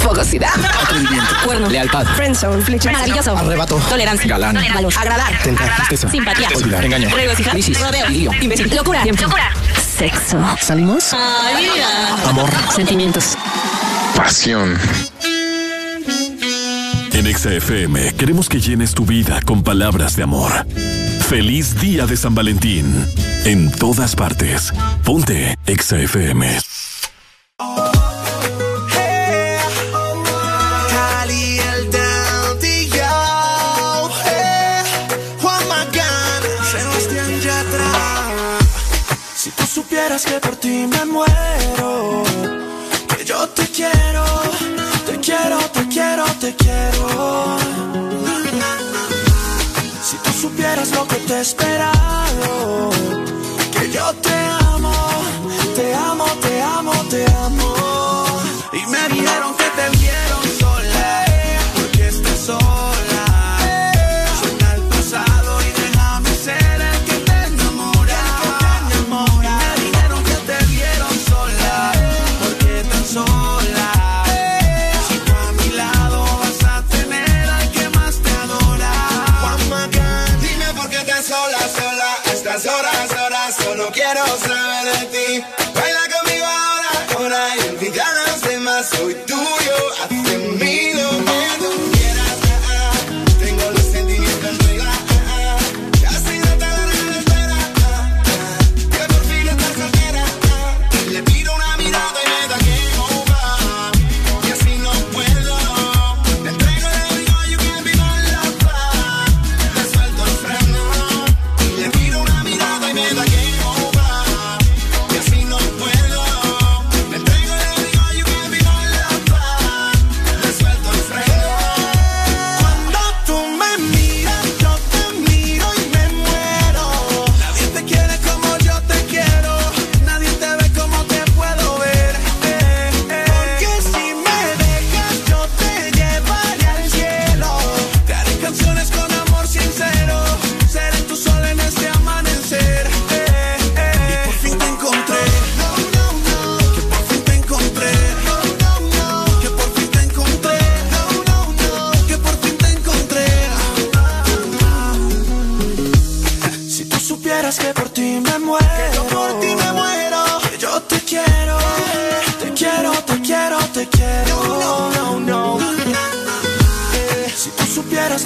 Fogosidad. Atrevimiento. Cuerno. Lealtad. Friendzone. Flecha. Maravilloso. Arrebato. Tolerancia. Galán. Valor. Agradar. Tentar. Simpatía. Olvidar. Engaño. Regocijar. Crisis. Rodeo. Imbécil. Locura. Locura. Sexo. ¿Salimos? Amor. Sentimientos. Pasión. En ExaFM queremos que llenes tu vida con palabras de amor. Feliz día de San Valentín. En todas partes. Ponte ExaFM. que por ti me muero, que yo te quiero, te quiero, te quiero, te quiero. Si tú supieras lo que te he esperado, que yo te amo.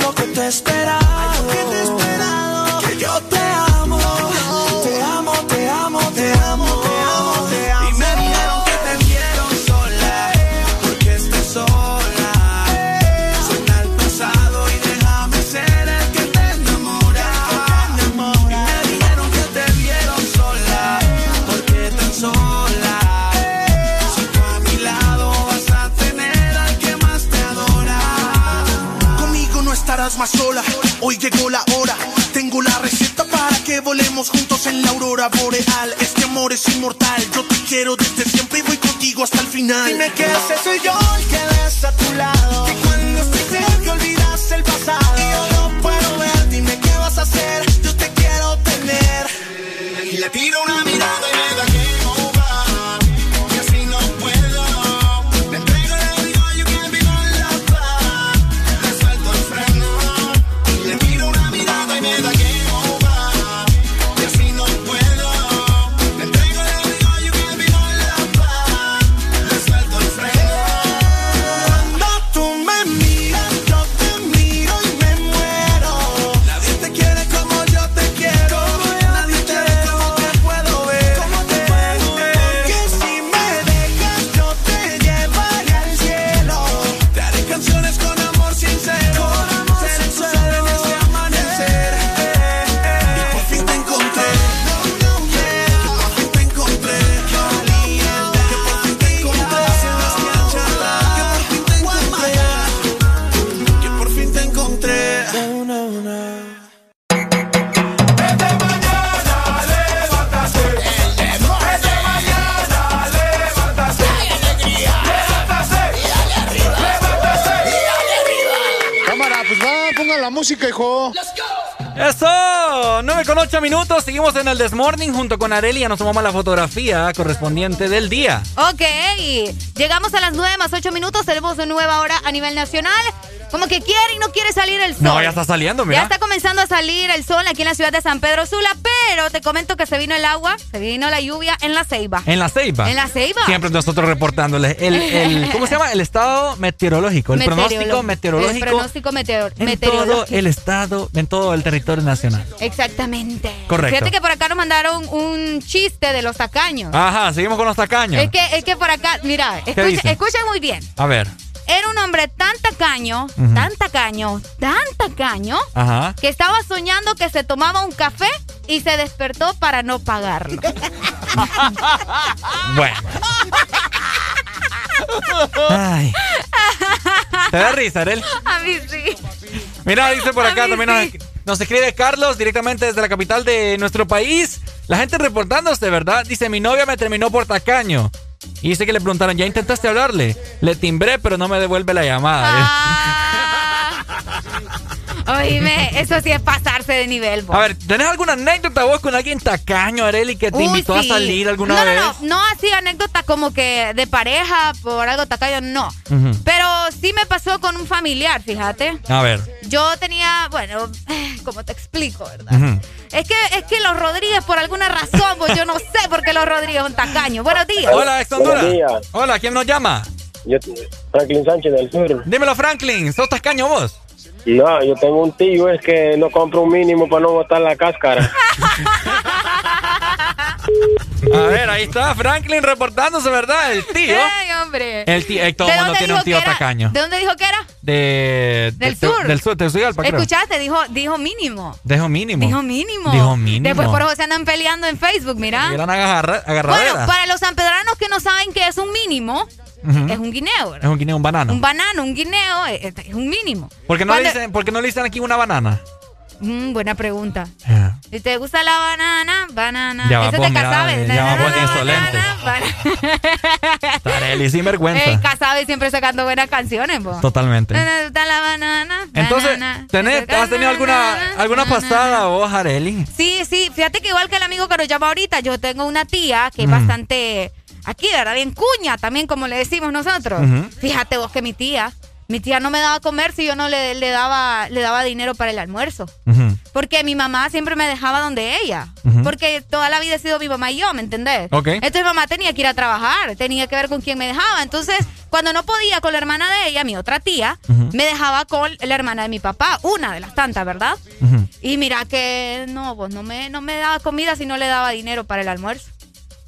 lo que te espera. aurora boreal. Este amor es inmortal. Yo te quiero desde siempre y voy contigo hasta el final. Dime qué haces, soy yo el que ves a tu lado. Que cuando estoy cerca olvidas el pasado. Y yo no puedo ver, dime qué vas a hacer. Yo te quiero tener. Y le tiro una mirada. Minutos, seguimos en el Desmorning junto con Arelia, nos tomamos la fotografía correspondiente del día. Ok, llegamos a las 9 más 8 minutos, tenemos una nueva hora a nivel nacional. Como que quiere y no quiere salir el sol. No, ya está saliendo, mira. Ya está comenzando a salir el sol aquí en la ciudad de San Pedro Sula, pero te comento que se vino el agua, se vino la lluvia en la Ceiba. En la Ceiba. En la Ceiba. Siempre nosotros reportándoles el, el [laughs] ¿cómo se llama? El estado meteorológico, el pronóstico meteorológico. El pronóstico meteor en meteorológico. todo el estado, en todo el territorio nacional. Exactamente. Correcto. Fíjate que por acá nos mandaron un chiste de los tacaños. Ajá, seguimos con los tacaños. Es que, es que por acá, mira, escucha, muy bien. A ver. Era un hombre tan tacaño, Ujú. tan tacaño, tan tacaño, Ajá. que estaba soñando que se tomaba un café y se despertó para no pagarlo. [laughs] Bueno. Ay. ¿Te da risa, Arel? A mí sí. Mira, dice por acá también sí. nos, nos escribe Carlos directamente desde la capital de nuestro país. La gente reportándose, ¿verdad? Dice, mi novia me terminó por tacaño. Y dice que le preguntaron, ¿ya intentaste hablarle? Le timbré, pero no me devuelve la llamada. Ah. [laughs] Oíme, eso sí es pasarse de nivel. vos. A ver, ¿tenés alguna anécdota vos con alguien tacaño, Areli, que te Uy, invitó a salir alguna no, vez? No, no, no así anécdota como que de pareja por algo tacaño, no. Pero sí me pasó con un familiar, fíjate. A ver. Yo tenía, bueno, [sighs] ¿cómo te explico, verdad? Es que, es que los Rodríguez, por alguna razón, pues yo no sé por qué los Rodríguez son tacaños. Buenos días. Hola, ex Honduras. Buenos días. Hola, ¿quién nos llama? Yo, Franklin Sánchez del Sur. Dímelo, Franklin. ¿Sos tacaño vos? No, yo tengo un tío, es que no compro un mínimo para no botar la cáscara. A ver, ahí está Franklin reportándose, ¿verdad? El tío. Ay, hombre. El tío, eh, todo ¿De el mundo dónde tiene un dijo tío que era? tacaño. ¿De dónde dijo que era? De, Del de- sur. Del sur, de Tegucigalpa, creo. Escuchaste, dijo, dijo mínimo. Dijo mínimo. Dijo mínimo. Dijo mínimo. Después por eso se andan peleando en Facebook, mira. Y eran agarra-. Bueno, para los sanpedranos que no saben qué es un mínimo, Es un guineo, Es ¿verdad? un guineo, un banano. Un banano, un guineo, es, es un mínimo. ¿Por qué, no le Cuando- dicen, por qué no le dicen aquí una banana? Mm, buena pregunta. Si te gusta la banana, banana. Ya va, Eso vos, te mira, Casabe. ya va, vos. [laughs] Tareli, sin vergüenza. Ey, Casabe siempre sacando buenas canciones, po. Totalmente. ¿Te gusta la banana? Entonces, banana. ¿tenés, ¿has tenido alguna, alguna pasada vos, Areli? Sí, sí, fíjate que igual que el amigo que nos llama ahorita, yo tengo una tía que es bastante, aquí, ¿verdad? Bien cuña, también como le decimos nosotros. Fíjate vos que mi tía, mi tía no me daba a comer si yo no le, le daba, le daba dinero para el almuerzo. Porque mi mamá siempre me dejaba donde ella. Porque toda la vida he sido mi mamá y yo, ¿me entendés? Ok. Entonces mi mamá tenía que ir a trabajar, tenía que ver con quién me dejaba. Entonces, cuando no podía con la hermana de ella, mi otra tía, me dejaba con la hermana de mi papá, una de las tantas, ¿verdad? Y mira que no, pues no me, no me daba comida si no le daba dinero para el almuerzo.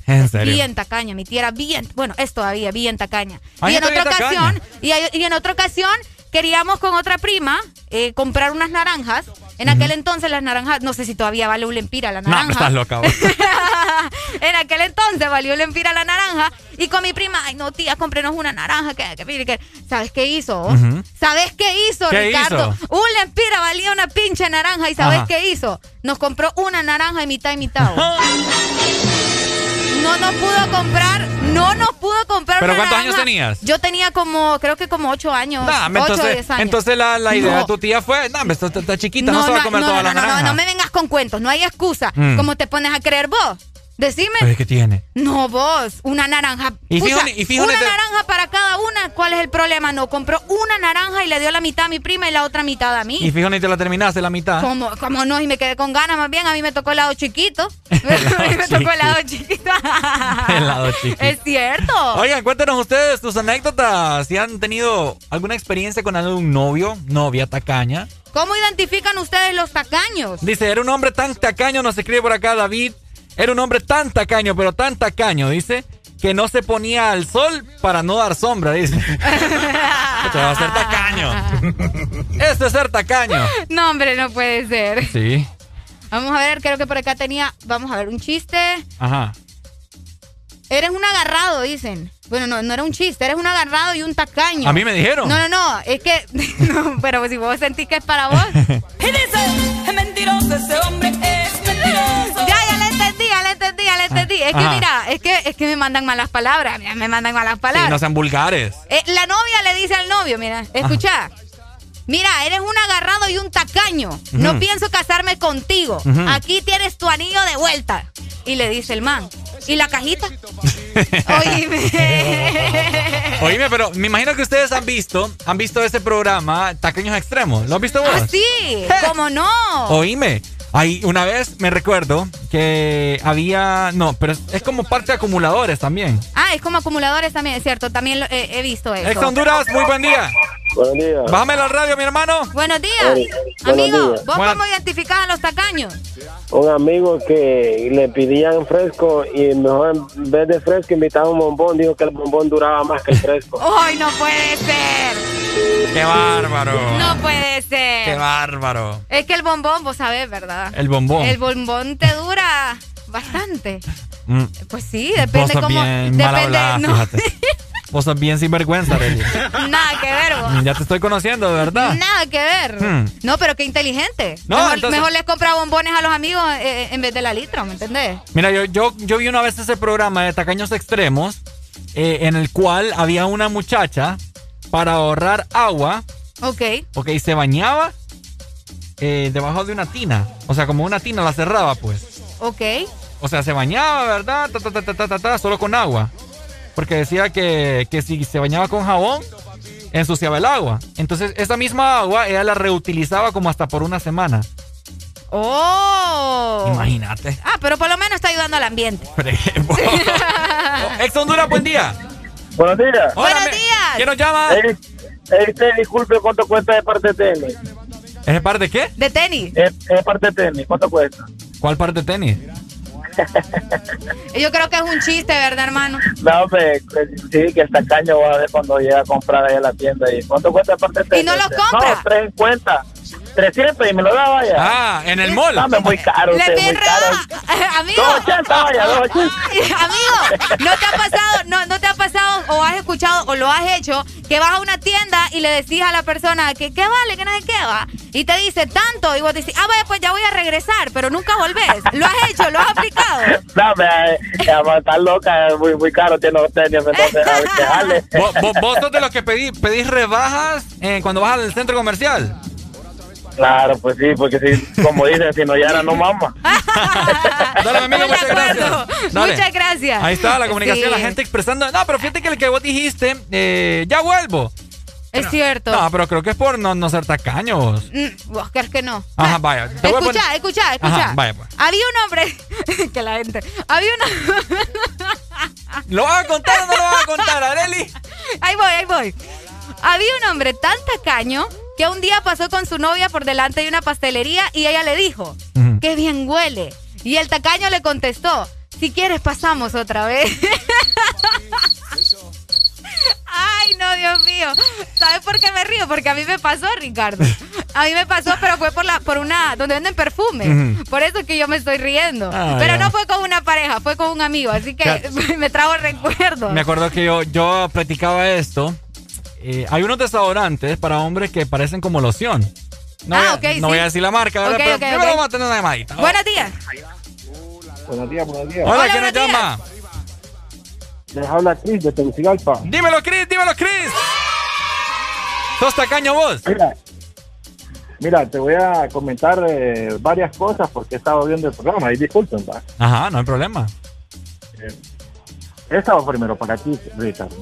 En serio. Bien tacaña, mi tía era bien, bueno, es todavía bien tacaña. Ay, y en otra ocasión, y, en otra ocasión queríamos con otra prima eh, comprar unas naranjas. En aquel entonces las naranjas, no sé si todavía vale un lempira la No, naranja. estás loca [laughs] en aquel entonces valió el empira la naranja. Y con mi prima, ay no, tía, cómprenos una naranja. Que, que, que, que- ¿Sabes qué hizo? Ujú. ¿Sabes qué hizo, ¿Qué Ricardo? hizo? Un lempira valía una pinche naranja. ¿Y sabes Ajá. qué hizo? Nos compró una naranja y mitad y mitad. [laughs] No nos pudo comprar, no nos pudo comprar ¿Pero una cuántos años naranja. tenías? Yo tenía como, creo que como ocho años. Nah, hombre, ocho o entonces, diez años. entonces la, la idea No. de tu tía fue, no, hombre, está, está- chiquita, no, se va a comer no, toda no, la no, no, naranja. no me vengas con cuentos, no hay excusa. Mm. ¿Cómo te pones a creer vos? Decime. Pero que tiene. No, vos, una naranja. Y Pucha, y una naranja para cada una. ¿Cuál es el problema? No, compró una naranja y le dio la mitad a mi prima y la otra mitad a mí. Y fíjate, ni te la terminaste la mitad. ¿Cómo, cómo no? Y me quedé con ganas más bien. A mí me tocó el lado chiquito. [laughs] [laughs] a mí me tocó el lado chiquito. [laughs] El lado chiquito. es cierto. Oigan, cuéntenos ustedes tus anécdotas. Si han tenido alguna experiencia con algún novio, novia tacaña. ¿Cómo identifican ustedes los tacaños? Dice, era un hombre tan tacaño, nos escribe por acá David. Era un hombre tan tacaño, pero tan tacaño, dice, que no se ponía al sol para no dar sombra, dice. [laughs] Esto va a ser tacaño. Esto es ser tacaño. No, hombre, no puede ser. Sí. Vamos a ver, creo que por acá tenía, vamos a ver, un chiste. Ajá. Eres un agarrado, dicen. Bueno, no, no era un chiste, eres un agarrado y un tacaño. A mí me dijeron. No, no, no, es que, [laughs] no, pero si vos sentís que es para vos. [laughs] Y dice, es mentiroso, ese hombre entendí, entendí. Es que Ajá. mira, es que, es que me mandan malas palabras, mira, me mandan malas palabras. Sí, no sean vulgares. Eh, la novia le dice al novio, mira, escucha, mira, eres un agarrado y un tacaño. No pienso casarme contigo. Aquí tienes tu anillo de vuelta. Y le dice el man. ¿Y la cajita? [laughs] Oíme. [laughs] Oíme, pero me imagino que ustedes han visto, han visto ese programa, Taqueños Extremos. ¿Lo has visto vos? Ah, sí, [laughs] ¿cómo no? Oíme. Ahí una vez me recuerdo que había. No, pero es, es como parte de acumuladores también. Ah, es como acumuladores también, es cierto. También lo- he, he visto eso. Ex Honduras, muy buen día. Buenos días. Bájame la radio, mi hermano. Buenos días. Buenos Amigo, días. ¿vos Buenas- cómo identificás a los tacaños? Un amigo que le pedían fresco y mejor en vez de fresco invitaba un bombón. Dijo que el bombón duraba más que el fresco. [laughs] ¡Ay, no puede ser! Qué bárbaro. No puede ser. Qué bárbaro. Es que el bombón, vos sabés, ¿verdad? El bombón. El bombón te dura bastante. Mm. Pues sí, depende cómo. bien mal Depende. hablada, no, fíjate. [laughs] Vos sos bien sinvergüenza, Arely. nada que ver, vos. Ya te estoy conociendo, de verdad. Nada que ver. Hmm. No, pero qué inteligente. No, mejor, entonces- mejor les compra bombones a los amigos eh, en vez de la litro, ¿me entendés? Mira, yo, yo, yo vi una vez ese programa de Tacaños Extremos eh, en el cual había una muchacha para ahorrar agua, Ok. ok, se bañaba eh, debajo de una tina. O sea, como una tina la cerraba, pues. Ok. O sea, se bañaba, ¿verdad? Ta, ta, ta, ta, ta, ta, ta, solo con agua. Porque decía que, que si se bañaba con jabón, ensuciaba el agua. Entonces, esa misma agua ella la reutilizaba como hasta por una semana. Oh. Imagínate. Ah, pero por lo menos está ayudando al ambiente. Por ejemplo. [laughs] Ex Honduras, buen día. Buenos días. Hola, Buenos días. ¿Quién nos llama? Usted disculpe, ¿cuánto cuesta de parte de tenis? ¿Es par de qué? De tenis. Es, es parte de tenis, ¿cuánto cuesta? ¿Cuál parte de tenis? Yo creo que es un chiste, ¿verdad, hermano? No, que- sí, que el tacaño va a ver cuando llega a comprar ahí a la tienda. ¿Y cuánto cuesta de parte de tenis? Y no los compra. No, 350. 300 y me lo da, vaya. Ah, en el mall. No, hombre, muy caro, Le usted, muy caro. rebaja. Amigo. 280, vaya, 280. Ay, Amigo, ¿no te ha pasado, no, no te ha pasado o has escuchado o lo has hecho que vas a una tienda y le decís a la persona que qué vale, que no sé qué va? Y te dice tanto y vos decís, ah, vaya, pues ya voy a regresar, pero nunca volvés. ¿Lo has hecho? ¿Lo has aplicado? No, hombre, eh, eh, está loca, es muy, muy caro, tiene los tenis, entonces, a ver. ¿Vos, vos, vos sos de los que pedí, pedís rebajas eh, cuando vas al centro comercial? Claro, pues sí, porque si, como dicen, si no ya no mama. [laughs] Dale, mi amigo, muchas acuerdo. gracias. Dale. Muchas gracias. Ahí está la comunicación, Sí. la gente expresando. No, pero fíjate que el que vos dijiste, eh, ya vuelvo. Es cierto. No, pero creo que es por no, no ser tacaños. Mm, ¿Vos crees que no? Ajá, vaya. Te Escucha, poner- escucha, escucha. Ajá, vaya, pues. Había un hombre. [laughs] que la gente. Había una. ¿Lo vas a contar o no lo vas a contar, [laughs] Areli? Ahí voy, ahí voy. Había un hombre tan tacaño que un día pasó con su novia por delante de una pastelería y ella le dijo, Ujú. qué bien huele. Y el tacaño le contestó, si quieres pasamos otra vez. [laughs] Ay, no, Dios mío. ¿Sabes por qué me río? Porque a mí me pasó, Ricardo. A mí me pasó, pero fue por la por una donde venden perfume. Ujú. Por eso es que yo me estoy riendo. Ah, pero no fue con una pareja, fue con un amigo, así que [laughs] me trajo recuerdos. Me acuerdo que yo, yo practicaba esto. Eh, hay unos desodorantes para hombres que parecen como loción. No, Ah, voy, a- ok, no sí. voy a decir la marca, ¿verdad? Ok, pero ok, primero vamos a tener una llamadita. Buenos días. Buenos días, buenos días. Hola, Hola, ¿quién nos llama? Les habla Cris de Tegucigalpa. Dímelo, Chris, dímelo, Chris. ¿Sos tacaño vos? Mira, mira, te voy a comentar eh, varias cosas porque he estado viendo el programa y disculpen, va. Ajá, no hay problema. Esta va primero para ti, Ricardo.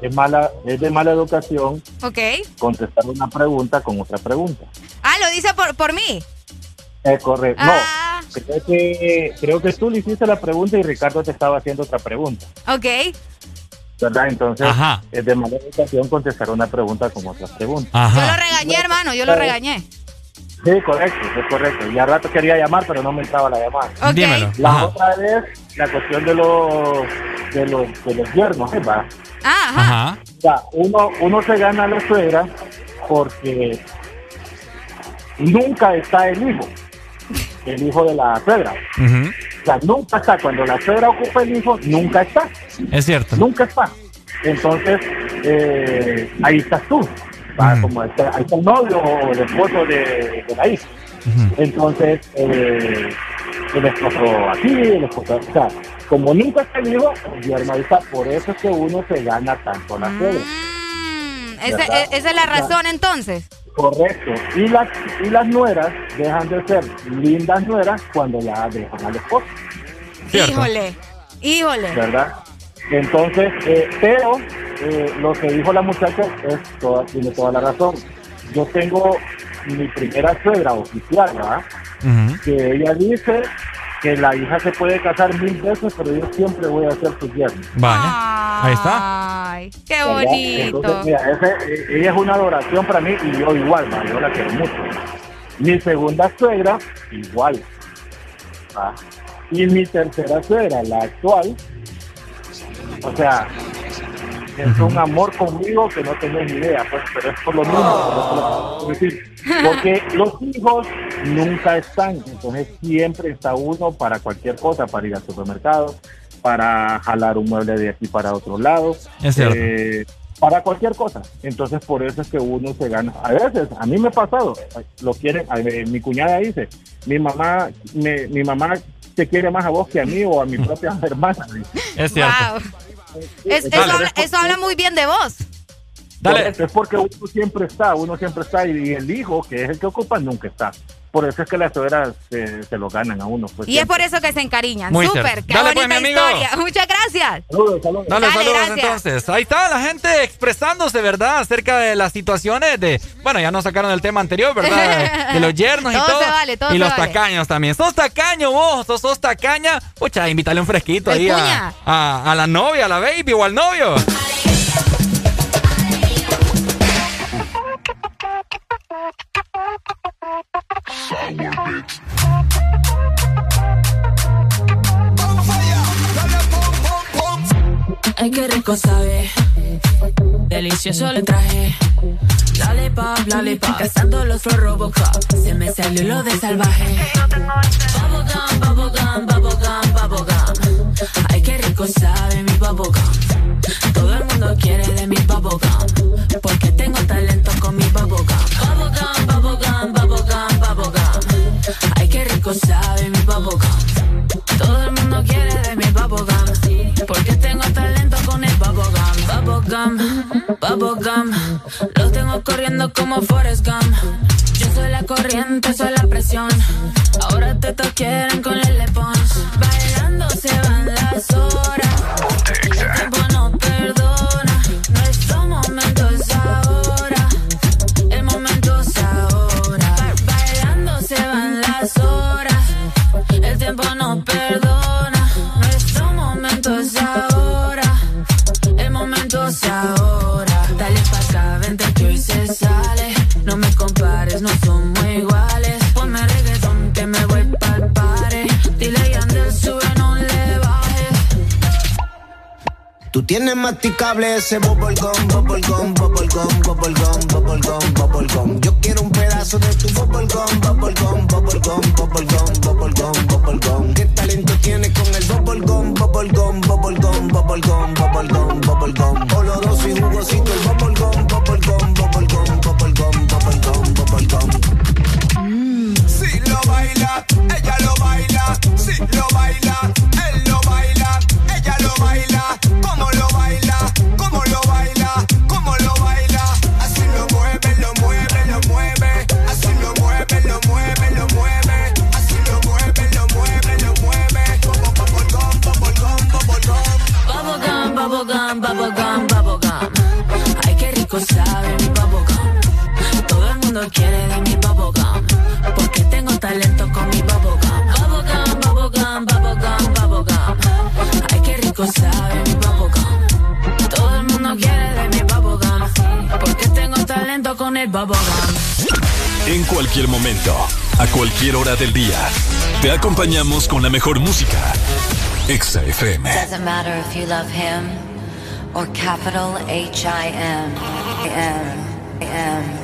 Es, mala, es de mala educación Ok. contestar una pregunta con otra pregunta. Ah, lo dice por, por mí. Es correcto. Ah. No, creo que, creo que tú le hiciste la pregunta y Ricardo te estaba haciendo otra pregunta. Ok. ¿Verdad? Entonces, Ajá. es de mala educación contestar una pregunta con otra pregunta. Yo lo regañé, hermano, yo lo regañé. Sí, correcto, es correcto. Y a rato quería llamar, pero no me entraba la llamada. Ok. Dímelo. La Ajá. otra es la cuestión de los de los, de los yernos, ¿eh? va? Ah, ajá. Ajá. O sea, uno, uno se gana a la suegra porque nunca está el hijo, el hijo de la suegra. O sea, nunca está. Cuando la suegra ocupa el hijo, nunca está. Es cierto. Nunca está. Entonces, eh, ahí estás tú. Va, Mm. Como está- ahí está el novio o el esposo de, de la hija. Entonces, eh, el esposo aquí, el esposo o sea, como nunca yerno ahí está. Por eso es que uno se gana tanto la suegra. Mm, esa, ¿verdad? e- esa es la razón entonces. Correcto. Y las, y las nueras dejan de ser lindas nueras cuando ya dejan al esposo, Híjole, híjole. ¿verdad? Entonces, eh, pero eh, lo que dijo la muchacha es toda, tiene toda la razón. Yo tengo mi primera suegra oficial, ¿verdad? Que ella dice que la hija se puede casar mil veces, pero yo siempre voy a ser su yerno. Vaya. Ahí está. Ay, qué ¿verdad? bonito. Entonces, mira, ese- eh, ella es una adoración para mí y yo igual, yo la quiero mucho. Mi segunda suegra, igual. Y mi tercera suegra, la actual, o sea, es un amor conmigo que no tenés ni idea, pues, pero es por lo mismo. por lo- decir, porque los hijos nunca están, entonces siempre está uno para cualquier cosa, para ir al supermercado, para jalar un mueble de aquí para otro lado. Es cierto. eh, para cualquier cosa. Entonces, por eso es que uno se gana. A veces, a mí me ha pasado, lo quieren, a- mi cuñada dice, mi mamá, me- mi mamá te quiere más a vos que a mí o a mi propia [laughs] hermana. Es cierto. Wow. Es- eso, Dale. habla, eso habla muy bien de vos. Correcto, Es porque uno siempre está, uno siempre está y el hijo, que es el que ocupa, nunca está. Por eso es que las suegras se, se lo ganan a uno. Pues, Y es por eso que se encariñan. Muy Súper, cierto. qué Dale, pues, bonita mi amigo. historia. [laughs] Muchas gracias. Saludos, saludos. Dale, Dale, saludos gracias. entonces. Ahí está la gente expresándose, ¿verdad? Acerca de las situaciones de. Bueno, ya nos sacaron el tema anterior, ¿verdad? [laughs] De los yernos y Todo todo. se vale, todo y se los vale. tacaños también. ¿Sos tacaño vos? ¿Sos, sos tacaña? Pucha, invítale un fresquito El ahí a, a, a la novia, a la baby o al novio. Ay, qué rico sabe. Delicioso le traje. Lollipop, lollipop. Cazando los flor Robocop. Se me salió lo de salvaje. Bubblegum, bubblegum, bubblegum, bubblegum. Ay, qué rico sabe mi bubblegum. Todo el mundo quiere de mi bubblegum. Porque tengo rico sabe mi. Todo el mundo quiere de mi bubblegum. Porque tengo talento con el bubblegum. Bubblegum, bubblegum. Los tengo corriendo como Forrest Gump. Yo soy la corriente, soy la presión. Ahora te quieren con el tienes masticable ese bubblegum, bubblegum, bubblegum, bubblegum, bubblegum, bubblegum. Yo quiero un pedazo de tu bubblegum, bubblegum, bubblegum, bubblegum, bubblegum, bubblegum. ¿Qué talento tienes con el bubblegum, bubblegum, bubblegum, bubblegum, bubblegum, bubblegum? Oloroso y jugosito el bubblegum, bubblegum, bubblegum, bubblegum, bubblegum, bubblegum. Si lo baila, ella lo baila. Si lo baila, él lo baila. Ella lo baila. Quiere de mi bubblegum. Porque tengo talento con mi bubblegum. Bubblegum, bubblegum, bubblegum, bubblegum. Ay, qué rico sabe mi bubblegum. Todo el mundo quiere de mi bubblegum. Porque tengo talento con el bubblegum. En cualquier momento, a cualquier hora del día, te acompañamos con la mejor música. Exa FM. Doesn't matter if you love him or capital H I M M M M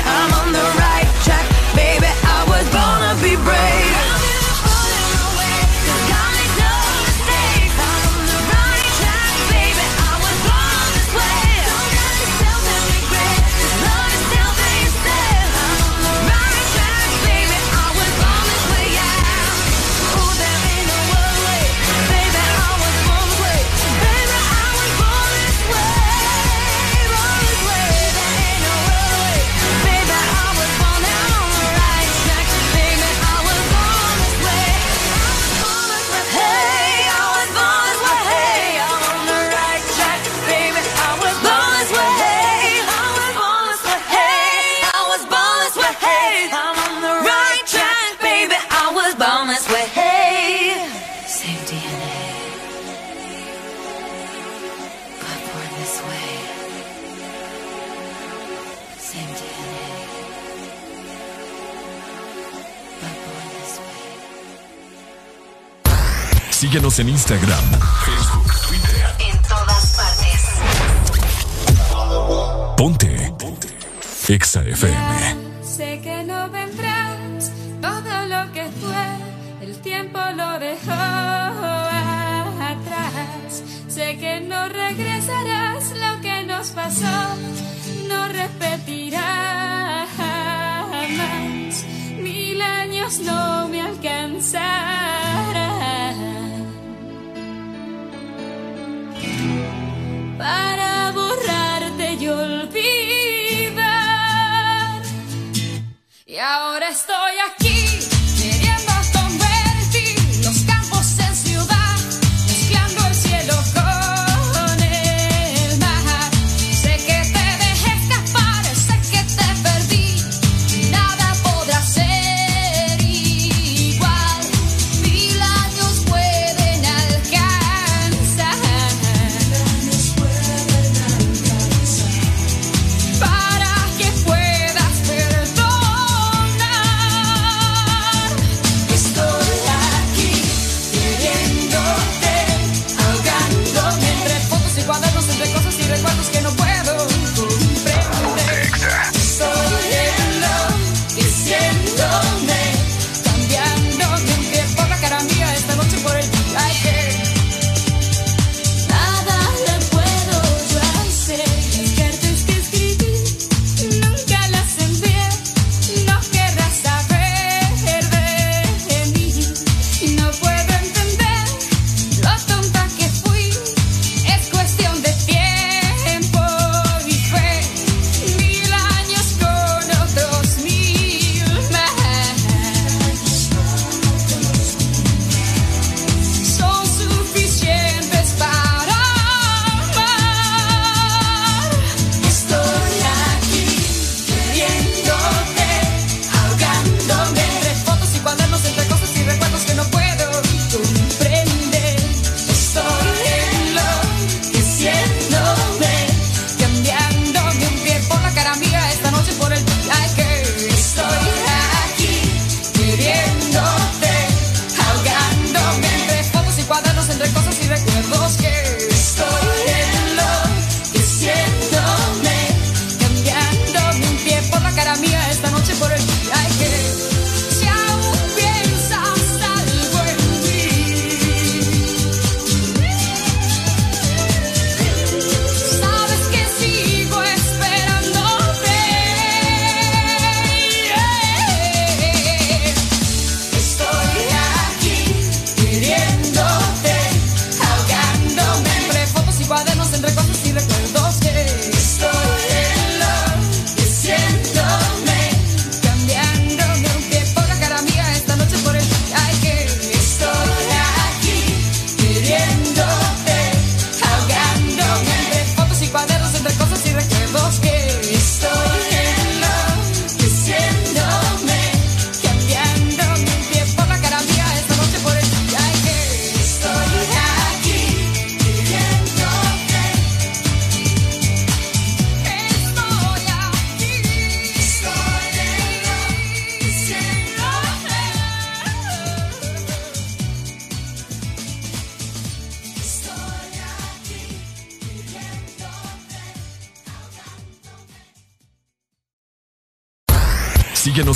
be brave. Instagram, Facebook, Twitter. En todas partes. Ponte. Ponte. Exa FM.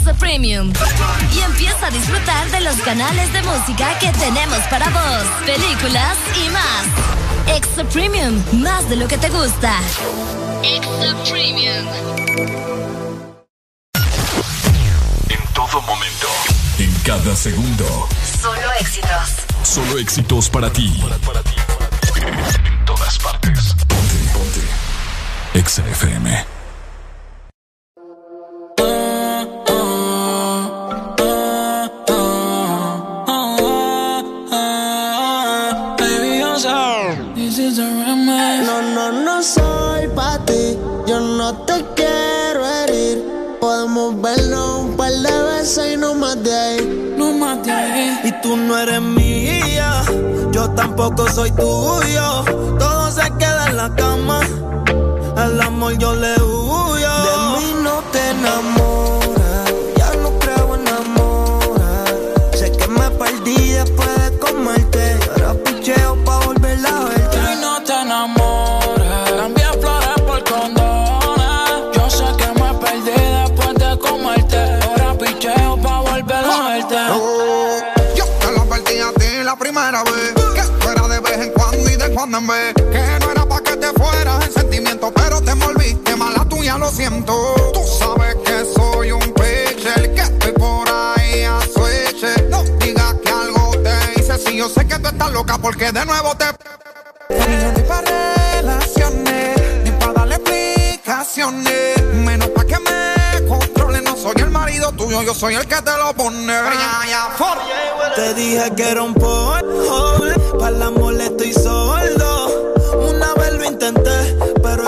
Extra Premium. Y empieza a disfrutar de los canales de música que tenemos para vos, películas y más. Extra Premium, más de lo que te gusta. Extra Premium. En todo momento. En cada segundo. Solo éxitos. Solo éxitos para ti. En todas partes. Ponte. Ponte. Exa FM. Tampoco soy tuyo. Todo se queda en la cama. Al amor yo le y vez Que no era pa' que te fueras en sentimiento Pero te envolviste mala tuya, lo siento Tú sabes que soy un pitcher Que estoy por ahí a switch No digas que algo te hice Si yo sé que tú estás loca porque de nuevo te Yo ni pa' relaciones Ni pa' darle explicaciones Menos pa' que me controle No soy el marido tuyo, yo soy el que te lo pone. Te dije que era un polvo, para el amor estoy sordo.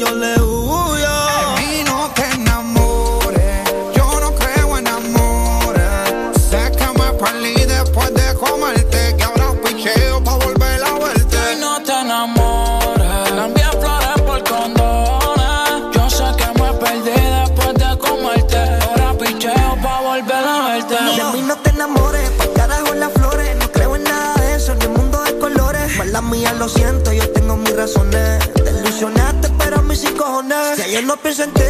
yo le huyo. Y no te enamores, yo no creo en amores. Sé que me perdí después de comerte, que ahora picheo pa' volver a verte. Y no te enamores. Cambié flores por condones. Yo sé que me perdí después de comerte. Ahora picheo pa' volver a verte. De mí no te enamores, pa' carajo las flores. No creo en nada de eso, ni en mundo de colores. Mala mía, lo siento, yo tengo mis razones. Te ilusionaste, sin cojones. Si ayer no pienso en ti,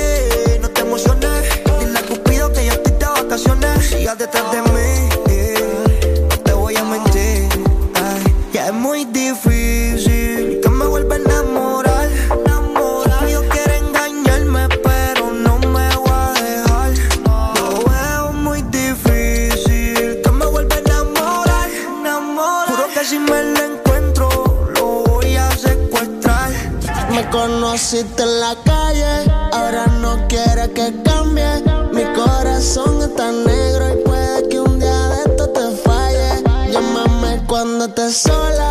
no te emociones. Dile a Cupido que yo estoy de vacaciones. Sigas detrás de mí, conociste en la calle, ahora no quieres que cambie. Mi corazón está negro y puede que un día de esto te falle. Llámame cuando estés sola,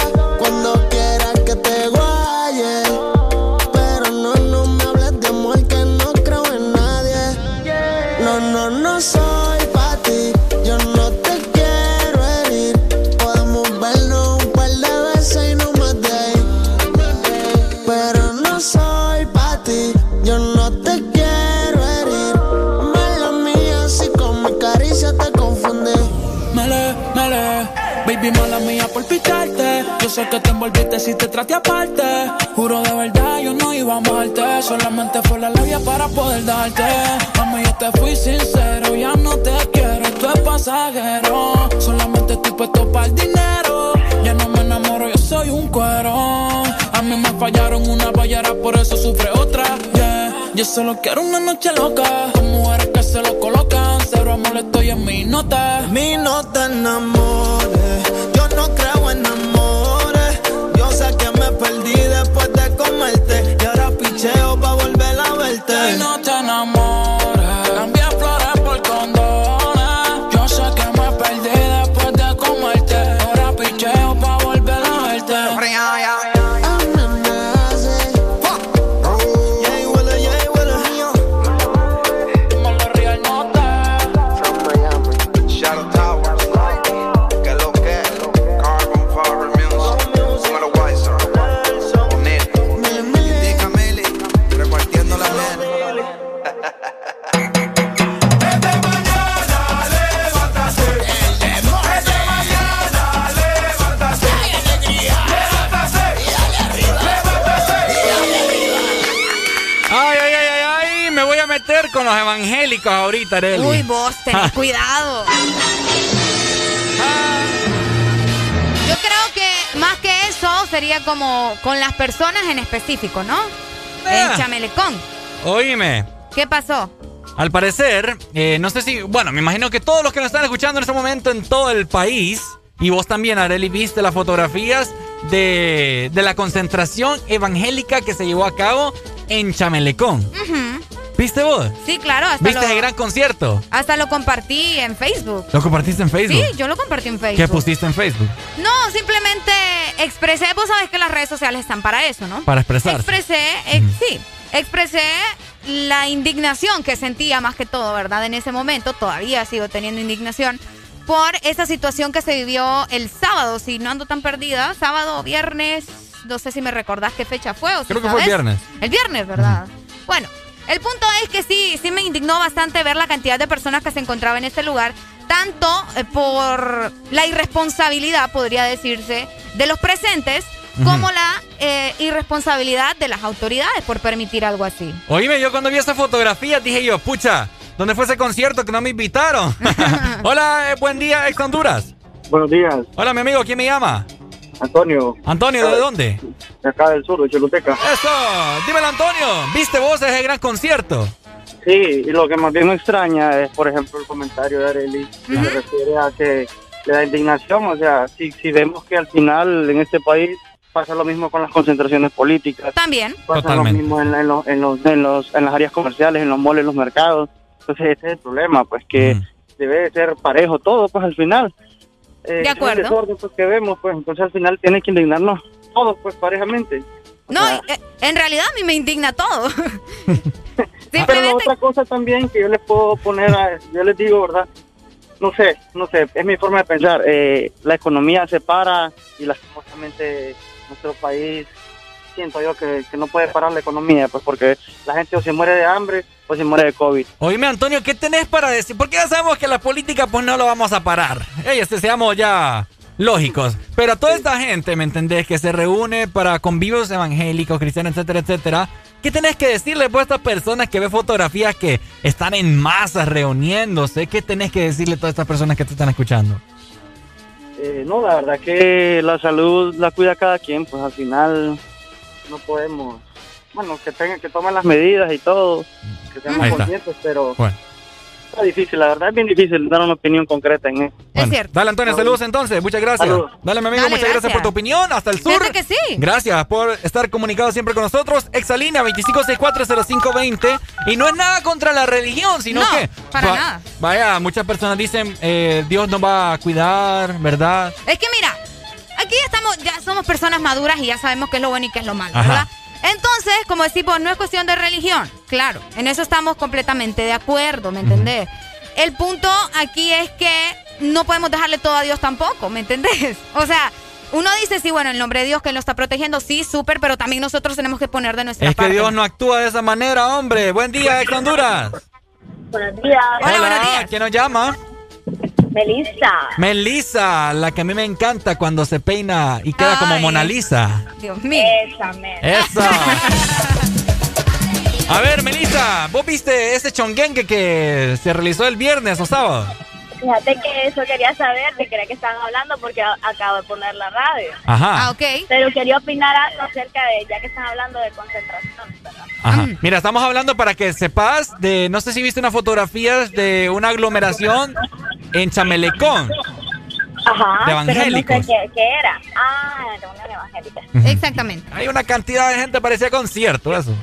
sé que te envolviste si te traté aparte. Juro de verdad, yo no iba a amarte. Solamente fue la labia para poder darte. Mami, yo te fui sincero, ya no te quiero, esto es pasajero. Solamente estoy puesto para el dinero. Ya no me enamoro, yo soy un cuero. A mí me fallaron una ballera, por eso sufre otra. Yeah. Yo solo quiero una noche loca. Con mujeres que se lo colocan. Cero amor, estoy en mi nota. Mi no te Uy, vos, tenés cuidado. Yo creo que más que eso sería como con las personas en específico, ¿no? Ah. En Chamelecón. Oíme. ¿Qué pasó? Al parecer, eh, no sé si, bueno, me imagino que todos los que nos están escuchando en este momento en todo el país, y vos también, Areli, viste las fotografías de, de la concentración evangélica que se llevó a cabo en Chamelecón. Ujú. ¿Viste vos? Sí, claro, hasta ¿Viste lo, el gran concierto? hasta lo compartí en Facebook. ¿Lo compartiste en Facebook? Sí, yo lo compartí en Facebook. ¿Qué pusiste en Facebook? No, simplemente expresé, vos sabés que las redes sociales están para eso, ¿no? Para expresarse. Expresé, ex- sí, expresé la indignación que sentía más que todo, ¿verdad? En ese momento, todavía sigo teniendo indignación por esa situación que se vivió el sábado, si no ando tan perdida, sábado, viernes, no sé si me recordás qué fecha fue o si Creo que fue el viernes. El viernes, ¿verdad? Bueno, el punto es que sí, sí me indignó bastante ver la cantidad de personas que se encontraban en este lugar, tanto eh, por la irresponsabilidad, podría decirse, de los presentes, como la eh, irresponsabilidad de las autoridades por permitir algo así. Oíme, yo cuando vi esa fotografía dije yo, pucha, ¿dónde fue ese concierto que no me invitaron? [laughs] [laughs] Hola, eh, buen día, ex Honduras. Buenos días, Hola, mi amigo, ¿quién me llama? Antonio. Antonio, ¿de dónde? De acá del sur, de Choluteca. Eso, dímelo Antonio, ¿viste vos ese gran concierto? Sí, y lo que más bien me extraña es, por ejemplo, el comentario de Arely, que se refiere a que le da indignación. O sea, si, si vemos que al final en este país pasa lo mismo con las concentraciones políticas. También. Pasa Totalmente. lo mismo en, en los, en, los, en, los, en las áreas comerciales, en los moles, en los mercados. Entonces, ese es el problema, pues que debe de ser parejo todo, pues al final. Eh, De acuerdo. desorden, pues, que vemos, pues entonces al final tiene que indignarnos todos, pues parejamente. No, eh, en realidad a mí me indigna todo. [laughs] [laughs] Pero la otra cosa también que yo les puedo poner, a, yo les digo, ¿verdad? No sé, no sé, es mi forma de pensar. Eh, la economía se para y lastimosamente nuestro país siento yo que, que no puede parar la economía, pues porque la gente o se muere de hambre o se muere de COVID. Oíme Antonio, ¿qué tenés para decir? Porque ya sabemos que la política pues no lo vamos a parar. Ey, este, seamos ya lógicos. Pero a toda esta gente, ¿me entendés? Que se reúne para convivios evangélicos, cristianos, etcétera, etcétera. ¿Qué tenés que decirle pues, a estas personas que ven fotografías que están en masas reuniéndose? ¿Qué tenés que decirle a todas estas personas que te están escuchando? Eh, no, la verdad que la salud la cuida cada quien, pues al final no podemos, bueno, que tengan que tomen las medidas y todo, que seamos Ahí está. conscientes, pero Bueno. está difícil, la verdad es bien difícil dar una opinión concreta en eso. Bueno, Dale Antonio, saludos entonces, muchas gracias. Saludos. Dale mi amigo, Dale, muchas gracias. por tu opinión. Hasta el sur. Fíjate que sí. Gracias por estar comunicado siempre con nosotros. Exalínea 25640520. Y no es nada contra la religión, sino No, que. para nada. Vaya, muchas personas dicen, eh, Dios nos va a cuidar, ¿verdad? Es que mira, aquí estamos, ya somos personas maduras y ya sabemos qué es lo bueno y qué es lo malo, Ajá. ¿verdad? Entonces, como decimos, no es cuestión de religión. Claro, en eso estamos completamente de acuerdo, ¿me entendés? El punto aquí es que no podemos dejarle todo a Dios tampoco, ¿me entendés? O sea, uno dice, sí, bueno, el nombre de Dios que lo está protegiendo, sí, súper, pero también nosotros tenemos que poner de nuestra Es que parte. Dios no actúa de esa manera, hombre. Buen día, ex Honduras. Buenos días. Hola, ¿quién nos llama? Melissa. Melissa, la que a mí me encanta cuando se peina y queda como. Mona Lisa. Dios mío. Esa. Eso. [laughs] A ver, Melissa, ¿vos viste ese chonguengue que se realizó el viernes o sábado? Fíjate que eso quería saber, de qué era que estaban hablando, porque acabo de poner la radio. Ajá. Ah, ok. Pero quería opinar algo acerca de, ya que están hablando de concentración, ¿verdad? Ajá. Mira, estamos hablando para que sepas de, no sé si viste una fotografía de una aglomeración en Chamelecón. Ajá, De evangélicos. pero no sé qué, qué era. Ah, reunión evangélica. Exactamente. Hay una cantidad de gente, parecía concierto, eso.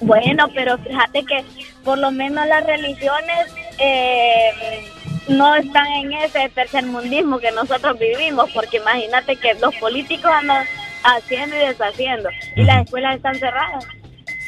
Bueno, pero fíjate que por lo menos las religiones eh, no están en ese tercermundismo que nosotros vivimos, porque imagínate que los políticos andan haciendo y deshaciendo y las escuelas están cerradas.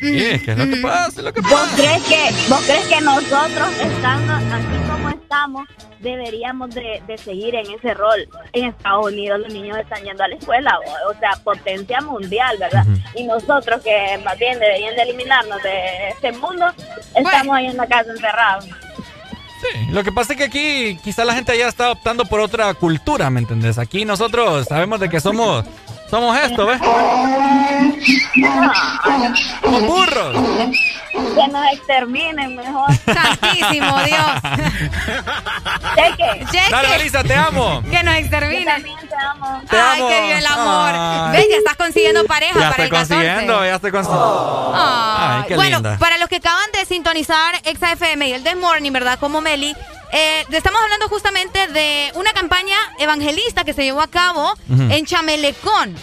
Sí, es que es lo que pasa, es lo que ¿Vos crees que, vos crees que nosotros, estando así como estamos, deberíamos de, de seguir en ese rol? En Estados Unidos los niños están yendo a la escuela, o, o sea, potencia mundial, ¿verdad? Y nosotros que más bien deberían de eliminarnos de este mundo, estamos ahí en la casa encerrados. Sí, lo que pasa es que aquí quizá la gente ya está optando por otra cultura, ¿me entendés? Aquí nosotros sabemos de que somos Somos esto, ¿ves? Somos burros. Que nos exterminen mejor. Santísimo Dios. Cheque. Cheque. Dale, Melissa, te amo. Que nos exterminen. Yo también te amo. Te Ay, amo. qué bien el amor. Ay. ¿Ves? Ya estás consiguiendo pareja Ya para estoy el 14. consiguiendo, ya estoy consiguiendo. Ay, Ay, qué bueno, linda. para los que acaban de sintonizar Exa FM y el This Morning, ¿verdad? Como Meli, eh, estamos hablando justamente de una campaña evangelista que se llevó a cabo en Chamelecón.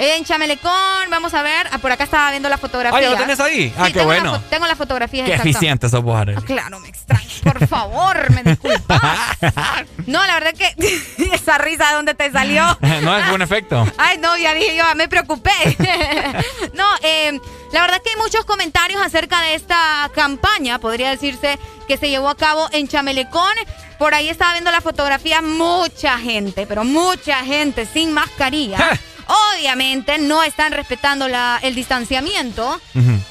En Chamelecón, vamos a ver, ah, por acá estaba viendo la fotografía. Ah, ¿ya lo tenés ahí? Ah, Sí, qué tengo la bueno. fo- tengo las fotografías Qué eficiente sos vos. Ah, Claro, me extraño. Por favor, me disculpas. [laughs] No, la verdad que [laughs] esa risa de dónde te salió. [laughs] no es buen efecto. Ay, no, ya dije yo, me preocupé. no, eh, la verdad que hay muchos comentarios acerca de esta campaña, podría decirse, que se llevó a cabo en Chamelecón. Por ahí estaba viendo la fotografía, mucha gente, pero mucha gente sin mascarilla. Obviamente no están respetando la- el distanciamiento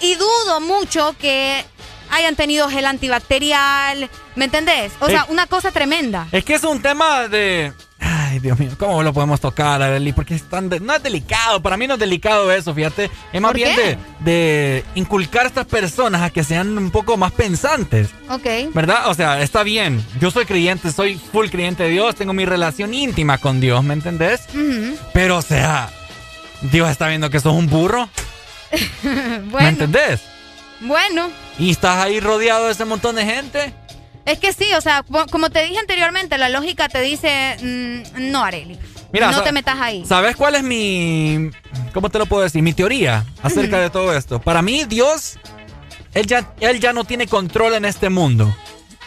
y dudo mucho que hayan tenido gel antibacterial, ¿me entendés? O sea, Eh, una cosa tremenda. Es que es un tema de. Ay, Dios mío, ¿cómo lo podemos tocar, Arely? Porque es tan de- no es delicado. Para mí no es delicado eso, fíjate. Es más ¿Por bien de, de inculcar a estas personas a que sean un poco más pensantes. Ok. ¿Verdad? O sea, está bien. Yo soy creyente, soy full creyente de Dios, tengo mi relación íntima con Dios, ¿me entendés? Pero, o sea, Dios está viendo que sos un burro, [laughs] ¿me bueno, entendés? bueno. Y estás ahí rodeado de ese montón de gente. Es que sí, o sea, co- como te dije anteriormente, la lógica te dice, mm, no, Areli. Mira, no te metas ahí. ¿Sabes cuál es mi. ¿Cómo te lo puedo decir? Mi teoría acerca de todo esto. Para mí, Dios, él ya, él ya no tiene control en este mundo.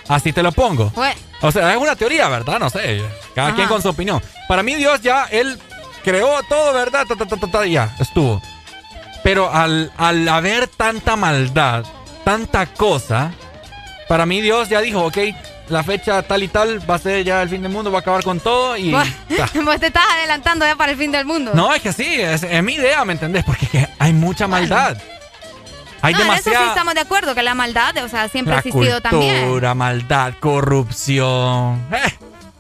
Así te lo pongo. Pues, O sea, es una teoría, ¿verdad? No sé. Cada Ajá. quien con su opinión. Para mí, Dios ya, él creó todo, ¿verdad? Ta, ta, ta, ya, estuvo. Pero al, al haber tanta maldad, tanta cosa, para mí Dios ya dijo, ok, la fecha tal y tal va a ser ya el fin del mundo, va a acabar con todo y... vos, [laughs] te estás adelantando ya para el fin del mundo. No, es que sí, es, es mi idea, ¿me entendés? Porque hay mucha maldad. Hay No, en eso sí demasiada... estamos de acuerdo, que la maldad, o sea, siempre ha la existido también. cultura, maldad, corrupción. Eh,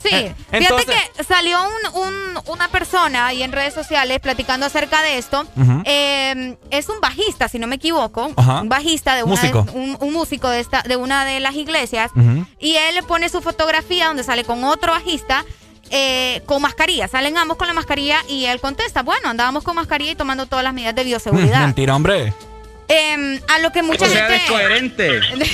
Sí, Eh, fíjate que salió un- un- una persona ahí en redes sociales platicando acerca de esto. Eh, es un bajista, si no me equivoco, Ajá. un bajista de una de- Músico. un, un músico de esta de una de las iglesias y él pone su fotografía donde sale con otro bajista. eh, con mascarilla, salen ambos con la mascarilla y él contesta, bueno, andábamos con mascarilla y tomando todas las medidas de bioseguridad. [laughs] Mentira, hombre. Em, a lo que mucha O sea, gente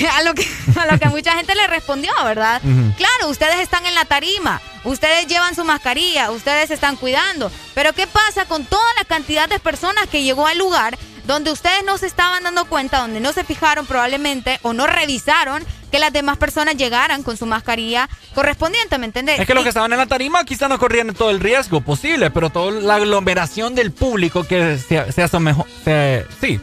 [laughs] a lo que a lo que mucha gente le respondió, ¿verdad? Claro, ustedes están en la tarima, ustedes llevan su mascarilla, ustedes se están cuidando, pero ¿qué pasa con toda la cantidad de personas que llegó al lugar donde ustedes no se estaban dando cuenta, donde no se fijaron probablemente o no revisaron que las demás personas llegaran con su mascarilla correspondiente, ¿me entendés? Es que los que estaban en la tarima quizá no corrían todo el riesgo posible, pero toda la aglomeración del público que se, se asemejó- se- sí,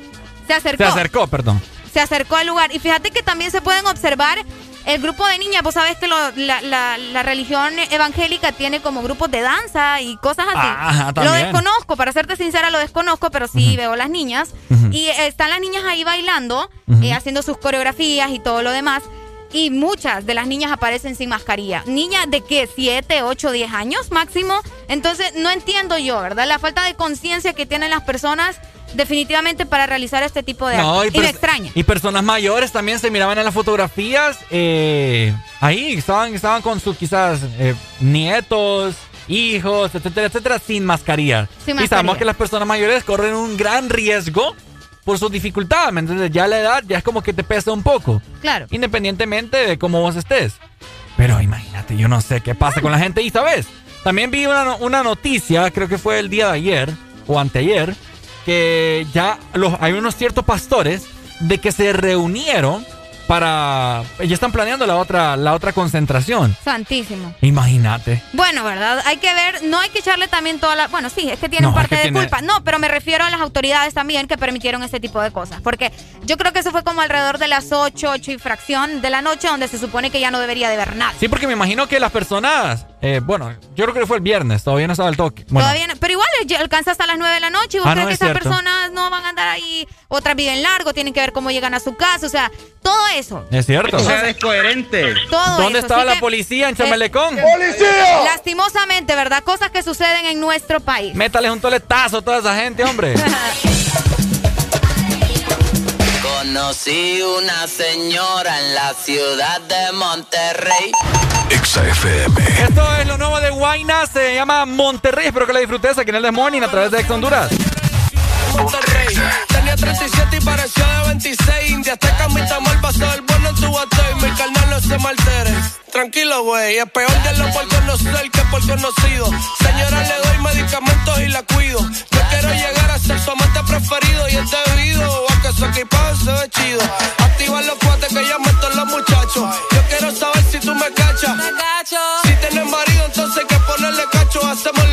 se acercó. se acercó, perdón. se acercó al lugar. Y fíjate que también se pueden observar el grupo de niñas. Vos sabés que lo- la, la- la religión evangélica tiene como grupos de danza y cosas así. Ajá, lo desconozco, para serte sincera, lo desconozco, pero sí veo las niñas. Y están las niñas ahí bailando, eh, haciendo sus coreografías y todo lo demás. Y muchas de las niñas aparecen sin mascarilla. Niñas de qué, 7, 8, 10 años máximo. Entonces, no entiendo yo, ¿verdad? La falta de conciencia que tienen las personas definitivamente para realizar este tipo de actos. y, me extraña. y personas mayores también se miraban en las fotografías. eh, ahí estaban, estaban con sus quizás eh, nietos, hijos, etcétera, etcétera, sin mascarilla. Sin Y sabemos mascarilla. que las personas mayores corren un gran riesgo por sus dificultades. ¿me entiendes? Ya la edad ya es como que te pesa un poco. Claro. Independientemente de cómo vos estés. Pero imagínate, yo no sé qué pasa con la gente. Y sabes, también vi una, una noticia, creo que fue el día de ayer o anteayer, que ya los, hay unos ciertos pastores de que se reunieron para... Ya están planeando la otra, la otra concentración. Santísimo. Imagínate. Bueno, ¿verdad? Hay que ver, no hay que echarle también toda la... Bueno, sí, es que tienen No, es parte que de tiene- culpa. No, pero me refiero a las autoridades también que permitieron este tipo de cosas. Porque yo creo que eso fue como alrededor de las 8, 8 y fracción de la noche, donde se supone que ya no debería de haber nada. Sí, porque me imagino que las personas Eh, bueno, yo creo que fue el viernes, todavía no estaba el toque. Bueno, Todavía no- pero igual alcanza hasta las 9 de la noche. ¿Y vos Ah, crees no, que es esas cierto. personas no van a andar ahí? Otras viven largo, tienen que ver cómo llegan a su casa. O sea, todo eso. es cierto. O sea, es coherente. Todo ¿Dónde eso, estaba así la que, policía en eh, Chamelecón? Lastimosamente, ¿verdad? Cosas que suceden en nuestro país. Métales un toletazo a toda esa gente, hombre. [laughs] Conocí una señora en la ciudad de Monterrey. Exa FM. Esto es lo nuevo de Guayna, se llama Monterrey. Espero que la disfrutes aquí en el Morning a través de Ex Honduras. Monterrey. Tenía 37 y parecía de 26. India Azteca, mi tamal pasó el bueno en tu batey. Mi carnal no se maltere. Tranquilo, güey. Es peor de lo por conocer que por conocido. Señora, le doy medicamentos y la cuido. Yo quiero llegar a ser su amante preferido y es debido a que su equipaje se ve chido. Activa los cuates que ya meto los muchachos. Yo quiero saber si tú me cachas. Si tienes marido, entonces hay que ponerle cacho. Hacemos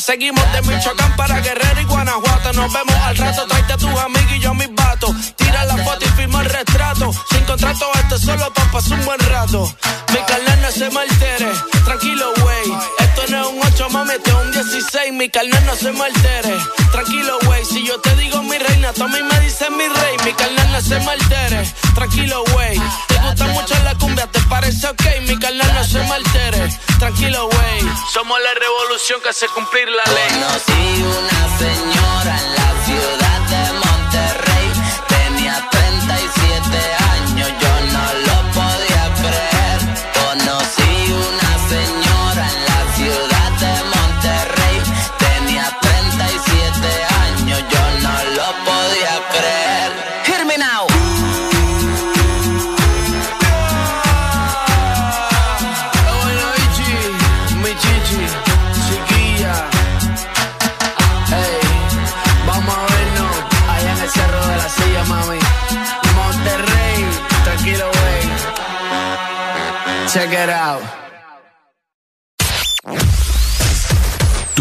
Seguimos de Michoacán para Guerrero y Guanajuato. Nos vemos al rato, tráete a tus amigos y yo mis vatos. Tira la foto y firma el retrato. Sin contrato, esto solo pa' pasar un buen rato. Mi carnal no se me altere, tranquilo, güey. 8, mami, es un 16. Mi carnal no se me altere, tranquilo, güey. Si yo te digo mi reina, tú a mí me dices mi rey. Mi carnal no se me altere, tranquilo, güey. Te gusta mucho la cumbia, ¿te parece ok? Mi carnal no se me altere, tranquilo, güey. Somos la revolución que hace cumplir la ley. Conocí una señora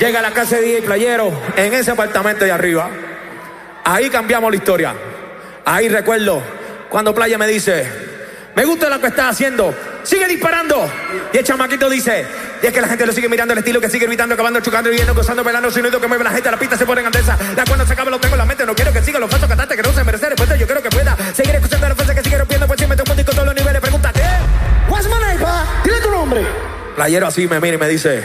Llega a la casa de DJ Playero en ese apartamento de arriba. Ahí cambiamos la historia. Ahí recuerdo cuando Playa me dice, me gusta lo que estás haciendo, sigue disparando. Y el chamaquito dice, y es que la gente lo sigue mirando el estilo que sigue gritando, acabando, chocando, viendo, gozando, bailando, sonido que mueve la gente, la pista se pone en andesa. La cuando se acaba lo tengo en la mente, no quiero que siga los pasos cantantes que no se merecen respuesta, yo creo que pueda seguir escuchando la fuerza que sigue rompiendo, pues siempre te un con todos los niveles, pregunta, ¿qué? What's my name, pa? Dile tu nombre. Playero así me mira y me dice,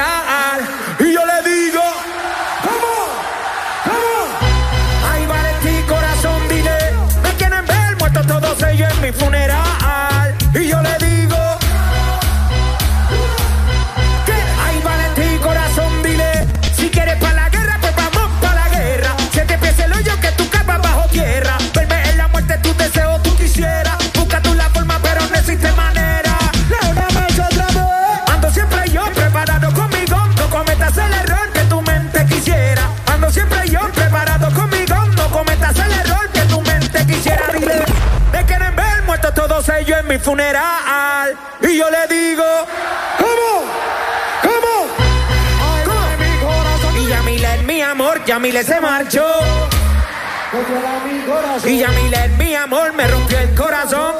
mi funeral. Y yo le digo, ¿cómo? ¿Cómo? ¿Cómo? Y Yamile es mi amor, Yamile se marchó. Y Yamile es mi amor, me rompió el corazón.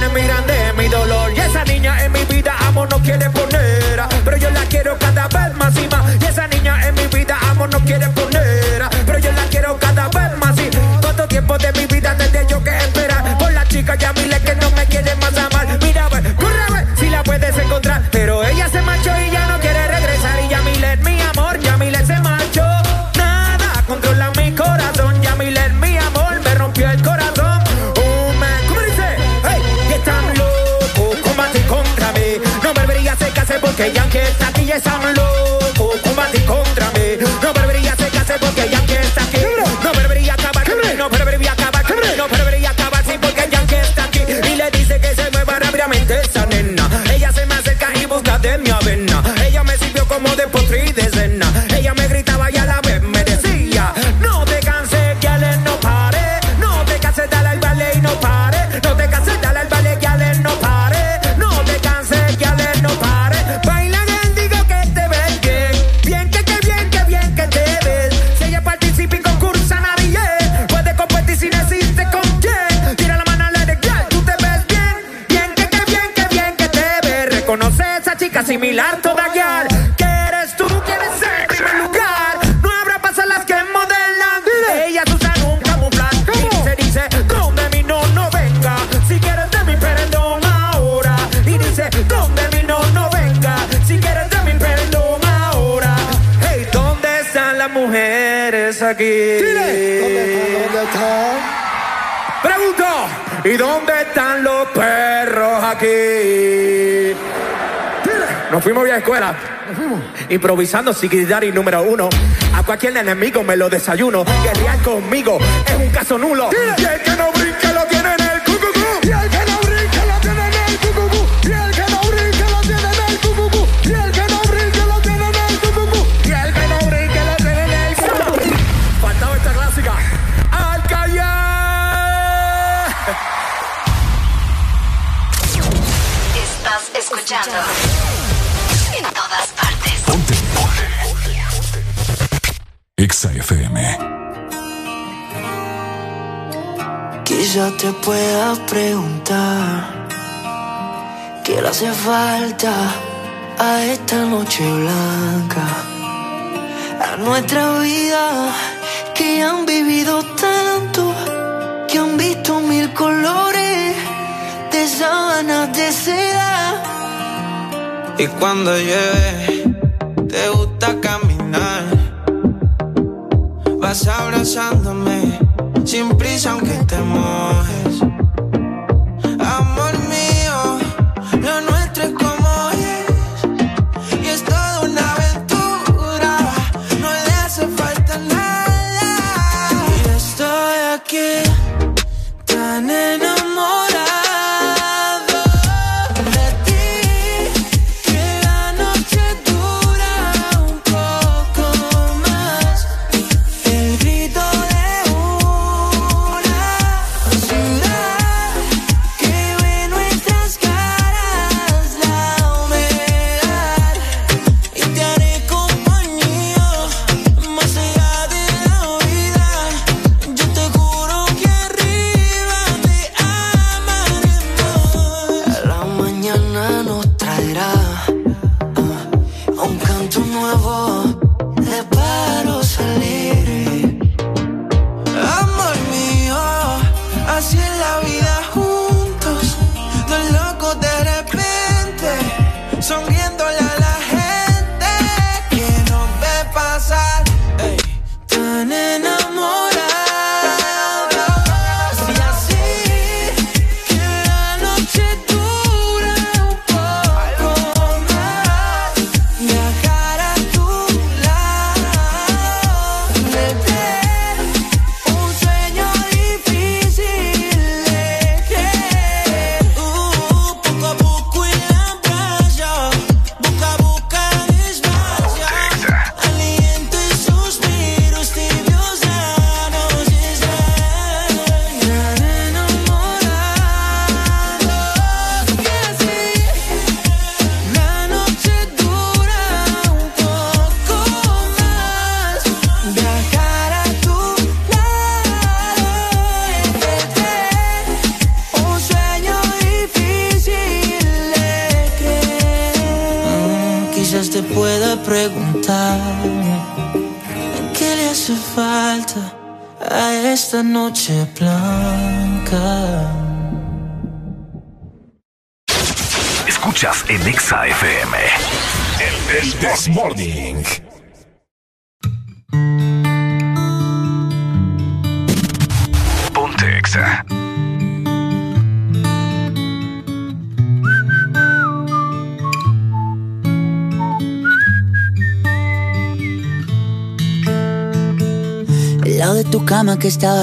Me miran de mi dolor. Y esa niña en mi vida, amor, no quiere poner. Pero yo la quiero cada vez más y más. Y esa niña en mi vida, amor, no quiere poner. Pero yo la quiero cada vez más y ¿Cuánto tiempo de mi vida tendré yo que esperar? Por la chica Yamile que Yankee está aquí es San aquí? Nos fuimos bien a escuela. Improvisando y número uno. A cualquier enemigo me lo desayuno. Guerrear conmigo es un caso nulo. Y el que no te puedas preguntar qué le hace falta a esta noche blanca, a nuestra vida que han vivido tanto que han visto mil colores de sábanas de seda. Y cuando llueve,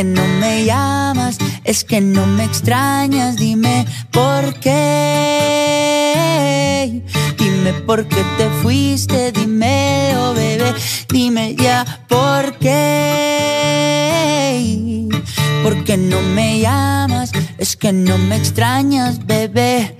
¿Por qué no me llamas? Es que no me extrañas. Dime por qué. Dime por qué te fuiste. Dímelo, bebé. Dime ya por qué. ¿Por qué no me llamas? Es que no me extrañas, bebé.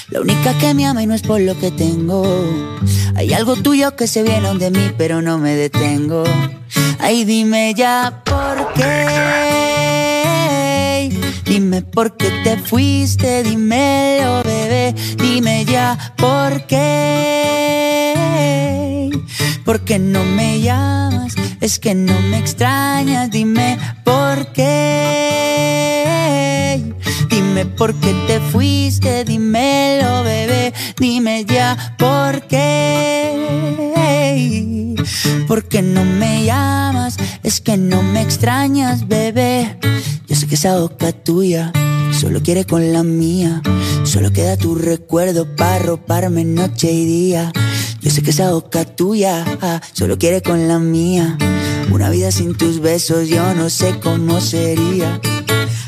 La única que me ama y no es por lo que tengo. Hay algo tuyo que se viene de mí, pero no me detengo. Ay, dime ya por qué. Dime por qué te fuiste, dímelo, bebé. Dime ya por qué. ¿Por qué no me llamas? Es que no me extrañas, dime por qué. Dime por qué te fuiste, dímelo bebé, dime ya por qué. ¿Por qué no me llamas? Es que no me extrañas, bebé. Yo sé que esa boca tuya solo quiere con la mía. Solo queda tu recuerdo para roparme noche y día. Yo sé que esa boca tuya ah, solo quiere con la mía. Una vida sin tus besos yo no sé cómo sería.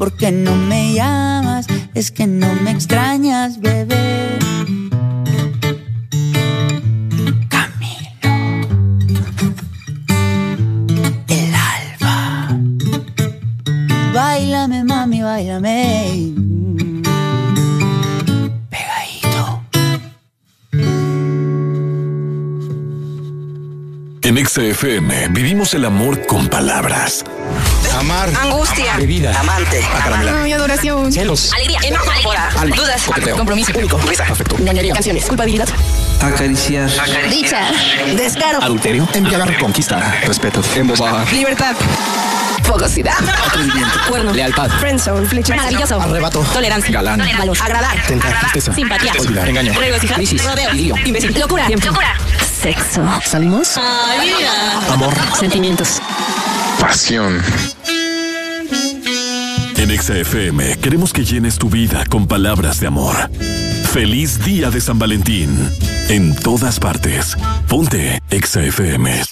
¿Por qué no me llamas? Es que no me extrañas, bebé. Camilo El alba Bailame, mami, bailame. Pegadito. En XFM vivimos el amor con palabras Amar. Angustia. Bebida. Amante. Ah, Amar. y adoración. Celos. Alegría. Enojo. Alegría. Dudas. Compromiso. Público. Risa. Afecto. Engañería. Canciones. Culpabilidad. Acariciar. Dicha. Descaro. Adulterio. enviar, Conquista. Respeto. Embobar. Libertad. Fogosidad. Atrevimiento. Cuerno. Lealtad. Friendzone. Flecha. Maravilloso. Arrebato. Tolerancia. Galán. Valor. Agradar. Tentar. Tristeza. Simpatía. Olvidar. Engaño. Regocijar. Crisis. Rodeo. Lío. Imbécil. Locura. Locura. Sexo. ¿Salimos? Amor. Sentimientos. Pasión. En EXA-FM queremos que llenes tu vida con palabras de amor. Feliz día de San Valentín. En todas partes. Ponte EXA-FM.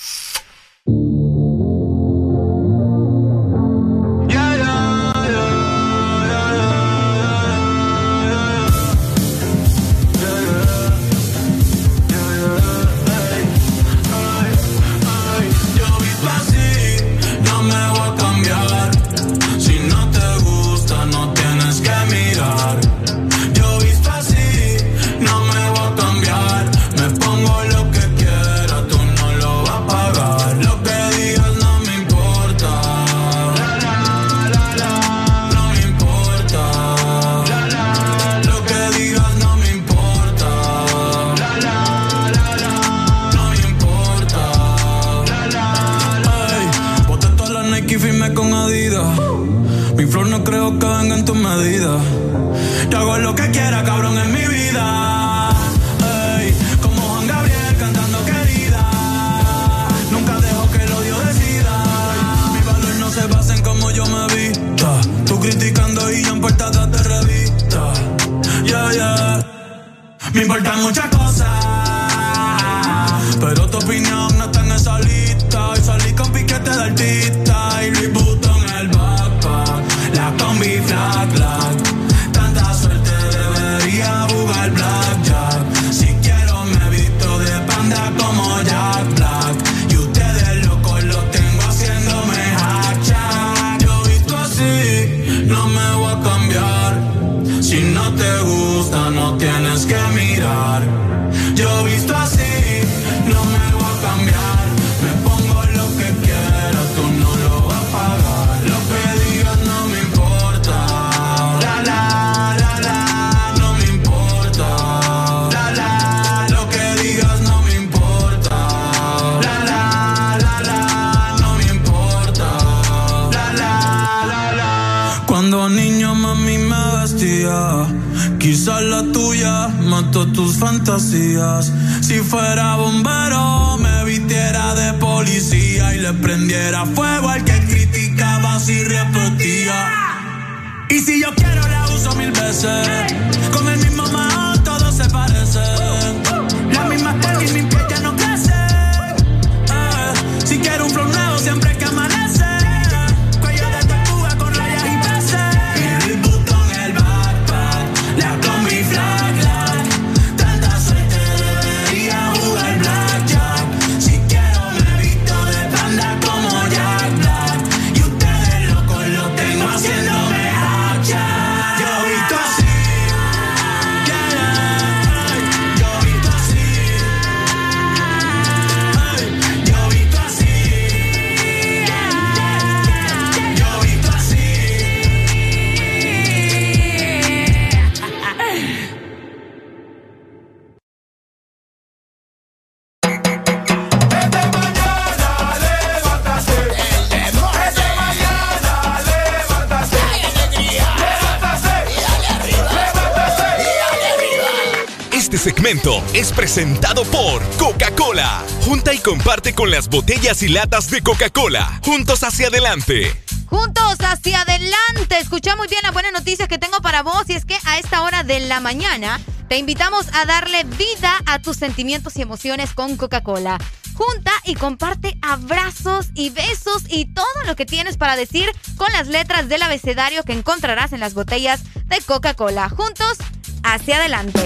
Las botellas y latas de Coca-Cola. Juntos hacia adelante. Juntos hacia adelante. Escucha muy bien las buenas noticias que tengo para vos y es que a esta hora de la mañana te invitamos a darle vida a tus sentimientos y emociones con Coca-Cola. Junta y comparte abrazos y besos y todo lo que tienes para decir con las letras del abecedario que encontrarás en las botellas de Coca-Cola. Juntos hacia adelante.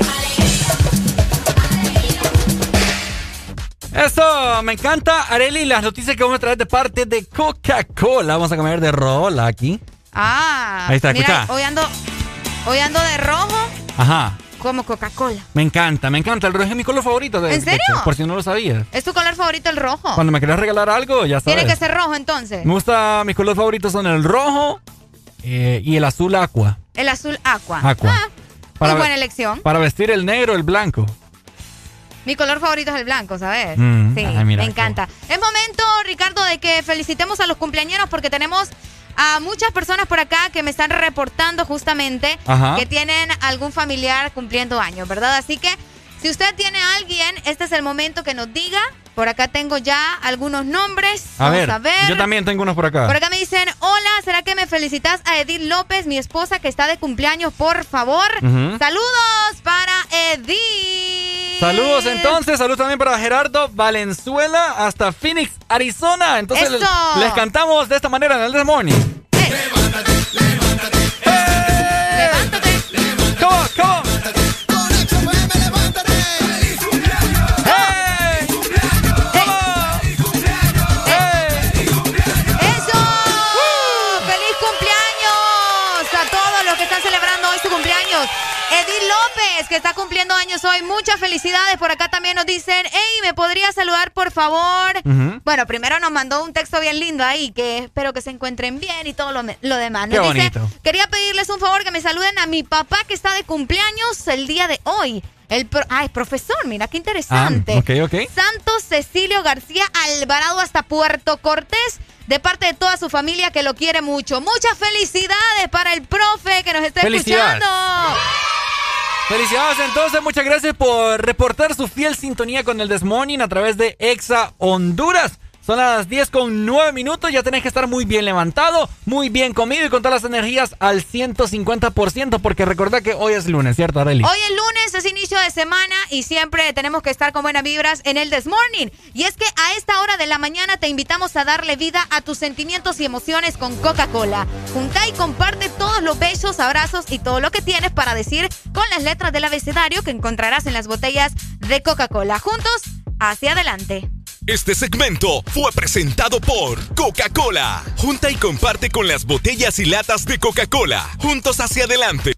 Me encanta, Areli, las noticias que vamos a traer de parte de Coca-Cola. Vamos a cambiar de rola aquí. Ah, Ahí está, mira, escucha. hoy ando, hoy ando de rojo Ajá. como Coca-Cola. Me encanta, me encanta. El rojo es mi color favorito. De, ¿En de serio? hecho, por si no lo sabías. ¿Es tu color favorito el rojo? Cuando me quieras regalar algo, ya sabes. Tiene que ser rojo entonces. Me gusta, mis colores favoritos son el rojo eh, y el azul aqua. El azul aqua. Aqua. Ah, Para muy buena elección. Para vestir el negro, el blanco. Mi color favorito es el blanco, ¿sabes? Mm, sí, ay, mira, me encanta. Es momento, Ricardo, de que felicitemos a los cumpleañeros porque tenemos a muchas personas por acá que me están reportando justamente Ajá. que tienen algún familiar cumpliendo años, ¿verdad? Así que si usted tiene a alguien, este es el momento que nos diga. Por acá tengo ya algunos nombres. A Vamos ver, a ver. yo también tengo unos por acá. Por acá me dicen, hola, ¿será que me felicitas a Edith López, mi esposa que está de cumpleaños, por favor? Saludos para Edith. Saludos entonces, saludos también para Gerardo Valenzuela hasta Phoenix, Arizona. Entonces les, cantamos de esta manera en el This Morning. Come on, come on. Que está cumpliendo años hoy. Muchas felicidades. Por acá también nos dicen, hey, ¿me podría saludar, por favor? Bueno, primero nos mandó un texto bien lindo ahí, que espero que se encuentren bien y todo lo, lo demás. Nos Qué dice, bonito. quería pedirles un favor que me saluden a mi papá que está de cumpleaños el día de hoy. El pro- Ay, profesor, mira qué interesante. Ah, ok, ok. Santos Cecilio García Alvarado hasta Puerto Cortés, de parte de toda su familia que lo quiere mucho. Muchas felicidades para el profe que nos está escuchando. Felicidades entonces, muchas gracias por reportar su fiel sintonía con el This Morning a través de Exa Honduras. Son las 10 con 9 minutos, ya tenés que estar muy bien levantado, muy bien comido y con todas las energías al 150% porque recordá que hoy es lunes, ¿cierto, Arely? Hoy es lunes, es inicio de semana y siempre tenemos que estar con buenas vibras en el This Morning. Y es que a esta hora de la mañana te invitamos a darle vida a tus sentimientos y emociones con Coca-Cola. Junta y comparte todos los besos, abrazos y todo lo que tienes para decir con las letras del abecedario que encontrarás en las botellas de Coca-Cola. Juntos, hacia adelante. Este segmento fue presentado por Coca-Cola. Junta y comparte con las botellas y latas de Coca-Cola. Juntos hacia adelante.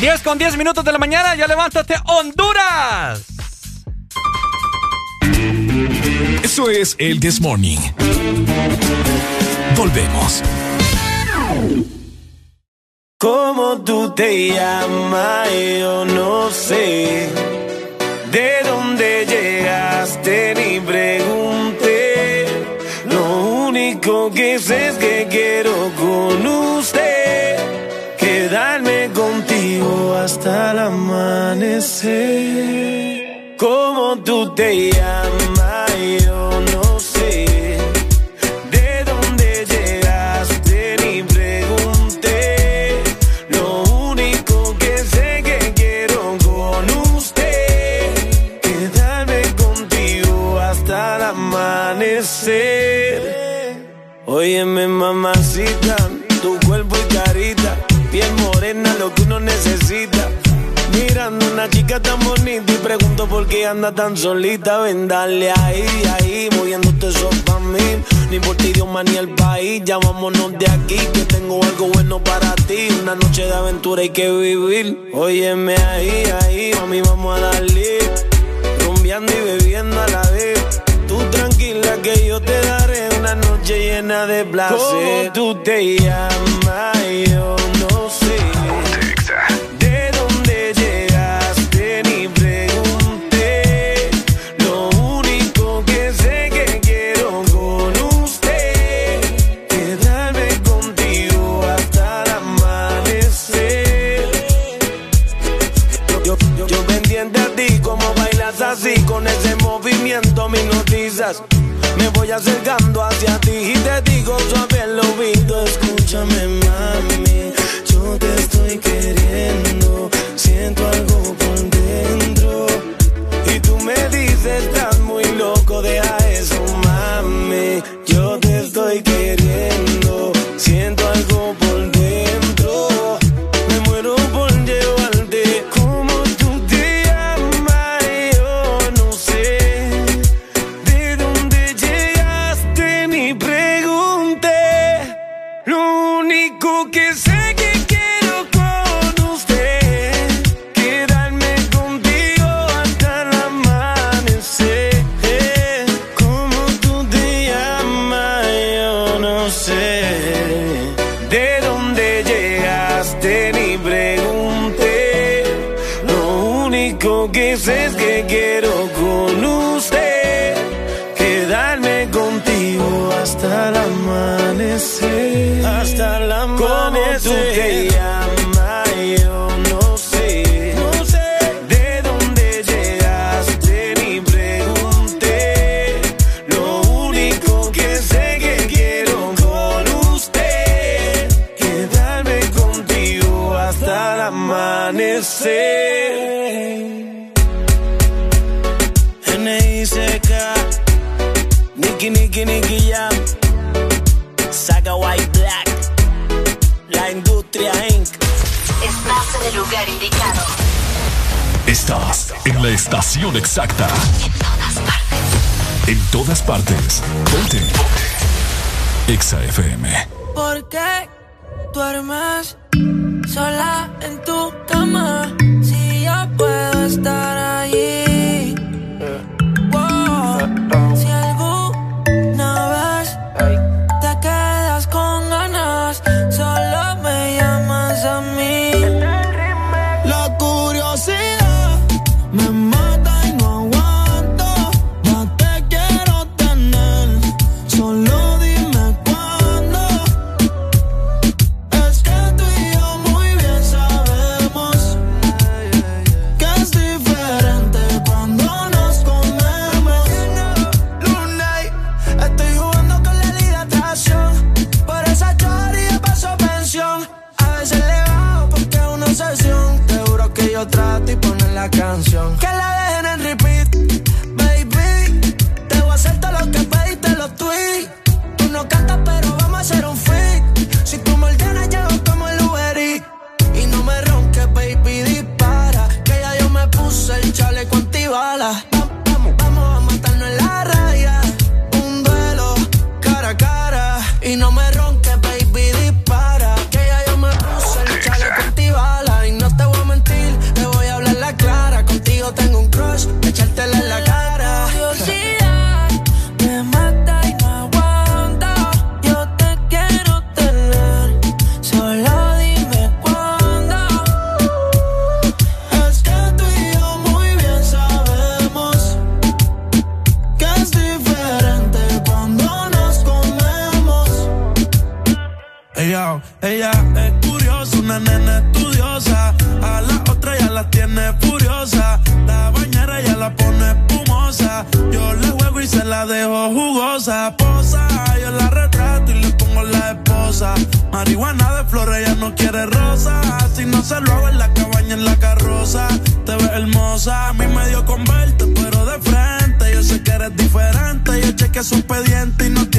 10 con 10 minutos de la mañana, ya levántate, Honduras. Eso es el This Morning. Volvemos. ¿Cómo tú te llamas? Yo no sé. ¿De dónde Ni pregunté. Lo único que sé es que quiero con usted quedarme contigo hasta el amanecer. ¿Cómo tú te llamas? Óyeme, mamacita, tu cuerpo y carita, piel morena, lo que uno necesita. Mirando una chica tan bonita y pregunto por qué anda tan solita. Ven, dale ahí, ahí, moviéndote eso pa' mí. Ni por ti, idioma ni el país, ya vámonos de aquí, que tengo algo bueno para ti. Una noche de aventura hay que vivir. Óyeme ahí, ahí, mami, vamos a darle. Rumbeando y bebiendo a la vez. Tú tranquila que yo de placer. ¿Cómo tú te llamas? Yo no sé. ¿De dónde llegaste? Ni pregunté. Lo único que sé que quiero con usted quedarme contigo hasta el amanecer. Yo, yo, yo pendiente a ti, como bailas así con ese movimiento, me notizas. Me voy acercando hacia ti y te digo suave el oído, escúchame mami, yo te estoy queriendo, siento algo por dentro y tú me dices Nicky, Nicky, Nicky Saga White Black. La industria Inc. Estás en el lugar indicado. Estás en la estación exacta. En todas partes. En todas partes. Ponte. Exa FM. ¿Por qué duermes sola en tu cama? Si yo puedo estar ahí que son pedientes y no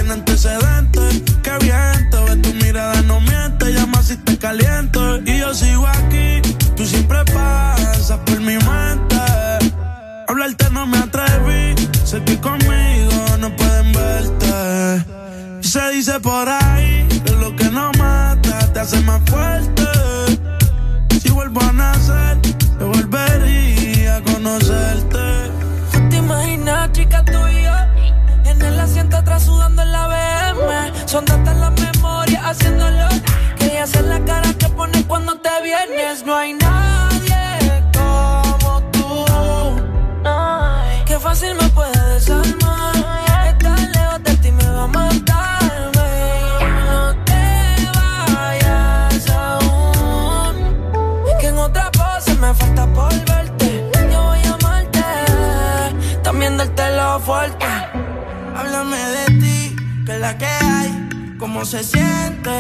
la que hay, cómo se siente.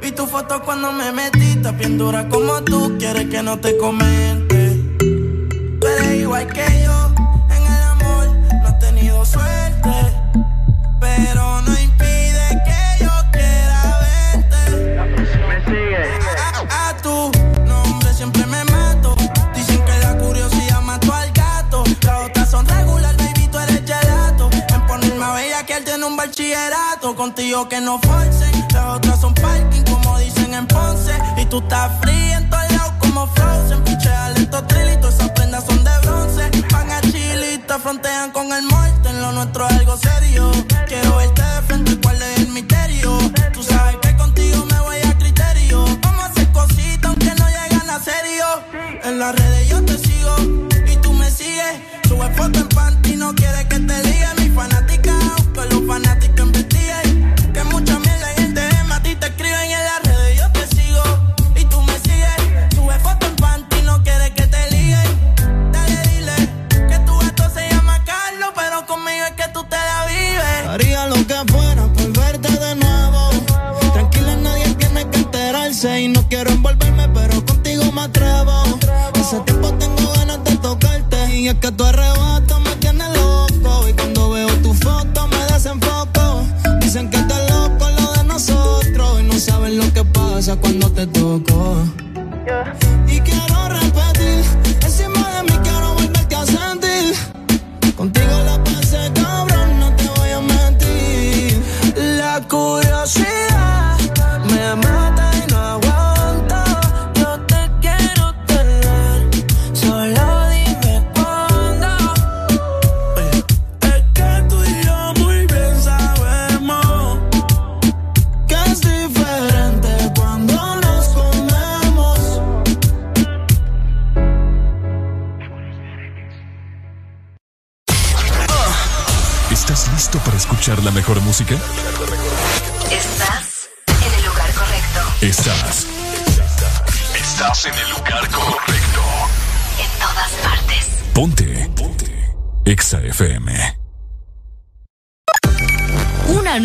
Vi tu foto cuando me metí, tan como tú, quieres que no te comente. Pero igual que yo. bachillerato, contigo que no forcen. Las otras son parking, como dicen en Ponce. Y tú estás fría en todos lados como Frozen. Piche lento trilito, esas prendas son de bronce. Van a chilita, frontean con el muerto. En lo nuestro es algo serio. que tú eres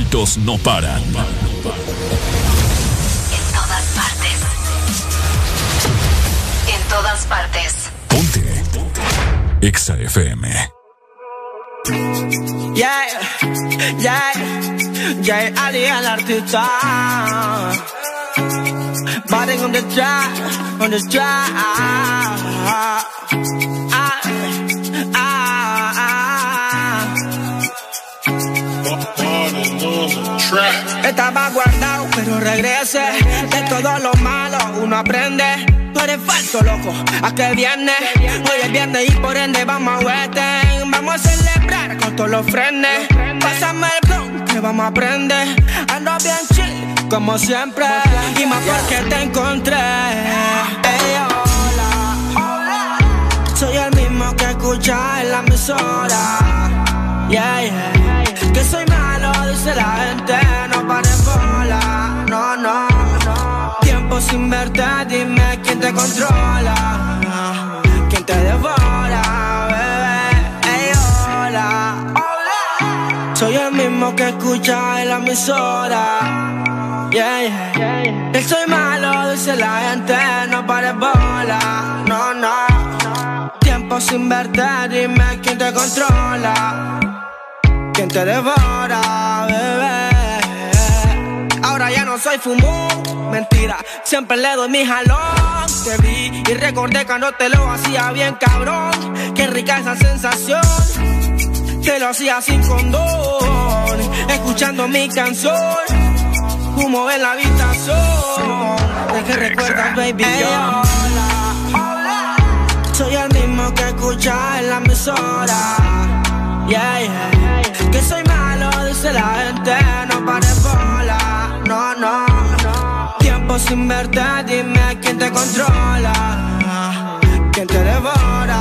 Éxitos no paran. En todas partes. En todas partes. Ponte. Exa FM. Yeah, yeah, yeah, Ali el artista. Body on the track, on the track. Pero regrese. De todo lo malo uno aprende. Tú eres falso, loco. ¿A qué viene? Hoy es viernes y por ende vamos a Western. Vamos a celebrar con todos los frenes. Pásame el blog que vamos a aprender. Ando bien chill, como siempre. Y más porque te encontré. Ey, hola. Soy el mismo que escucha en la emisora. Yeah, yeah. Que soy malo, dice la gente. Sin verte, dime quién te controla. Quién te devora, bebé. Ey, hola. Soy el mismo que escucha en la emisora. Yeah, yeah. Que soy malo, dice la gente. No pares bola. No, no. Tiempo sin verte, dime quién te controla. Quién te devora, bebé. Ahora ya no soy fumón, mentira. Siempre le doy mi jalón. Te vi y recordé cuando te lo hacía bien, cabrón. Qué rica esa sensación. Te lo hacía sin condón. Escuchando mi canción. Humo en la habitación. De que recuerdas, baby. Ey, hola. Soy el mismo que escucha en la emisora. Yeah, yeah. Que soy malo, dice la gente. No pares bola. No. Tiempo sin verte, dime quién te controla. Quién te devora.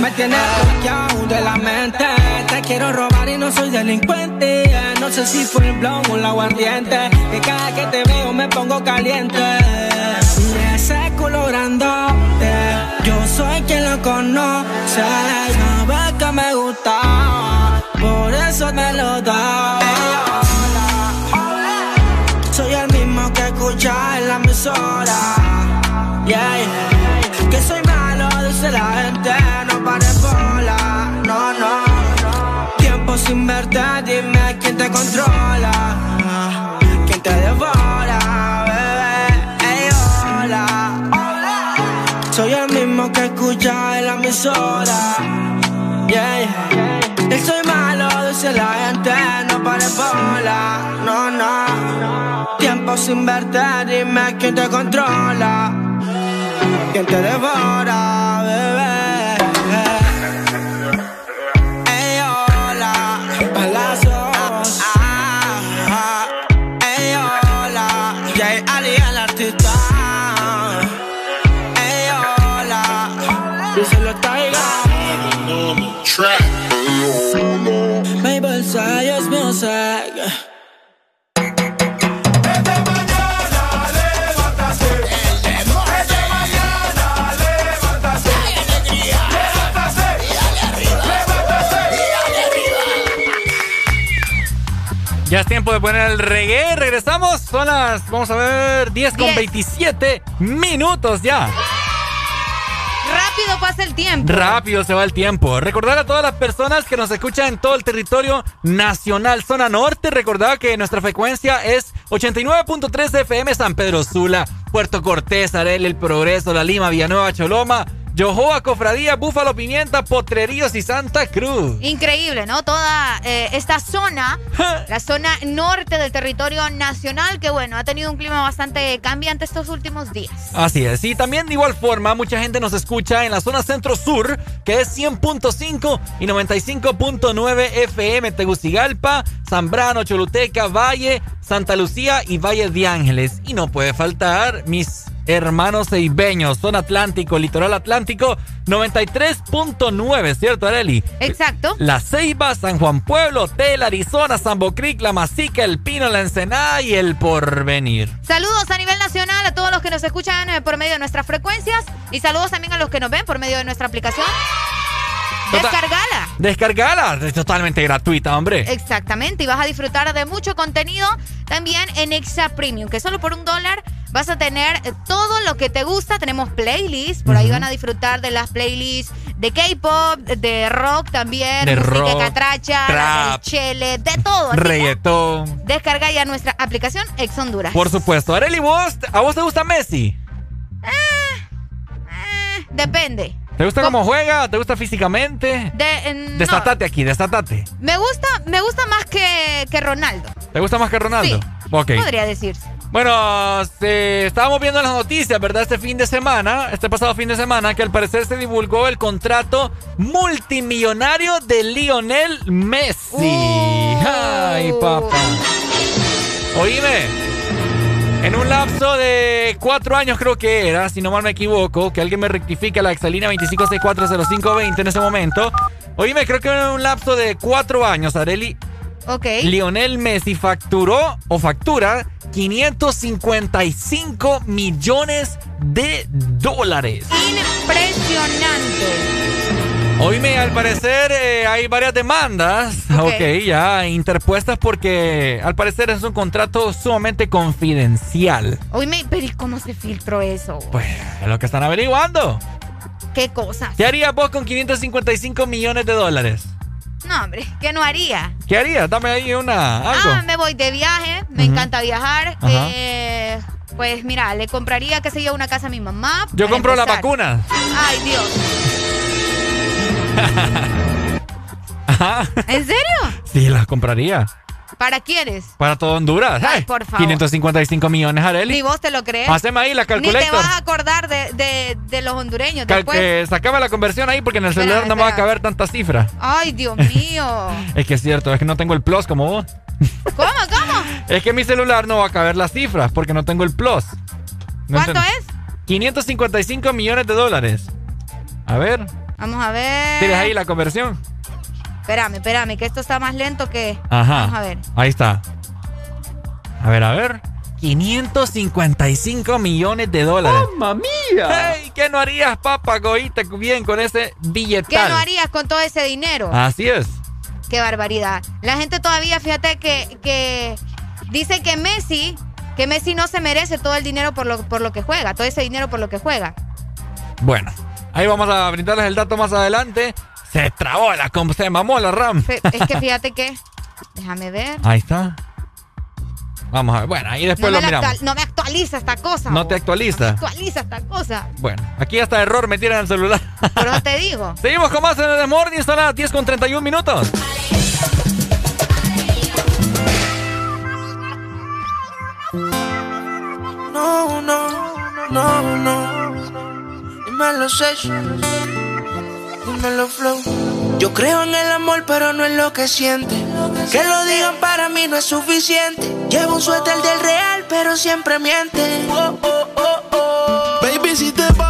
Me tienes bloqueado de la mente. Te quiero robar y no soy delincuente. No sé si fue el blog o el aguardiente. Que cada que te veo me pongo caliente. Y ese culo grandote, yo soy quien lo conoce. Sabe que me gusta, por eso me lo da. Escucha en la emisora. Yeah, yeah. Que soy malo, dice la gente. No pares bola, no, no. Tiempo sin verte, dime quién te controla. Quién te devora, bebé. Ey, hola. Soy el mismo que escucha en la emisora. Yeah, yeah. Que soy malo, dice la gente. No pares bola, no, no. Tiempo sin verte, dime quién te controla. Quién te devora, bebé. Ya es tiempo de poner el reggae. Regresamos. Son las, vamos a ver, 10 con Diez. 27 minutos ya. Rápido pasa el tiempo. Rápido se va el tiempo. Recordar a todas las personas que nos escuchan en todo el territorio nacional, zona norte, recordar que nuestra frecuencia es 89.3 FM San Pedro Sula, Puerto Cortés, Arel, El Progreso, La Lima, Villanueva, Choloma, Yohoa, Cofradía, Búfalo, Pimienta, Potreríos y Santa Cruz. Increíble, ¿no? Toda eh, esta zona, la zona norte del territorio nacional, que bueno, ha tenido un clima bastante cambiante estos últimos días. Así es, y también de igual forma mucha gente nos escucha en la zona centro-sur, que es 100.5 y 95.9 FM, Tegucigalpa, Zambrano, Choluteca, Valle, Santa Lucía y Valle de Ángeles. Y no puede faltar mis hermanos ceibeños, zona atlántico, litoral atlántico, 93.9, ¿cierto, Areli? Exacto. La Ceiba, San Juan Pueblo, Tel, Arizona, Sambocric, La Masica, El Pino, La Ensenada y El Porvenir. Saludos a nivel nacional a todos los que nos escuchan eh, por medio de nuestras frecuencias y saludos también a los que nos ven por medio de nuestra aplicación. Descargala. Descargala. Es totalmente gratuita, hombre. Exactamente. Y vas a disfrutar de mucho contenido también en Exa Premium, que solo por un dólar vas a tener eh, todo lo que te gusta. Tenemos playlists. Por ahí van a disfrutar de las playlists de K-pop, de rock también, de música rock, catracha, trap, chele, de todo. Reggaetón. Descarga ya nuestra aplicación Ex Honduras. Por supuesto. Areli, ¿vos, ¿a vos te gusta Messi? Depende. ¿Te gusta cómo juega? ¿Te gusta físicamente? De, eh, no. Destatate aquí, destatate. Me gusta, me gusta más que, que Ronaldo. ¿Te gusta más que Ronaldo? Podría decirse. Bueno, se- estábamos viendo las noticias, ¿verdad? Este fin de semana, este pasado fin de semana, que al parecer se divulgó el contrato multimillonario de Lionel Messi. Uh. Ay, papá. Oíme, en un lapso de cuatro años creo que era, si no mal me equivoco, que alguien me rectifique la exalina 25640520 en ese momento. Oíme, creo que en un lapso de cuatro años, Areli, Ok. Lionel Messi facturó o factura 555 millones de dólares. Impresionante. Oíme, al parecer eh, hay varias demandas, Ok. ok, ya interpuestas porque al parecer es un contrato sumamente confidencial. Oíme, pero ¿y cómo se filtró eso? Pues es lo que están averiguando. ¿Qué cosas? ¿Qué harías vos con 555 millones de dólares? No, hombre, ¿qué no haría? ¿Qué harías? Dame ahí una algo. Ah, me voy de viaje, me encanta viajar. Eh, pues mira, le compraría, qué sé yo, una casa a mi mamá. Yo compro la vacuna. Ay, Dios. ¿En serio? Sí, las compraría. ¿Para quiénes? Para todo Honduras. Ay, por favor. 555 millones, Areli. Ni vos te lo crees. Haceme ahí la Ni te vas a acordar de, de- de los hondureños Cal- después. eh, sacame la conversión ahí porque en el celular no me va a caber tanta cifra. Ay, Dios [laughs] mío. Es que es cierto, es que no tengo el plus como vos. [laughs] ¿Cómo, cómo? Es que mi celular no va a caber las cifras porque no tengo el plus. No ¿Cuánto es? 555 millones de dólares. A ver, Vamos a ver. tienes ahí la conversión. Espérame, espérame, que esto está más lento que. Ajá. Vamos a ver. Ahí está. A ver, a ver. 555 millones de dólares. ¡Mamma mía! ¡Ey! ¿Qué no harías, papá? Goíte bien con ese billetal. ¿Qué no harías con todo ese dinero? Así es. Qué barbaridad. La gente todavía, fíjate que, que dice que Messi, que Messi no se merece todo el dinero por lo, por lo que juega, todo ese dinero por lo que juega. Bueno, ahí vamos a brindarles el dato más adelante. Se trabó la comp, se mamó la RAM. Es que fíjate que, déjame ver. Ahí está. Vamos a ver. Bueno, ahí después no, lo me miramos. actual- no me actualiza esta cosa. No vos. te actualiza. Actualiza esta cosa. Bueno, aquí hasta error me tiran el celular. Por eso te [laughs] digo. Seguimos con más en el Morning. Son las 10 con 31 minutos. No, no, no, no. Dímelo, Sesh. Dímelo, Flow. Yo creo en el amor, pero no en lo que siente. Que lo digan para mí no es suficiente. Llevo un suéter del real, pero siempre miente. Oh, oh, oh, oh. Baby, si te vas,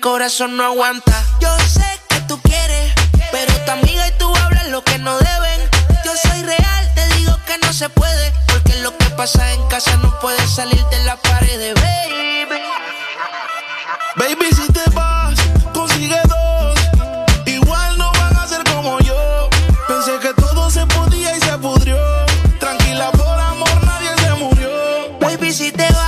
corazón no aguanta. Yo sé que tú quieres, pero tu amiga y tú hablas lo que no deben. Yo soy real, te digo que no se puede, porque lo que pasa en casa no puede salir de la pared, de baby. Baby, si te vas, consigue dos. Igual no van a ser como yo. Pensé que todo se podía y se pudrió. Tranquila, por amor, nadie se murió. Baby, si te vas.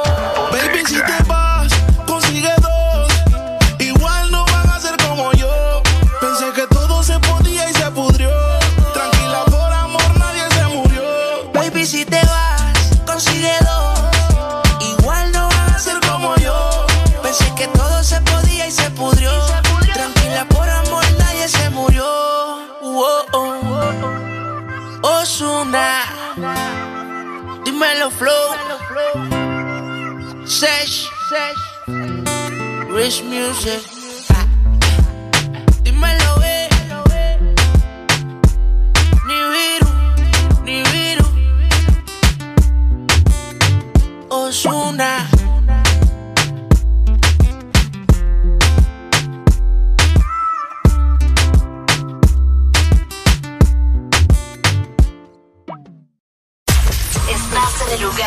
Dímelo flow. Sesh, Rich Music. Dímelo, eh. Estás en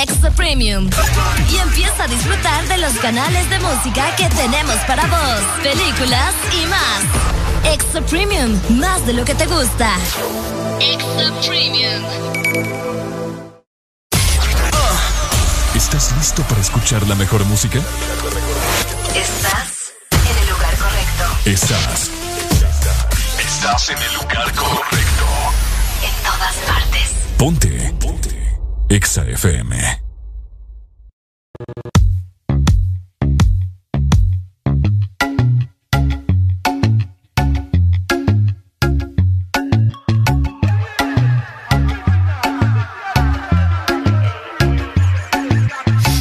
Extra Premium. Y empieza a disfrutar de los canales de música que tenemos para vos, películas y más. Extra Premium, más de lo que te gusta. Extra Premium. ¿Estás listo para escuchar la mejor música? Estás en el lugar correcto. Estás. Estás en el lugar correcto. En todas partes. Ponte. Ponte. Exa FM.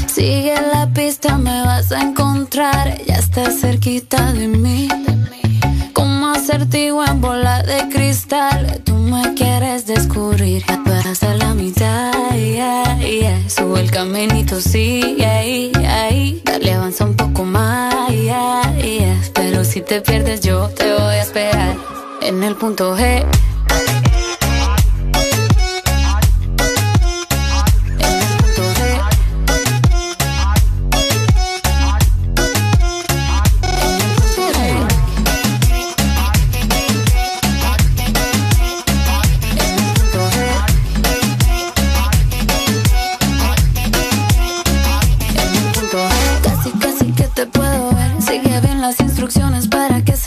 Sigue la pista, me vas a encontrar. Ya estás cerquita de mí. En bola de cristal. Tú me quieres descubrir. Ya vas a la mitad. yeah, yeah. El caminito, sí, ahí, ahí. Dale, avanza un poco más. yeah, yeah. Pero si te pierdes, yo te voy a esperar. En el punto G.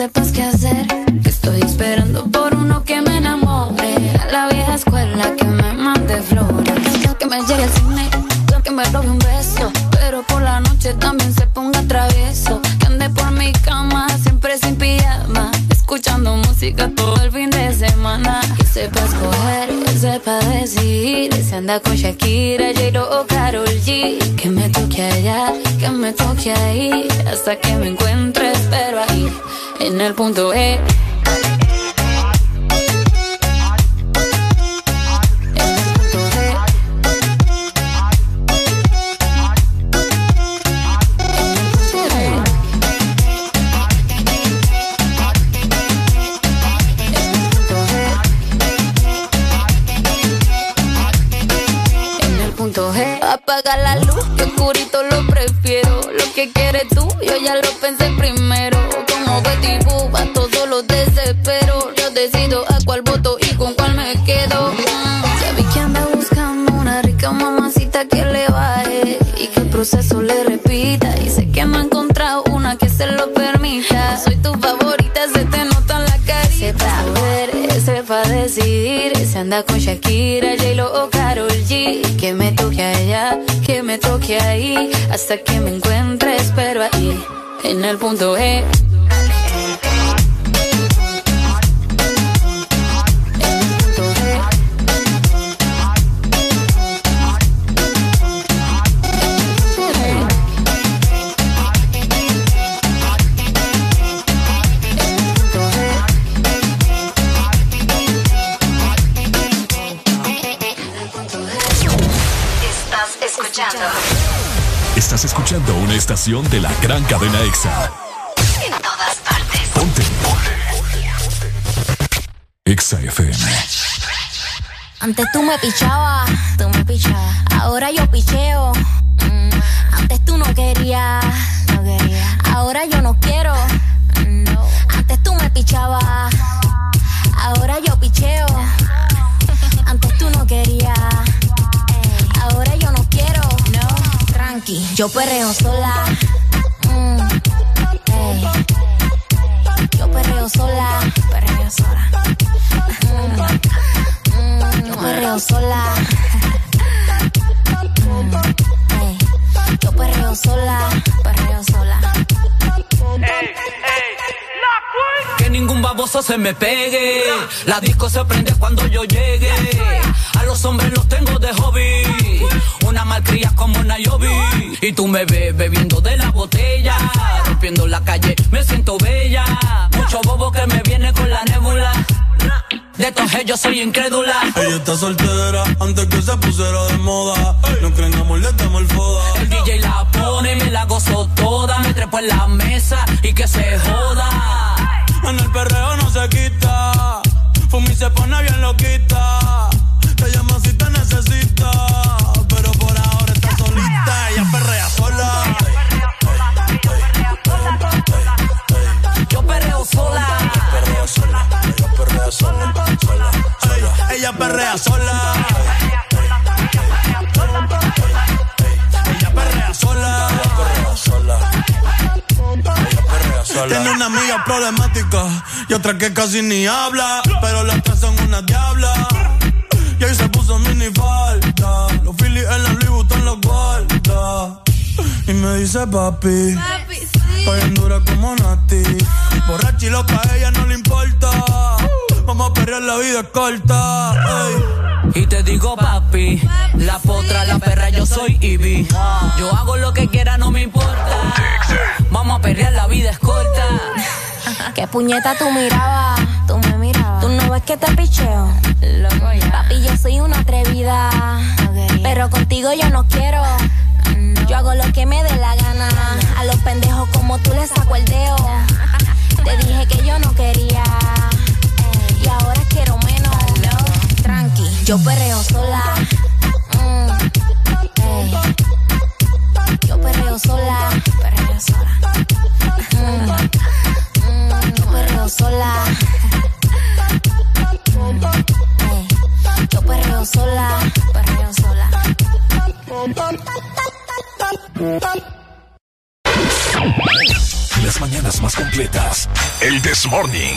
sepas qué hacer. Que estoy esperando por uno que me enamore. A la vieja escuela que me mande flores. Que me llegue el cine, que me robe un beso. Pero por la noche también se ponga travieso. Que ande por mi cama, siempre sin pijama. Escuchando música todo el fin de semana. Que sepa escoger, que sepa decidir. Se anda con Shakira, J-Lo o Karol G. Que me toque allá, que me toque ahí. Hasta que me encuentre, espero ahí. En el punto E. con Shakira, J-Lo o G. Que me toque allá, que me toque ahí. Hasta que me encuentre, espero ahí. En el punto E. estación de la gran cadena EXA. En todas partes. Ponte. EXA FM. Antes tú me pichabas, tú me pichabas. Ahora yo picheo. Yo perreo sola. Mm. Yo perreo sola. Perreo sola. Mm, yo perreo sola. Mm. Yo perreo sola, perreo sola. Que ningún baboso se me pegue. La disco se prende cuando yo llegue. A los hombres los tengo de hobby. Una malcria como una. Y tú me ves bebiendo de la botella. Rompiendo la calle, me siento bella. Mucho bobo que me viene con la nébula. De estos yo soy incrédula. Ella está soltera antes que se pusiera de moda. No creen amor, le damos el foda. El DJ la pone y me la gozo toda. Me trepo en la mesa y que se joda. En el perreo no se quita. Fumi se pone bien loquita. Ella perrea sola. Ella perrea sola. Tiene una amiga problemática y otra que casi ni habla. Pero las tres son una diabla. Y ahí se puso mini falta. Los Phillies en la Louis Vuitton los guarda. Y me dice papi. Estoy en dura como Nati. Borracha y loca, a ella no le importa. Vamos a perrear, la vida es corta. ey. Y te digo papi, la potra, la perra, yo soy Ivy. Yo hago lo que quiera, no me importa. Vamos a perrear, la vida es corta. [laughs] Qué puñeta tú mirabas, tú me mirabas. Tú no ves que te picheo. Papi, yo soy una atrevida. Pero contigo yo no quiero. Yo hago lo que me dé la gana. A los pendejos como tú les saco el dedo. Te dije que yo no quería. Quiero menos. Tranqui, yo perreo sola. Mm, ey. Yo perreo sola. Perreo sola. Mm, yo perreo sola. Mm, ey. Yo perreo sola. Perreo sola. Las mañanas más completas. El This Morning.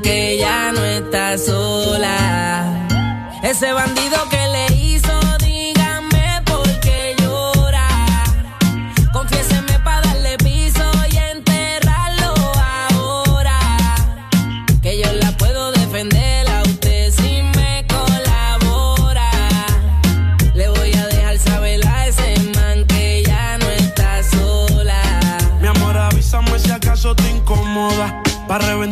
que ya no está sola. Ese bandido que le hizo, dígame por qué llora. Confiéseme para darle piso y enterrarlo ahora. Que yo la puedo defender a usted si me colabora. Le voy a dejar saber a ese man que ya no está sola. Mi amor, avísame si acaso te incomoda. Para reventarlo y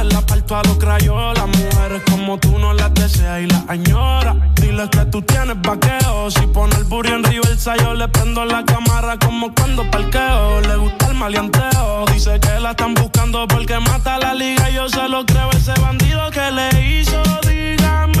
parto a los crayolas. Mujeres como tú no las deseas y las añoras. Dile que tú tienes vaqueo. Si pone el burro en reversa, yo le prendo la cámara como cuando parqueo. Le gusta el maleanteo. Dice que la están buscando porque mata la liga. Yo se lo creo, ese bandido que le hizo. Dígame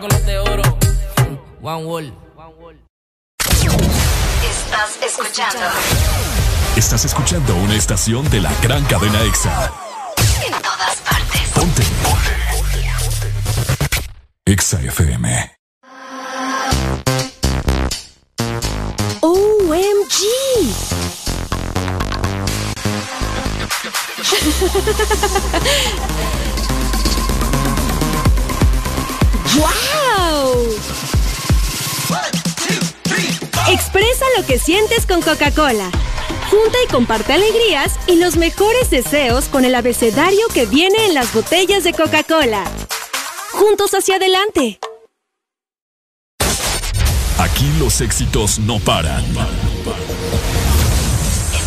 Con los de oro. One Wall. Estás escuchando Estás escuchando una estación de la gran cadena EXA. en todas partes. Ponte. EXA FM. OMG. [laughs] ¡Wow! Expresa lo que sientes con Coca-Cola. Junta y comparte alegrías y los mejores deseos con el abecedario que viene en las botellas de Coca-Cola. Juntos hacia adelante. Aquí los éxitos no paran. En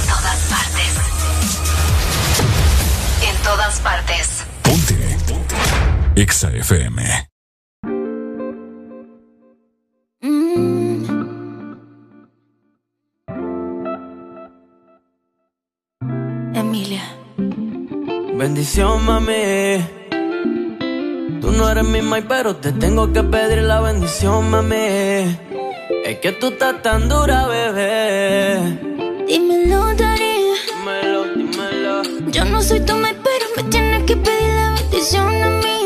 todas partes. En todas partes. Ponte. EXA FM. Emilia. Bendición, mami. Tú no eres mi mai, pero te tengo que pedir la bendición, mami. Es que tú estás tan dura, bebé. Dímelo, Dari. Dímelo, dímelo. Yo no soy tu mai, pero me tienes que pedir la bendición a mí.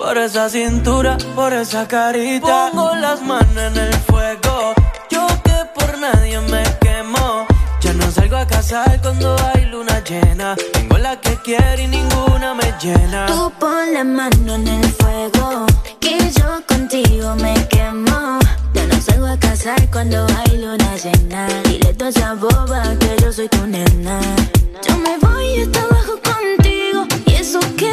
Por esa cintura, por esa carita. Pongo las manos en el fuego. Yo que por nadie me quemo. Ya no salgo a casar cuando hay luna llena. Tengo la que quiero y ninguna me llena. Tú pon la mano en el fuego, que yo contigo me quemo. Ya no salgo a casar cuando hay luna llena. Dile toda esa boba que yo soy tu nena. Yo me voy hasta abajo contigo, y eso que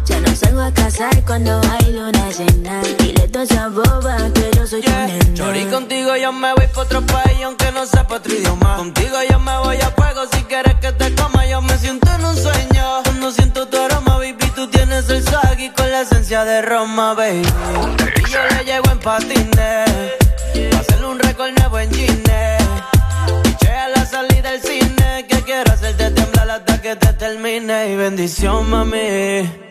Salgo a casar cuando hay luna llena. Dile toda esa boba que yo soy tu nena. Chori, contigo yo me voy pa' otro país aunque no sepa otro idioma. Contigo yo me voy a fuego si quieres que te coma. Yo me siento en un sueño. Cuando siento tu aroma, baby, tú tienes el swag y con la esencia de Roma, baby. Y yo le llego en patines. Pa' hacerle un récord nuevo en Gine. Che a la salida del cine. Que quiero hacerte temblar hasta que te termine. Y bendición, mami.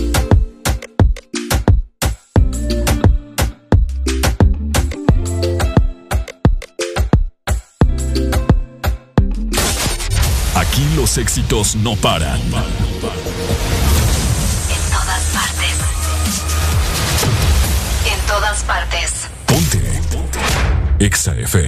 Los éxitos no paran. En todas partes. En todas partes. Ponte. Exa FM.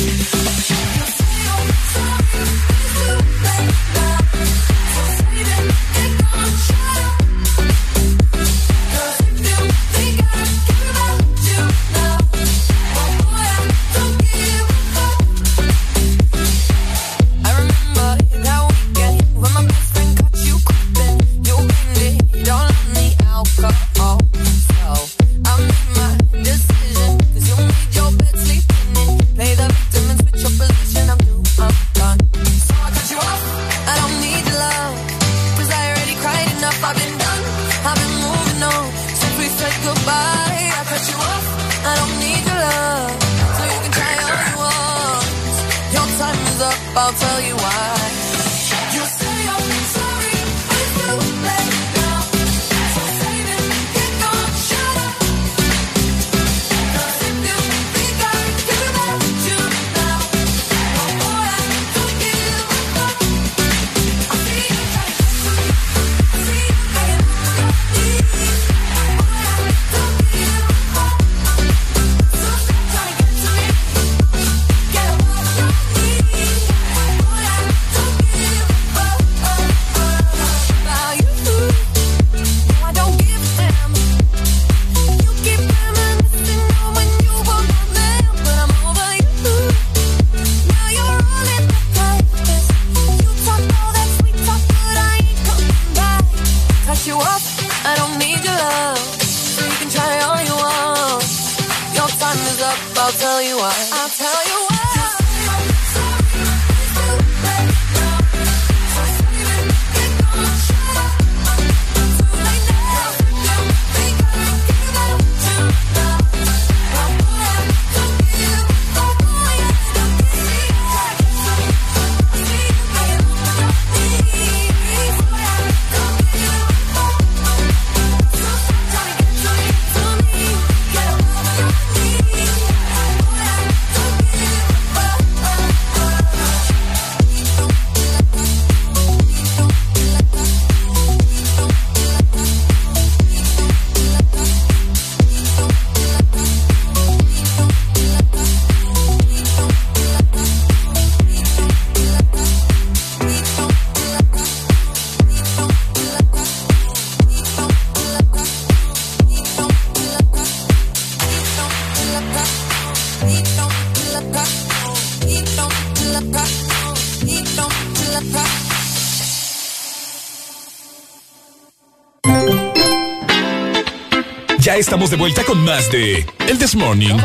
Estamos de vuelta con más de El This Morning.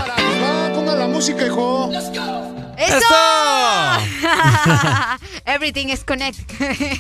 música, hijo. ¡Eso! [laughs] Everything is connected.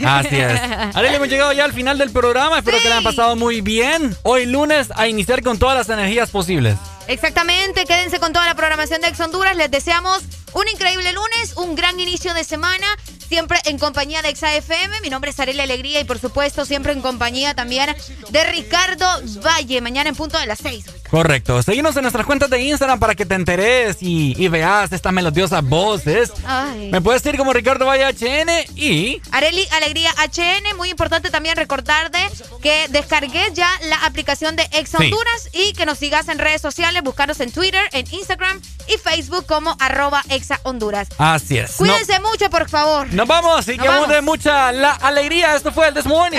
Así es. Arely, hemos llegado ya al final del programa. Espero que le hayan pasado muy bien. Hoy lunes a iniciar con todas las energías posibles. Exactamente, quédense con toda la programación de Ex Honduras. Les deseamos un increíble lunes, un gran inicio de semana, siempre en compañía de Exa FM. Mi nombre es Arely Alegría y por supuesto siempre en compañía también de Ricardo Valle. Mañana en punto de las 6. Correcto. Seguimos en nuestras cuentas de Instagram para que te enteres y, y veas estas melodiosas voces. Ay. Me puedes seguir como Ricardo Valle HN y... Areli Alegría HN, muy importante también recordarte que descargues ya la aplicación de Ex Sí. Honduras y que nos sigas en redes sociales, buscarnos en Twitter, en Instagram y Facebook como arroba Exa Honduras. Así es. No- Cuídense mucho, por favor. nos vamos y Nos que vamos. de mucha la alegría. Esto fue el This Morning.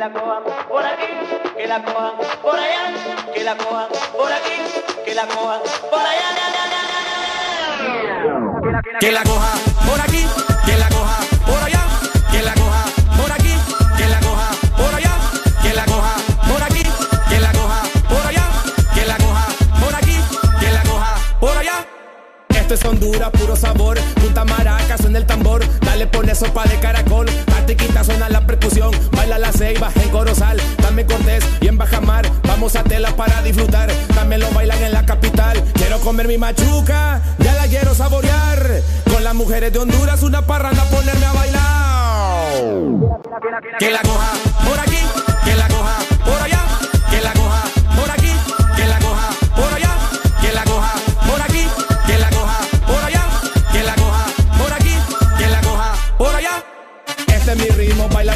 La cojan por aquí, que la cojan por allá, que la cojan por aquí, que la cojan por allá. Que la coja por aquí, que la coja Esto es Honduras, puro sabor. Punta maraca, suena el tambor. Dale, pone sopa de caracol. Artiquita suena la percusión. Baila la ceiba en Corozal. Dame Cortés y en Bajamar. Vamos a tela para disfrutar. También lo bailan en la capital. Quiero comer mi machuca. Ya la quiero saborear. Con las mujeres de Honduras, una parranda, ponerme a bailar. Que la coja por aquí,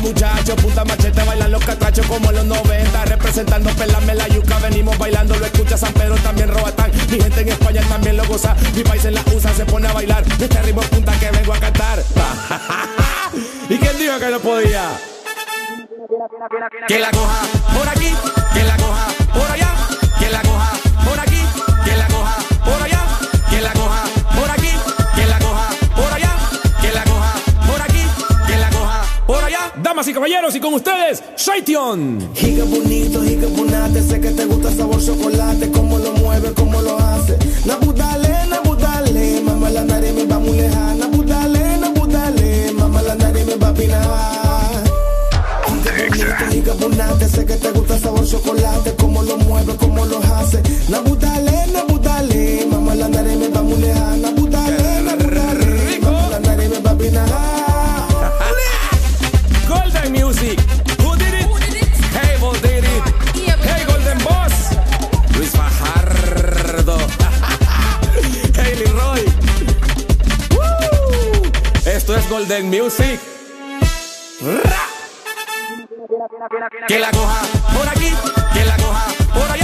ritmo, baila muchacho, punta machete, bailan los catrachos como los 90, representando pelame la yuca, venimos bailando, lo escucha San Pedro, también Robatán, mi gente en España también lo goza, mi país en la USA se pone a bailar, este ritmo es punta que vengo a cantar. [laughs] ¿Y quién dijo que no podía? Que la coja por aquí, que la coja por allá, Damas y caballeros, y con ustedes, Shaition. Giga bonito, giga bonate, sé que te gusta sabor chocolate, cómo lo mueve, cómo lo hace. Nabudale, nabudale, mamá la nariz me va muy lejana. Nabudale, nabudale, mamá la nariz me va a pinar. Giga bonito, giga bonate, sé que te gusta sabor chocolate, cómo lo mueve, cómo lo hace. Nabudale, nabudale, mamá la nariz me va muy lejana. Music. Who did it? Hey, Bo did it. Hey, Golden Boss. Luis Fajardo. [laughs] hey, Leroy. Esto es Golden Music. Que la coja por aquí, que la coja por allá,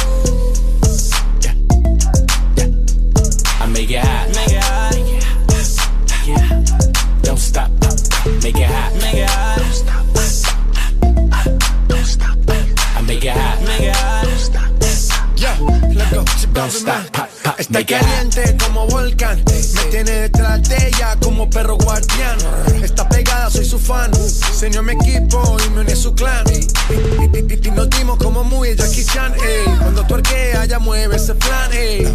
Está caliente como volcán. Me tiene detrás de ella como perro guardián. Está pegada, soy su fan. Se unió a mi equipo y me uní a su clan. Y, nos dimos como muy Jackie Chan. Ey. Cuando tu arquea, ya mueve ese plan. Ey.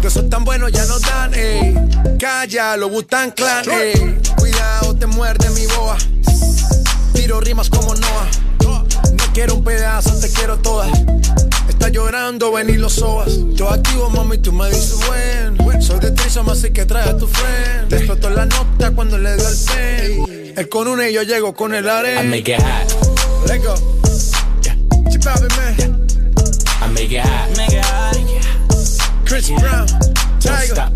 De esos tan buenos ya no dan. Ey. Calla, lo Butan Clan. Ey. Cuidado, te muerde mi boa. Tiro rimas como Noah. Quiero un pedazo, te quiero todas. Está llorando, ven y lo sobas. Todo activo, mami, tú me dices buen. Soy de Trisom, así que trae a tu friend. Explotó la nota cuando le dio el pen. Él con una y yo llego con el arena. I make it hot. Let go. Chip out, man. I make it hot. Make it hot. Chris Brown. Don't Tiger. stop.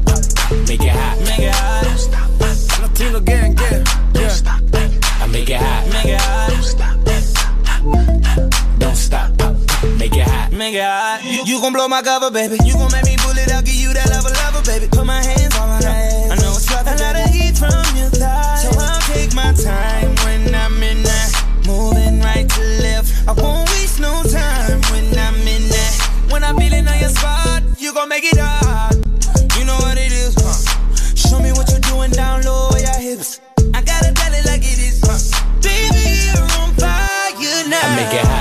Make it hot. Make it hot. Latino gang, gang. Yeah. I make it hot. Make it hot. make it hot. Make it hot. You gon' blow my cover, baby. You gon' make me bullet, I'll give you that lover, lover, baby. Put my hands on my eyes. I know it's rough. a lot of heat from your thighs. So I'll take my time when I'm in that. Moving right to left. I won't waste no time when I'm in that. When I'm feeling on your spot, you gon' make it hot. You know what it is, huh? Show me what you're doing down low, your hips. I gotta tell it like it is, huh? Baby, you're on fire now. I make it hot.